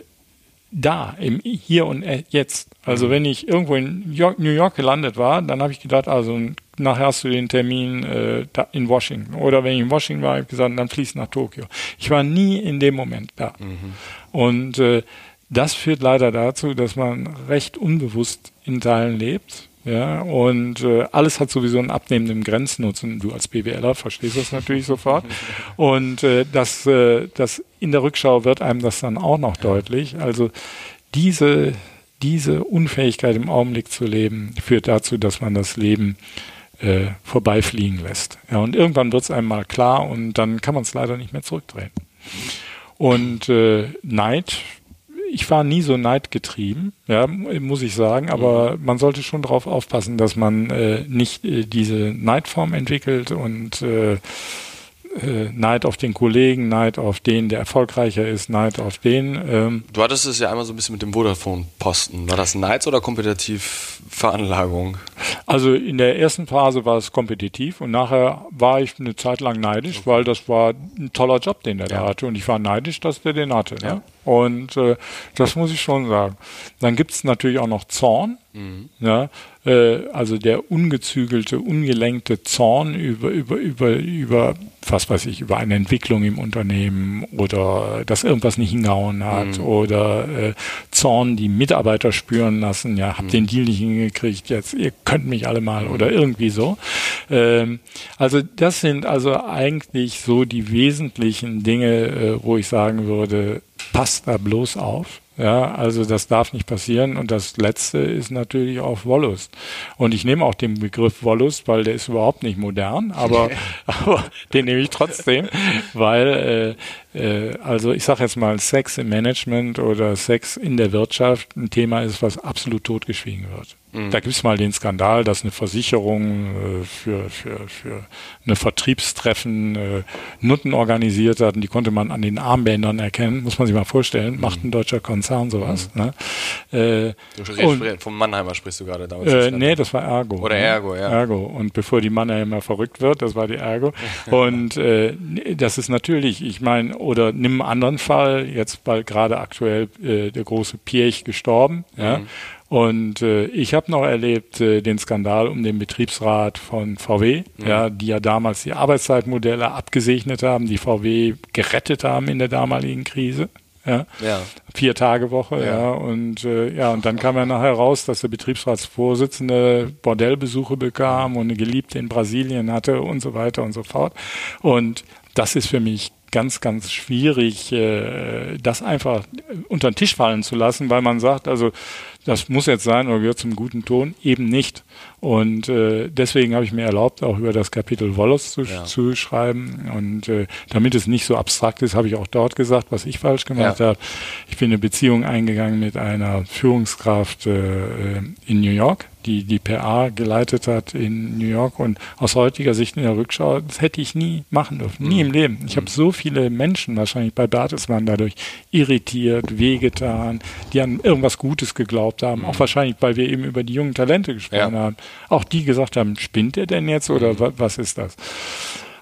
da, im Hier und Jetzt. Also mhm. wenn ich irgendwo in New York gelandet war, dann habe ich gedacht, also nachher hast du den Termin äh, in Washington. Oder wenn ich in Washington war, habe ich gesagt, dann fließt nach Tokio. Ich war nie in dem Moment da. Mhm. Und äh, das führt leider dazu, dass man recht unbewusst in Teilen lebt. Ja, und äh, alles hat sowieso einen abnehmenden Grenznutzen. Du als BWLer verstehst das natürlich sofort. Und äh, das, äh, das in der Rückschau wird einem das dann auch noch deutlich. Also diese, diese Unfähigkeit im Augenblick zu leben, führt dazu, dass man das Leben äh, vorbeifliegen lässt. Ja, und irgendwann wird es einem mal klar und dann kann man es leider nicht mehr zurückdrehen. Und äh, Neid, ich war nie so neidgetrieben, ja, muss ich sagen, aber mhm. man sollte schon darauf aufpassen, dass man äh, nicht äh, diese Neidform entwickelt und äh, äh, Neid auf den Kollegen, Neid auf den, der erfolgreicher ist, Neid auf den. Ähm. Du hattest es ja einmal so ein bisschen mit dem Vodafone-Posten. War das Neids oder kompetitiv Veranlagung? Also in der ersten Phase war es kompetitiv und nachher war ich eine Zeit lang neidisch, okay. weil das war ein toller Job, den der ja. da hatte und ich war neidisch, dass der den hatte. Ne? Und äh, das muss ich schon sagen. Dann gibt es natürlich auch noch Zorn. Mhm. Ja, äh, also der ungezügelte, ungelenkte Zorn über, über, über, über, was weiß ich, über eine Entwicklung im Unternehmen oder dass irgendwas nicht hingehauen hat mhm. oder äh, Zorn, die Mitarbeiter spüren lassen, ja, hab mhm. den Deal nicht hingekriegt, jetzt, ihr könnt mich alle mal mhm. oder irgendwie so. Ähm, also das sind also eigentlich so die wesentlichen Dinge, äh, wo ich sagen würde, passt da bloß auf. Ja, also das darf nicht passieren. Und das letzte ist natürlich auch Wollust. Und ich nehme auch den Begriff Wollust, weil der ist überhaupt nicht modern, aber, aber den nehme ich trotzdem, weil äh, äh, also ich sage jetzt mal Sex im Management oder Sex in der Wirtschaft ein Thema ist, was absolut totgeschwiegen wird. Mhm. Da gibt es mal den Skandal, dass eine Versicherung äh, für, für, für eine Vertriebstreffen äh, Nutten organisiert hat und die konnte man an den Armbändern erkennen, muss man sich mal vorstellen, mhm. macht ein deutscher Konzern sowas. Mhm. Ne? Äh, du und, vom Mannheimer sprichst du gerade damals. Äh, nee, das war Ergo. Oder ne? Ergo, ja. Ergo. Und bevor die Mannheimer verrückt wird, das war die Ergo. und äh, das ist natürlich, ich meine, oder nimm einen anderen Fall, jetzt weil gerade aktuell äh, der große Pirch gestorben, ja, mhm. Und äh, ich habe noch erlebt äh, den Skandal um den Betriebsrat von VW, mhm. ja, die ja damals die Arbeitszeitmodelle abgesegnet haben, die VW gerettet haben in der damaligen Krise. Ja. ja. Vier Tage Woche, ja. ja. Und äh, ja, und dann kam ja nachher raus, dass der Betriebsratsvorsitzende Bordellbesuche bekam und eine Geliebte in Brasilien hatte und so weiter und so fort. Und das ist für mich ganz, ganz schwierig, äh, das einfach unter den Tisch fallen zu lassen, weil man sagt, also das muss jetzt sein oder gehört zum guten Ton, eben nicht. Und äh, deswegen habe ich mir erlaubt, auch über das Kapitel Wollers zu, ja. zu schreiben. Und äh, damit es nicht so abstrakt ist, habe ich auch dort gesagt, was ich falsch gemacht ja. habe. Ich bin eine Beziehung eingegangen mit einer Führungskraft äh, in New York die die PA geleitet hat in New York und aus heutiger Sicht in der Rückschau, das hätte ich nie machen dürfen, nie mhm. im Leben. Ich habe mhm. so viele Menschen wahrscheinlich bei Bertelsmann dadurch irritiert, wehgetan, die an irgendwas Gutes geglaubt haben, mhm. auch wahrscheinlich, weil wir eben über die jungen Talente gesprochen ja. haben, auch die gesagt haben, spinnt er denn jetzt oder mhm. was ist das?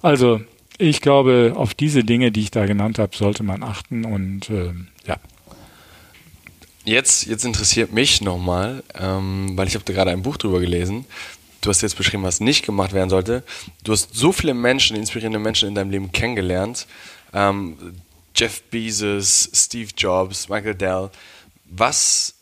Also ich glaube, auf diese Dinge, die ich da genannt habe, sollte man achten und äh, ja, Jetzt, jetzt interessiert mich nochmal, ähm, weil ich habe da gerade ein Buch drüber gelesen. Du hast jetzt beschrieben, was nicht gemacht werden sollte. Du hast so viele Menschen, inspirierende Menschen in deinem Leben kennengelernt. Ähm, Jeff Bezos, Steve Jobs, Michael Dell. Was,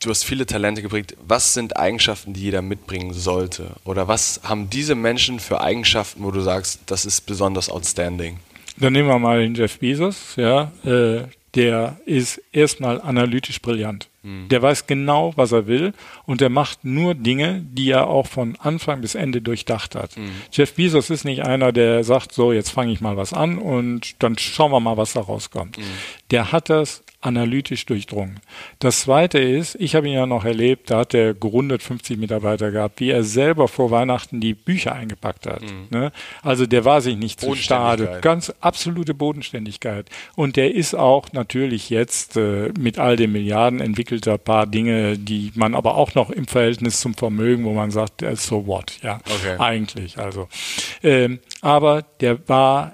du hast viele Talente geprägt. Was sind Eigenschaften, die jeder mitbringen sollte? Oder was haben diese Menschen für Eigenschaften, wo du sagst, das ist besonders outstanding? Dann nehmen wir mal den Jeff Bezos, ja. Äh, der ist erstmal analytisch brillant. Mhm. Der weiß genau, was er will und der macht nur Dinge, die er auch von Anfang bis Ende durchdacht hat. Mhm. Jeff Bezos ist nicht einer, der sagt, so, jetzt fange ich mal was an und dann schauen wir mal, was da rauskommt. Mhm. Der hat das analytisch durchdrungen. Das zweite ist, ich habe ihn ja noch erlebt, da hat er gerundet 50 Mitarbeiter gehabt, wie er selber vor Weihnachten die Bücher eingepackt hat. Mhm. Ne? Also der war sich nicht zu schade. Ganz absolute Bodenständigkeit. Und der ist auch natürlich jetzt äh, mit all den Milliarden entwickelter paar Dinge, die man aber auch noch im Verhältnis zum Vermögen, wo man sagt, ist so what, ja, okay. eigentlich. Also, ähm, aber der war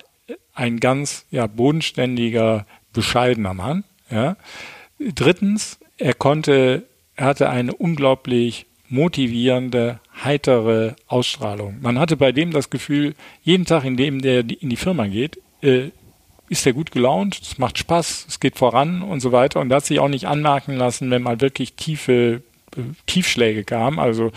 ein ganz ja bodenständiger, bescheidener Mann ja. Drittens, er konnte, er hatte eine unglaublich motivierende, heitere Ausstrahlung. Man hatte bei dem das Gefühl, jeden Tag, in dem der in die Firma geht, äh, ist er gut gelaunt, es macht Spaß, es geht voran und so weiter. Und er hat sich auch nicht anmerken lassen, wenn mal wirklich tiefe Tiefschläge kam, also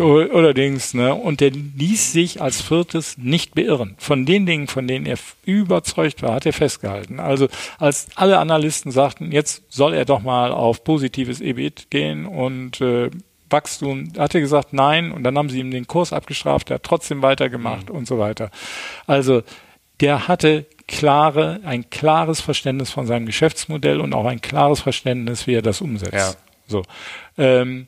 allerdings, ne, und der ließ sich als viertes nicht beirren. Von den Dingen, von denen er überzeugt war, hat er festgehalten. Also als alle Analysten sagten, jetzt soll er doch mal auf positives EBIT gehen und äh, Wachstum, hat er gesagt, nein, und dann haben sie ihm den Kurs abgestraft, er hat trotzdem weitergemacht mhm. und so weiter. Also der hatte klare, ein klares Verständnis von seinem Geschäftsmodell und auch ein klares Verständnis, wie er das umsetzt. Ja. So. Ähm,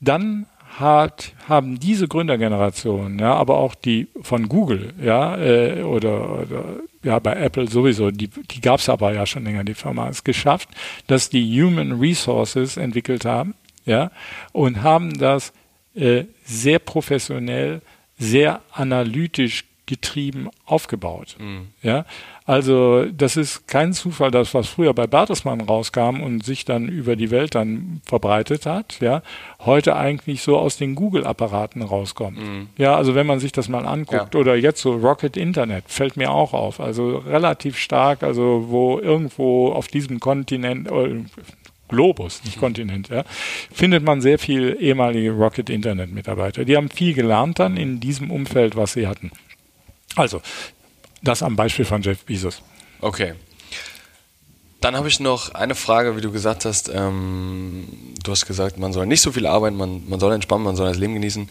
dann hat, haben diese Gründergeneration, ja, aber auch die von Google, ja, äh, oder, oder ja, bei Apple sowieso, die, die gab es aber ja schon länger, die Firma, es geschafft, dass die Human Resources entwickelt haben, ja, und haben das äh, sehr professionell, sehr analytisch getrieben aufgebaut. Mhm. Ja, also das ist kein Zufall, dass was früher bei Bertelsmann rauskam und sich dann über die Welt dann verbreitet hat, ja, heute eigentlich so aus den Google-Apparaten rauskommt. Mhm. Ja, also wenn man sich das mal anguckt ja. oder jetzt so Rocket Internet fällt mir auch auf, also relativ stark, also wo irgendwo auf diesem Kontinent äh, Globus, nicht Kontinent, ja, findet man sehr viel ehemalige Rocket Internet Mitarbeiter. Die haben viel gelernt dann in diesem Umfeld, was sie hatten. Also, das am Beispiel von Jeff Bezos. Okay. Dann habe ich noch eine Frage, wie du gesagt hast. Ähm, du hast gesagt, man soll nicht so viel arbeiten, man, man soll entspannen, man soll das Leben genießen.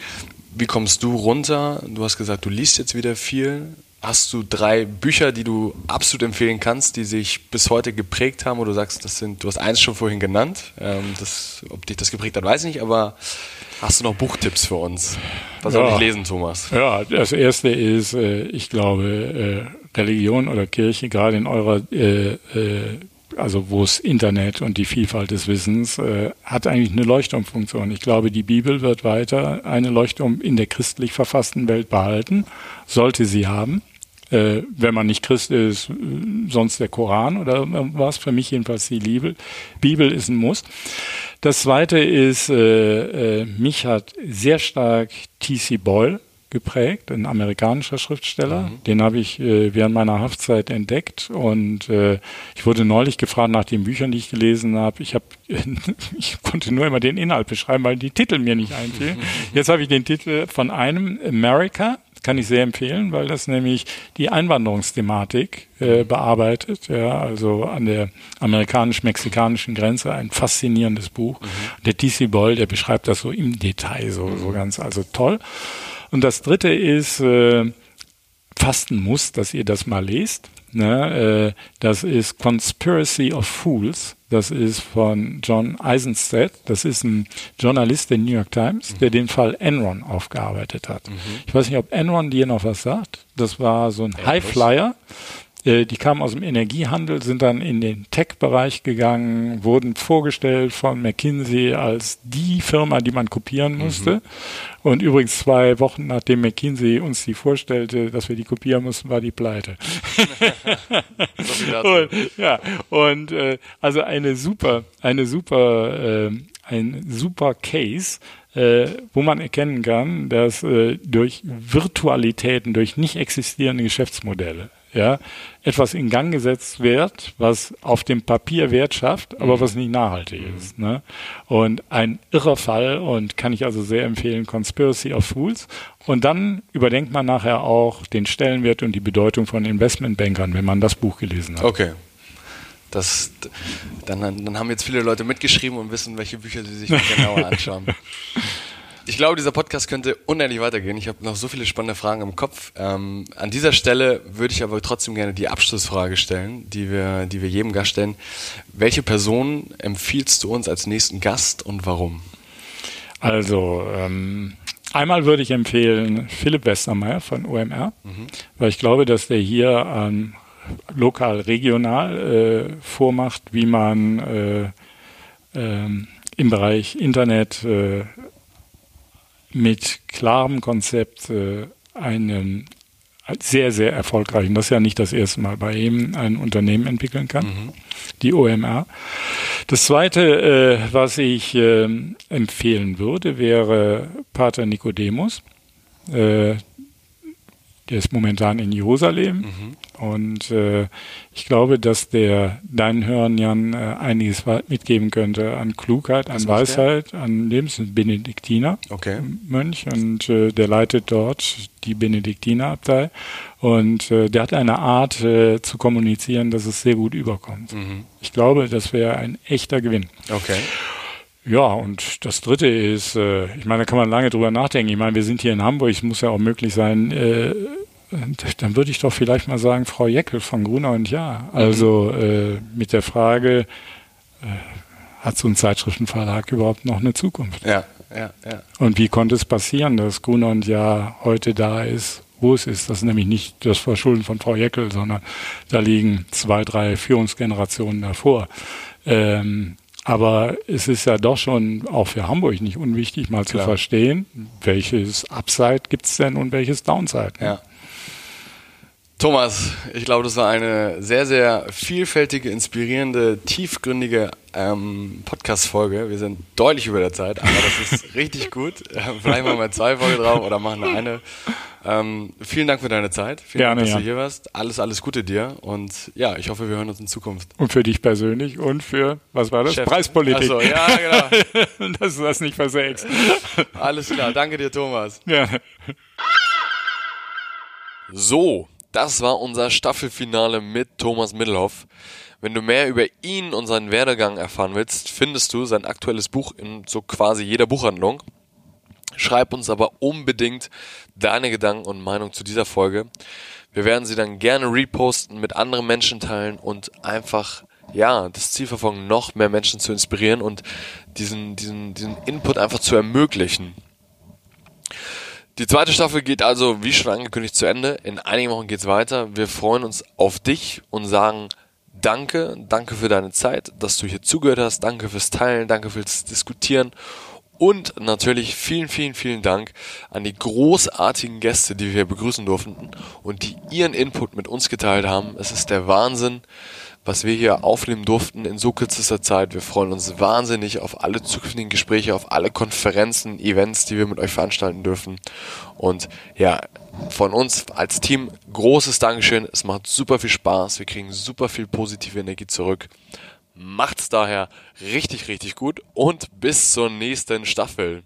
Wie kommst du runter? Du hast gesagt, du liest jetzt wieder viel. Hast du drei Bücher, die du absolut empfehlen kannst, die sich bis heute geprägt haben? Oder du sagst, das sind, du hast eins schon vorhin genannt. Ähm, das, ob dich das geprägt hat, weiß ich nicht, aber Hast du noch Buchtipps für uns? Was soll ich lesen, Thomas? Ja, das erste ist, äh, ich glaube, äh, Religion oder Kirche, gerade in eurer, äh, also wo es Internet und die Vielfalt des Wissens, hat eigentlich eine Leuchtturmfunktion. Ich glaube, die Bibel wird weiter eine Leuchtturm in der christlich verfassten Welt behalten, sollte sie haben äh, wenn man nicht Christ ist, sonst der Koran oder was. Für mich jedenfalls die Bibel. Bibel ist ein Muss. Das zweite ist, äh, äh, mich hat sehr stark T.C. Boyle geprägt, ein amerikanischer Schriftsteller. Mhm. Den habe ich äh, während meiner Haftzeit entdeckt und äh, ich wurde neulich gefragt nach den Büchern, die ich gelesen habe. Ich habe, ich konnte nur immer den Inhalt beschreiben, weil die Titel mir nicht einfielen. Jetzt habe ich den Titel von einem America kann ich sehr empfehlen, weil das nämlich die Einwanderungsthematik äh, bearbeitet. Ja, also an der amerikanisch-mexikanischen Grenze ein faszinierendes Buch. Mhm. Der T.C. Boyle, der beschreibt das so im Detail, so, mhm. so ganz, also toll. Und das dritte ist äh, fast ein Muss, dass ihr das mal lest. Ne? Äh, das ist Conspiracy of Fools das ist von John Eisenstadt. Das ist ein Journalist der New York Times, mhm. der den Fall Enron aufgearbeitet hat. Mhm. Ich weiß nicht, ob Enron dir noch was sagt. Das war so ein Highflyer. Äh, die kamen aus dem Energiehandel, sind dann in den Tech-Bereich gegangen, wurden vorgestellt von McKinsey als die Firma, die man kopieren mhm. musste. Mhm. Und übrigens zwei Wochen nachdem McKinsey uns die vorstellte, dass wir die kopieren mussten, war die pleite. und, ja, und äh, also eine super, eine super, äh, ein super Case, äh, wo man erkennen kann, dass äh, durch Virtualitäten, durch nicht existierende Geschäftsmodelle ja, etwas in Gang gesetzt wird, was auf dem Papier Wert schafft, aber mhm. was nicht nachhaltig mhm. ist. Ne? Und ein irrer Fall und kann ich also sehr empfehlen, Conspiracy of Fools. Und dann überdenkt man nachher auch den Stellenwert und die Bedeutung von Investmentbankern, wenn man das Buch gelesen hat. Okay. Das, dann, dann haben jetzt viele Leute mitgeschrieben und wissen, welche Bücher sie sich genauer anschauen. Ich glaube, dieser Podcast könnte unendlich weitergehen. Ich habe noch so viele spannende Fragen im Kopf. Ähm, an dieser Stelle würde ich aber trotzdem gerne die Abschlussfrage stellen, die wir, die wir jedem Gast stellen. Welche Person empfiehlst du uns als nächsten Gast und warum? Also, ähm, einmal würde ich empfehlen Philipp Westermeier von OMR, mhm. weil ich glaube, dass der hier ähm, lokal, regional äh, vormacht, wie man äh, ähm, im Bereich Internet äh, mit klarem Konzept äh, einen sehr, sehr erfolgreichen, das ist ja nicht das erste Mal bei ihm, ein Unternehmen entwickeln kann, mhm. die OMR. Das Zweite, äh, was ich äh, empfehlen würde, wäre Pater Nicodemus. Der ist momentan in Jerusalem. Mhm. Und äh, ich glaube, dass der deinen Hörern Jan äh, einiges mitgeben könnte an Klugheit, an Weisheit, an Lebens Benediktiner okay. Mönch und äh, der leitet dort die Benediktinerabtei und äh, der hat eine Art äh, zu kommunizieren, dass es sehr gut überkommt. Mhm. Ich glaube, das wäre ein echter Gewinn. Okay. Ja, und das Dritte ist, äh, ich meine, da kann man lange drüber nachdenken. Ich meine, wir sind hier in Hamburg, es muss ja auch möglich sein, äh, dann würde ich doch vielleicht mal sagen, Frau Jeckel von Gruner und Ja. Also äh, mit der Frage, äh, hat so ein Zeitschriftenverlag überhaupt noch eine Zukunft? Ja, ja, ja. Und wie konnte es passieren, dass Gruner und Ja heute da ist, wo es ist? Das ist nämlich nicht das Verschulden von Frau Jeckel, sondern da liegen zwei, drei Führungsgenerationen davor. Ähm, aber es ist ja doch schon auch für Hamburg nicht unwichtig, mal Klar. zu verstehen, welches Upside gibt es denn und welches Downside. Ne? Ja. Thomas, ich glaube, das war eine sehr, sehr vielfältige, inspirierende, tiefgründige ähm, Podcast-Folge. Wir sind deutlich über der Zeit, aber das ist richtig gut. Vielleicht machen wir zwei Folgen drauf oder machen eine. Ähm, vielen Dank für deine Zeit. Vielen Gerne, Dank, dass ja. du hier warst. Alles, alles Gute dir und ja, ich hoffe, wir hören uns in Zukunft. Und für dich persönlich und für, was war das? Chef. Preispolitik. Achso, ja, genau. dass du das nicht versägst. Alles klar. Danke dir, Thomas. Ja. So, das war unser Staffelfinale mit Thomas Middelhoff. Wenn du mehr über ihn und seinen Werdegang erfahren willst, findest du sein aktuelles Buch in so quasi jeder Buchhandlung. Schreib uns aber unbedingt deine Gedanken und Meinung zu dieser Folge. Wir werden sie dann gerne reposten, mit anderen Menschen teilen und einfach, ja, das Ziel verfolgen, noch mehr Menschen zu inspirieren und diesen, diesen, diesen Input einfach zu ermöglichen. Die zweite Staffel geht also, wie schon angekündigt, zu Ende. In einigen Wochen geht's weiter. Wir freuen uns auf dich und sagen Danke, danke für deine Zeit, dass du hier zugehört hast. Danke fürs Teilen, danke fürs Diskutieren. Und natürlich vielen, vielen, vielen Dank an die großartigen Gäste, die wir begrüßen durften und die ihren Input mit uns geteilt haben. Es ist der Wahnsinn was wir hier aufnehmen durften in so kürzester Zeit. Wir freuen uns wahnsinnig auf alle zukünftigen Gespräche, auf alle Konferenzen, Events, die wir mit euch veranstalten dürfen. Und ja, von uns als Team großes Dankeschön. Es macht super viel Spaß. Wir kriegen super viel positive Energie zurück. Macht's daher richtig, richtig gut und bis zur nächsten Staffel.